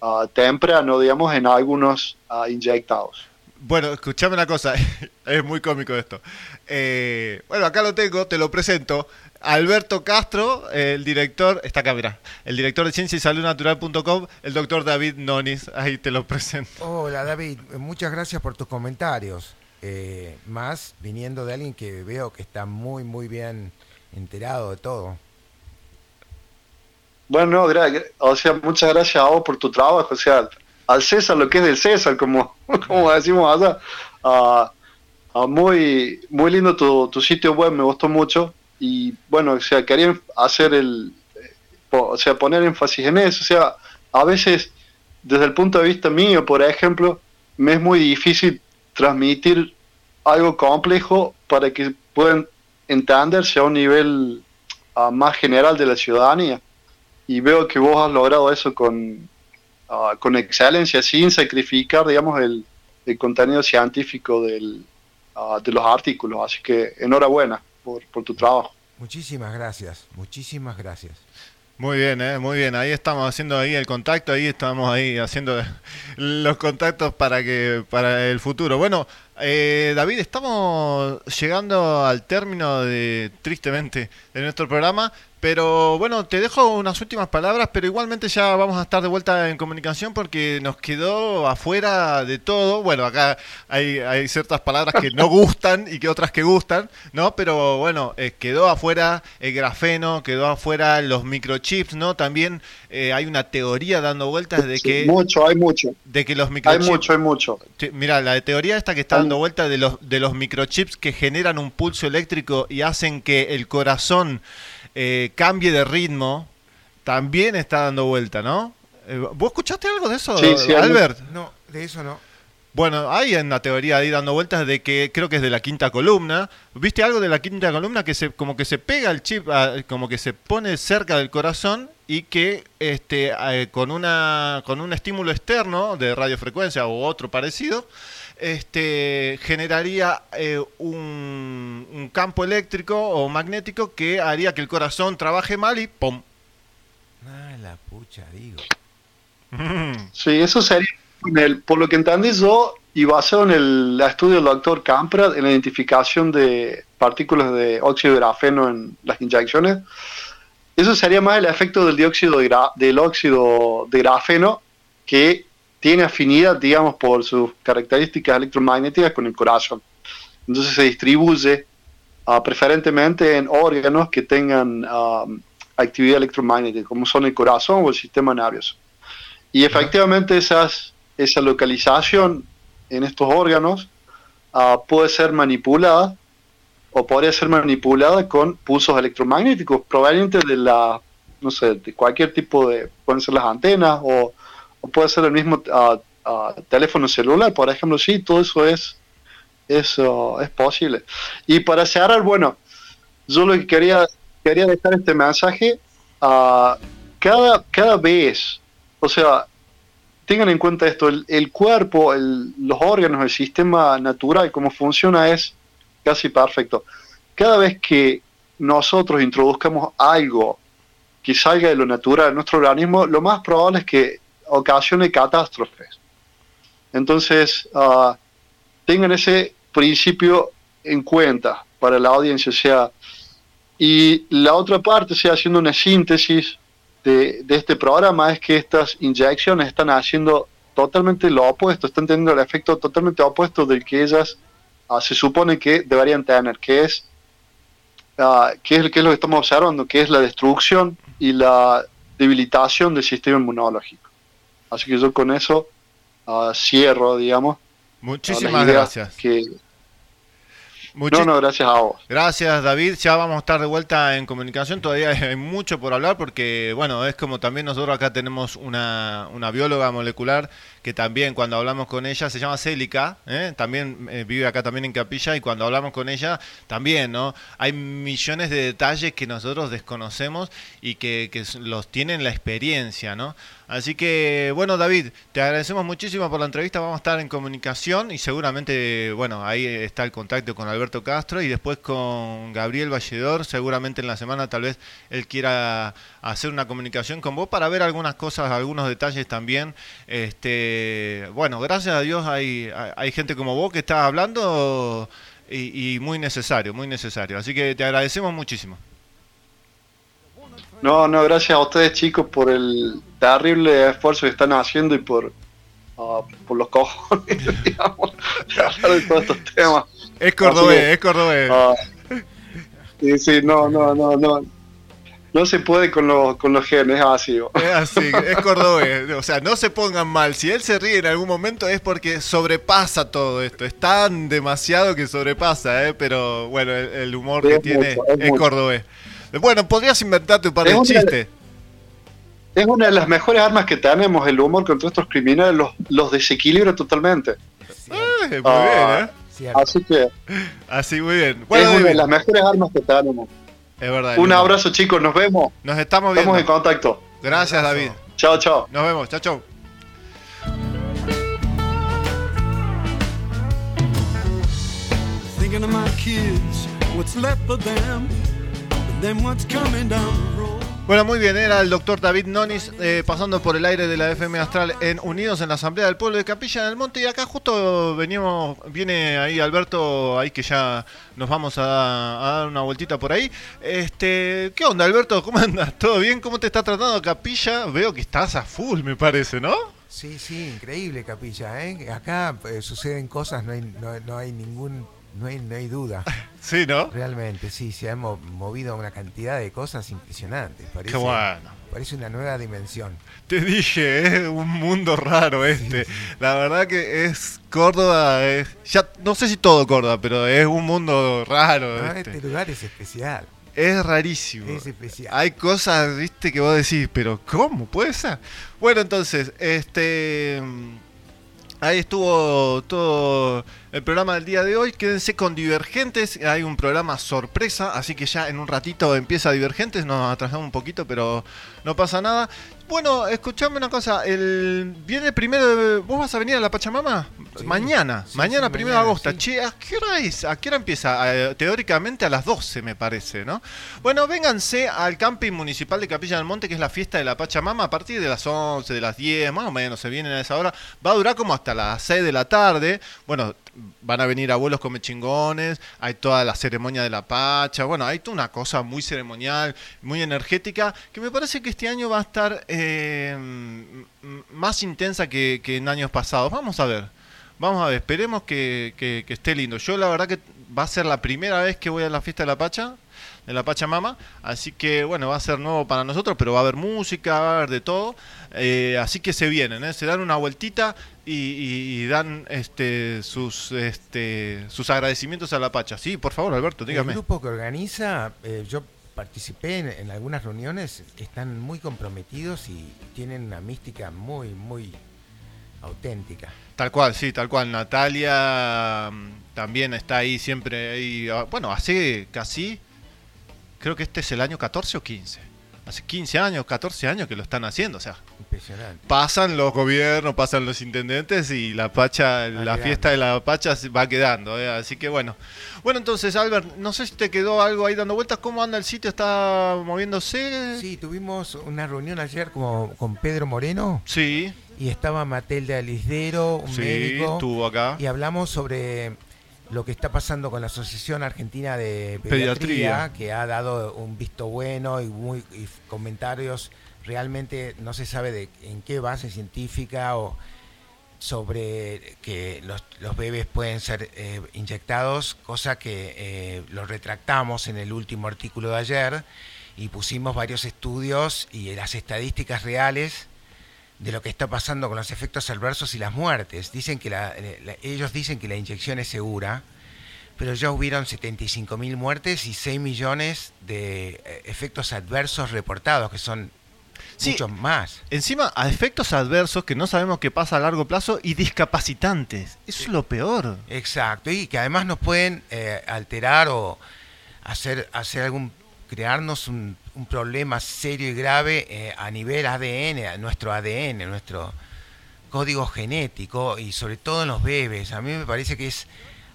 ah, temprano, digamos, en algunos ah, inyectados. Bueno, escuchame una cosa, <laughs> es muy cómico esto. Eh, bueno, acá lo tengo, te lo presento. Alberto Castro, el director, está acá, mirá, el director de ciencia y salud natural.com, el doctor David Nonis, ahí te lo presento. Hola David, muchas gracias por tus comentarios. Eh, más viniendo de alguien que veo que está muy, muy bien enterado de todo. Bueno, o sea, muchas gracias a vos por tu trabajo, o sea, al César lo que es del César, como, <laughs> como decimos allá. Ah, muy, muy lindo tu, tu sitio web, me gustó mucho. Y bueno, o sea, quería hacer el, o sea, poner énfasis en eso. O sea, a veces, desde el punto de vista mío, por ejemplo, me es muy difícil transmitir algo complejo para que puedan entenderse a un nivel ah, más general de la ciudadanía. Y veo que vos has logrado eso con, ah, con excelencia, sin sacrificar, digamos, el, el contenido científico del, ah, de los artículos. Así que enhorabuena por, por tu trabajo. Muchísimas gracias, muchísimas gracias. Muy bien, eh, muy bien. Ahí estamos haciendo ahí el contacto, ahí estamos ahí haciendo <laughs> los contactos para que para el futuro. Bueno, Eh, David, estamos llegando al término de, tristemente, de nuestro programa, pero bueno, te dejo unas últimas palabras, pero igualmente ya vamos a estar de vuelta en comunicación porque nos quedó afuera de todo. Bueno, acá hay, hay ciertas palabras que no <laughs> gustan y que otras que gustan, ¿no? Pero bueno, eh, quedó afuera el grafeno, quedó afuera los microchips, ¿no? También eh, hay una teoría dando vueltas de que... mucho, hay mucho. De que los Hay microchips... mucho, hay mucho. Mira, la teoría esta que está dando vuelta de los, de los microchips que generan un pulso eléctrico y hacen que el corazón eh, cambie de ritmo, también está dando vuelta, ¿no? Eh, ¿Vos escuchaste algo de eso, Sí, sí, hay Albert? No, de eso no. Bueno, hay una teoría ahí dando vueltas de que creo que es de la quinta columna. ¿Viste algo de la quinta columna que se como que se pega el chip, a- como que se pone cerca del corazón y que este eh, con una con un estímulo externo de radiofrecuencia o otro parecido este generaría eh, un, un campo eléctrico o magnético que haría que el corazón trabaje mal y ¡pum! Ah, la pucha, digo. Sí, eso sería, en el- por lo que entendí yo, y basado en el estudio del doctor Camprad, en la identificación de partículas de óxido de grafeno en las inyecciones, eso sería más el efecto del dióxido de gra- del óxido de grafeno que tiene afinidad, digamos, por sus características electromagnéticas con el corazón. Entonces se distribuye ah, preferentemente en órganos que tengan ah, actividad electromagnética, como son el corazón o el sistema nervioso. Y efectivamente esas, esa localización en estos órganos ah, puede ser manipulada o podría ser manipulada con pulsos electromagnéticos provenientes de la, no sé, de cualquier tipo de, pueden ser las antenas o, puede ser el mismo ah, ah, teléfono celular, por ejemplo, sí, todo eso es, es, ah, es posible. Y para cerrar, bueno, yo lo que quería, quería dejar este mensaje, ah, cada, cada vez, o sea, tengan en cuenta esto, el, el cuerpo, el- los órganos, el sistema natural, cómo funciona es casi perfecto. Cada vez que nosotros introduzcamos algo que salga de lo natural en nuestro organismo, lo más probable es que ocasione catástrofes. Entonces, ah, tengan ese principio en cuenta para la audiencia, sea, y la otra parte, o sea, haciendo una síntesis de, de este programa, es que estas inyecciones están haciendo totalmente lo opuesto, están teniendo el efecto totalmente opuesto del que ellas ah, se supone que deberían tener, que es, ah, que es, que es lo que estamos observando, que es la destrucción y la debilitación del sistema inmunológico. Así que yo con eso ah, cierro, digamos. Muchísimas gracias. Que... Muchi- No, no, gracias a vos. Gracias David, ya vamos a estar de vuelta en comunicación, todavía <laughs> hay mucho por hablar porque, bueno, es como también nosotros acá tenemos una, una bióloga molecular que también cuando hablamos con ella, se llama Célica, ¿eh? también eh, vive acá también en Capilla y cuando hablamos con ella también, ¿no? Hay millones de detalles que nosotros desconocemos y que, los tienen la experiencia, ¿no? Así que, bueno, David, te agradecemos muchísimo por la entrevista. Vamos a estar en comunicación y seguramente, bueno, ahí está el contacto con Alberto Castro y después con Gabriel Valledor. Seguramente en la semana tal vez él quiera hacer una comunicación con vos para ver algunas cosas, algunos detalles también. Este, bueno, gracias a Dios hay, hay, gente como vos que está hablando y, y muy necesario, muy necesario. Así que te agradecemos muchísimo. No, no, gracias a ustedes chicos por el terrible esfuerzo que están haciendo y por, ah, por los cojones, <laughs> digamos, de hablar de todos estos temas. Es cordobés, que, es cordobés. ah, sí, sí, no, no, no, no. No se puede con los, con los genes, es así. Es así, es cordobés. O sea, no se pongan mal. Si él se ríe en algún momento es porque sobrepasa todo esto. Es tan demasiado que sobrepasa, ¿eh? Pero bueno, el, el humor Sí, que es tiene mucho, es es cordobés. Bueno, podrías inventarte un par Es de una- chistes. Es una de las mejores armas que tenemos, el humor contra estos criminales, los, los desequilibra totalmente. Eh, muy Ah, bien, ¿eh? Así que Así, muy bien. es Bueno, una de David, las mejores armas que tenemos. Es verdad. Un abrazo chicos, nos vemos. Nos estamos Estamos viendo. en contacto. Gracias, David. Chao, chao. Nos vemos. Chao, chao. Thinking of my kids, what's left of them, and then what's coming down the road. Bueno, muy bien, era el doctor David Nonis eh, pasando por el aire de la FM Astral en Unidos en la Asamblea del Pueblo de Capilla del Monte y acá justo venimos, viene ahí Alberto, ahí que ya nos vamos a, dar una vueltita por ahí. Este, ¿qué onda Alberto? ¿Cómo andas? ¿Todo bien? ¿Cómo te está tratando Capilla? Veo que estás a full, me parece, ¿no? Sí, sí, increíble Capilla, ¿eh? Acá eh, suceden cosas, no hay, no, no hay ningún, no hay, no hay duda. <laughs> Sí, ¿no? Realmente, sí, se han mo- movido una cantidad de cosas impresionantes. Parece, Qué bueno. Parece una nueva dimensión. Te dije, es un mundo raro este. La verdad que es Córdoba, es, ya no sé si todo Córdoba, pero es un mundo raro. Este. este lugar es especial. Es rarísimo. Es especial. Hay cosas, viste, que vos decís, pero ¿cómo puede ser? Bueno, entonces, este. Ahí estuvo todo el programa del día de hoy. Quédense con Divergentes. Hay un programa sorpresa, así que ya en un ratito empieza Divergentes. Nos atrasamos un poquito, pero no pasa nada. Bueno, escuchame una cosa. El viene primero. de- ¿Vos vas a venir a la Pachamama? mañana. sí, mañana, sí, primero de agosto. Che, ¿a qué hora es? ¿A qué hora empieza? Eh, teóricamente a las 12, me parece, ¿no? Bueno, vénganse al camping municipal de Capilla del Monte, que es la fiesta de la Pachamama, a partir de las 11, de las 10, más o menos, se vienen a esa hora. Va a durar como hasta las 6 de la tarde. Bueno, van a venir abuelos come chingones, hay toda la ceremonia de la Pacha, bueno, hay toda una cosa muy ceremonial, muy energética, que me parece que este año va a estar eh, más intensa que, que en años pasados. Vamos a ver. Vamos a ver, esperemos que, que- que esté lindo. Yo la verdad que va a ser la primera vez que voy a la fiesta de la Pacha, de la Pachamama, así que bueno, va a ser nuevo para nosotros, pero va a haber música, va a haber de todo, Eh, así que se vienen, ¿eh? se dan una vueltita y, y- y dan este sus este sus agradecimientos a la Pacha. Sí, por favor, Alberto, dígame. El grupo que organiza, eh, yo participé en, en algunas reuniones, están muy comprometidos y tienen una mística muy, muy auténtica. Tal cual, sí, tal cual. Natalia mm, también está ahí siempre ahí. ah, Bueno, hace casi, creo que este es el año 14 o 15. Hace 15 años, 14 años que lo están haciendo, o sea, Impresionante. pasan los gobiernos, pasan los intendentes y la pacha, la quedando. fiesta de la pacha va quedando, ¿eh? así que bueno. Bueno, entonces Albert, no sé si te quedó algo ahí dando vueltas, ¿cómo anda el sitio? ¿Está moviéndose? Sí, tuvimos una reunión ayer como, con Pedro Moreno. Sí. Y estaba Matilde Alisdero, un Sí, médico. estuvo acá. Y hablamos sobre lo que está pasando con la Asociación Argentina de Pediatría, Pediatría. que ha dado un visto bueno y, muy, y comentarios. Realmente no se sabe de en qué base científica o sobre que los, los bebés pueden ser eh, inyectados, cosa que eh, lo retractamos en el último artículo de ayer y pusimos varios estudios y las estadísticas reales de lo que está pasando con los efectos adversos y las muertes. Dicen que la- la- ellos dicen que la inyección es segura, pero ya hubieron 75.000 muertes y 6 millones de eh, efectos adversos reportados, que son Sí. muchos más. Encima, a efectos adversos que no sabemos qué pasa a largo plazo y discapacitantes. Eso es lo peor. Exacto, y que además nos pueden eh, alterar o hacer, hacer algún crearnos un, un problema serio y grave eh, a nivel ADN, a nuestro ADN, nuestro código genético y sobre todo en los bebés. A mí me parece que es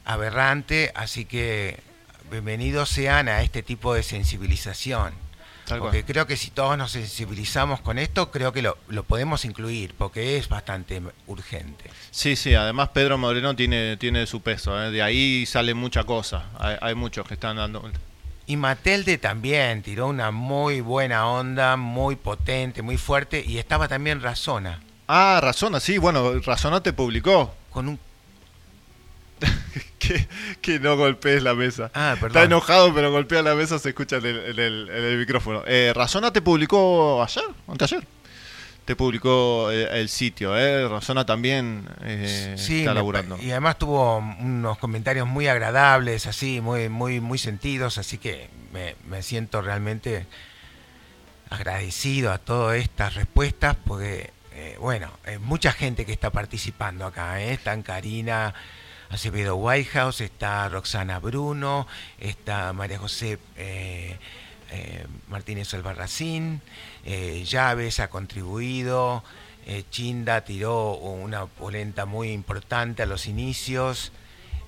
aberrante, así que bienvenidos sean a este tipo de sensibilización. Tal cual. porque creo que si todos nos sensibilizamos con esto, creo que lo, lo podemos incluir, porque es bastante urgente. Sí, sí, además Pedro Moreno tiene, tiene su peso, ¿eh? de ahí sale mucha cosa. Hay, hay muchos que están dando... Y Matelde también tiró una muy buena onda, muy potente, muy fuerte, y estaba también Razona. Ah, Razona, sí, bueno, Razona te publicó. Con un... <laughs> que, que no golpees la mesa. Ah, Está perdón. enojado, pero golpea la mesa, se escucha en el, en el- en el micrófono. Eh, Razona te publicó ayer, anteayer. Te publicó eh, el sitio, ¿eh? También eh, Sí, está me- laburando. y además tuvo unos comentarios muy agradables, así, muy, muy, muy sentidos, así que me, me siento realmente agradecido a todas estas respuestas, porque, eh, bueno, hay mucha gente que está participando acá, ¿eh? Están Karina Acevedo Whitehouse, está Roxana Bruno, está María José eh, Martínez Albarracín, eh, Llaves ha contribuido, eh, Chinda tiró una polenta muy importante a los inicios,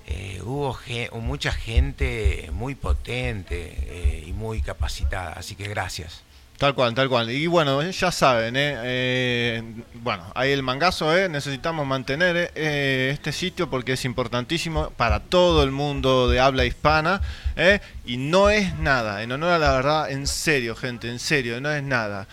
eh, hubo mucha gente muy potente y muy capacitada, así que gracias. Tal cual, tal cual. Y bueno, ya saben, ¿eh? Eh, bueno, ahí el mangazo, ¿eh? necesitamos mantener ¿eh? Este sitio porque es importantísimo para todo el mundo de habla hispana. Y no es nada, en honor a la verdad, en serio, gente, en serio, no es nada.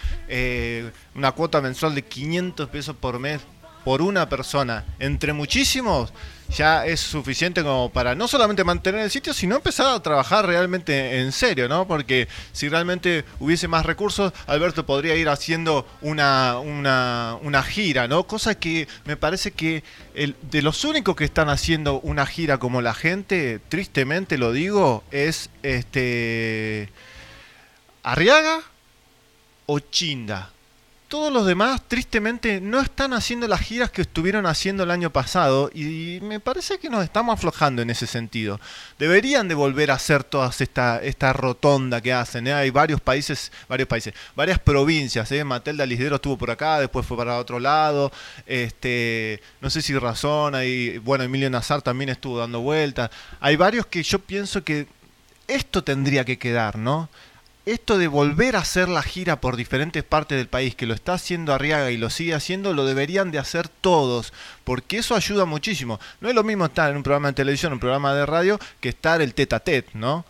Una cuota mensual de 500 pesos por mes por una persona, entre muchísimos, ya es suficiente como para no solamente mantener el sitio, sino empezar a trabajar realmente en serio, ¿no? Porque si realmente hubiese más recursos, Alberto podría ir haciendo una, una, una gira, ¿no? Cosa que me parece que el, de los únicos que están haciendo una gira como la gente, tristemente lo digo, es este Arriaga o Chinda todos los demás, tristemente, no están haciendo las giras que estuvieron haciendo el año pasado y me parece que nos estamos aflojando en ese sentido. Deberían de volver a hacer toda esta, esta rotonda que hacen. ¿eh? Hay varios países, varios países, varias provincias. ¿eh? Matelda Lisdero estuvo por acá, después fue para otro lado. Este, no sé si Razón, hay, bueno, Emilio Nazar también estuvo dando vueltas. Hay varios que yo pienso que esto tendría que quedar, ¿no? Esto de volver a hacer la gira por diferentes partes del país, que lo está haciendo Arriaga y lo sigue haciendo, lo deberían de hacer todos, porque eso ayuda muchísimo. No es lo mismo estar en un programa de televisión, un programa de radio, que estar el tete a tete, ¿no?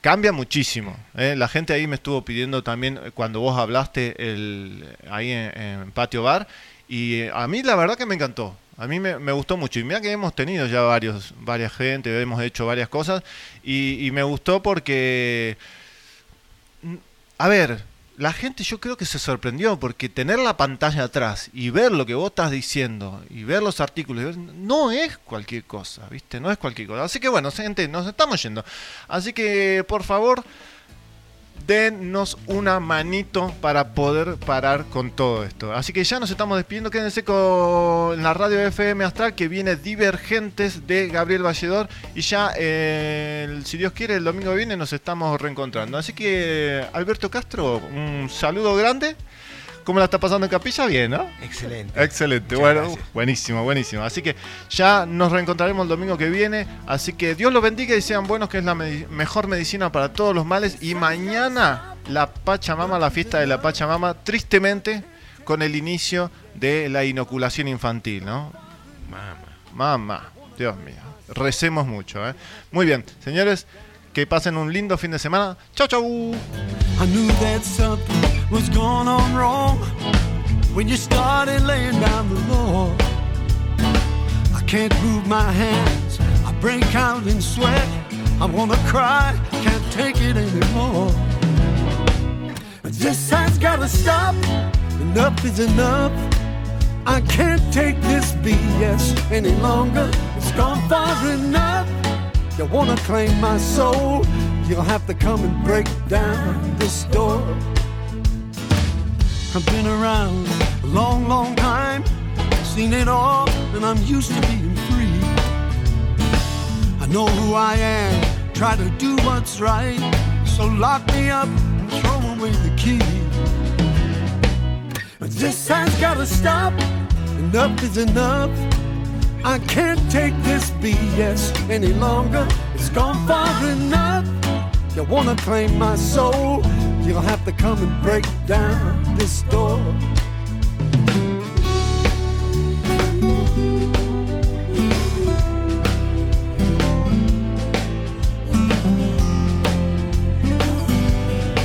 Cambia muchísimo. ¿eh? La gente ahí me estuvo pidiendo también eh, cuando vos hablaste el, ahí en, Patio Bar, y eh, a mí la verdad que me encantó. A mí me, gustó mucho. Y mira que hemos tenido ya varios, varias gente, hemos hecho varias cosas, y me gustó porque a ver, la gente yo creo que se sorprendió porque tener la pantalla atrás y ver lo que vos estás diciendo y ver los artículos no es cualquier cosa, ¿viste? No es cualquier cosa. Así que bueno, gente, nos estamos yendo. Así que por favor, denos una manito para poder parar con todo esto. Así que ya nos estamos despidiendo. Quédense con la radio FM Astral que viene Divergentes de Gabriel Valledor. Y ya, eh, si Dios quiere, el domingo viene nos estamos reencontrando. Así que, Alberto Castro, un saludo grande. ¿Cómo la está pasando en Capilla? Bien, ¿no? Excelente. Excelente, Muchas bueno, gracias. buenísimo, buenísimo. Así que ya nos reencontraremos el domingo que viene. Así que Dios los bendiga y sean buenos, que es la mejor medicina para todos los males. Y mañana la Pachamama, la fiesta de la Pachamama, tristemente con el inicio de la inoculación infantil, ¿no? Mamá. Mamá, Dios mío. Recemos mucho, ¿eh? Muy bien, señores, que pasen un lindo fin de semana. Chau, chau. I knew that something was going on wrong when you started laying down the law. I can't move my hands, I break out in sweat. I wanna cry, can't take it anymore. This has gotta stop, enough is enough. I can't take this BS any longer. It's gone far enough. You wanna claim my soul? You'll have to come and break down this door. I've been around a long, long time, seen it all, and I'm used to being free. I know who I am, try to do what's right, so lock me up and throw away the key. But this has gotta stop, enough is enough. I can't take this BS any longer. It's gone far enough. You wanna claim my soul? You'll have to come and break down this door.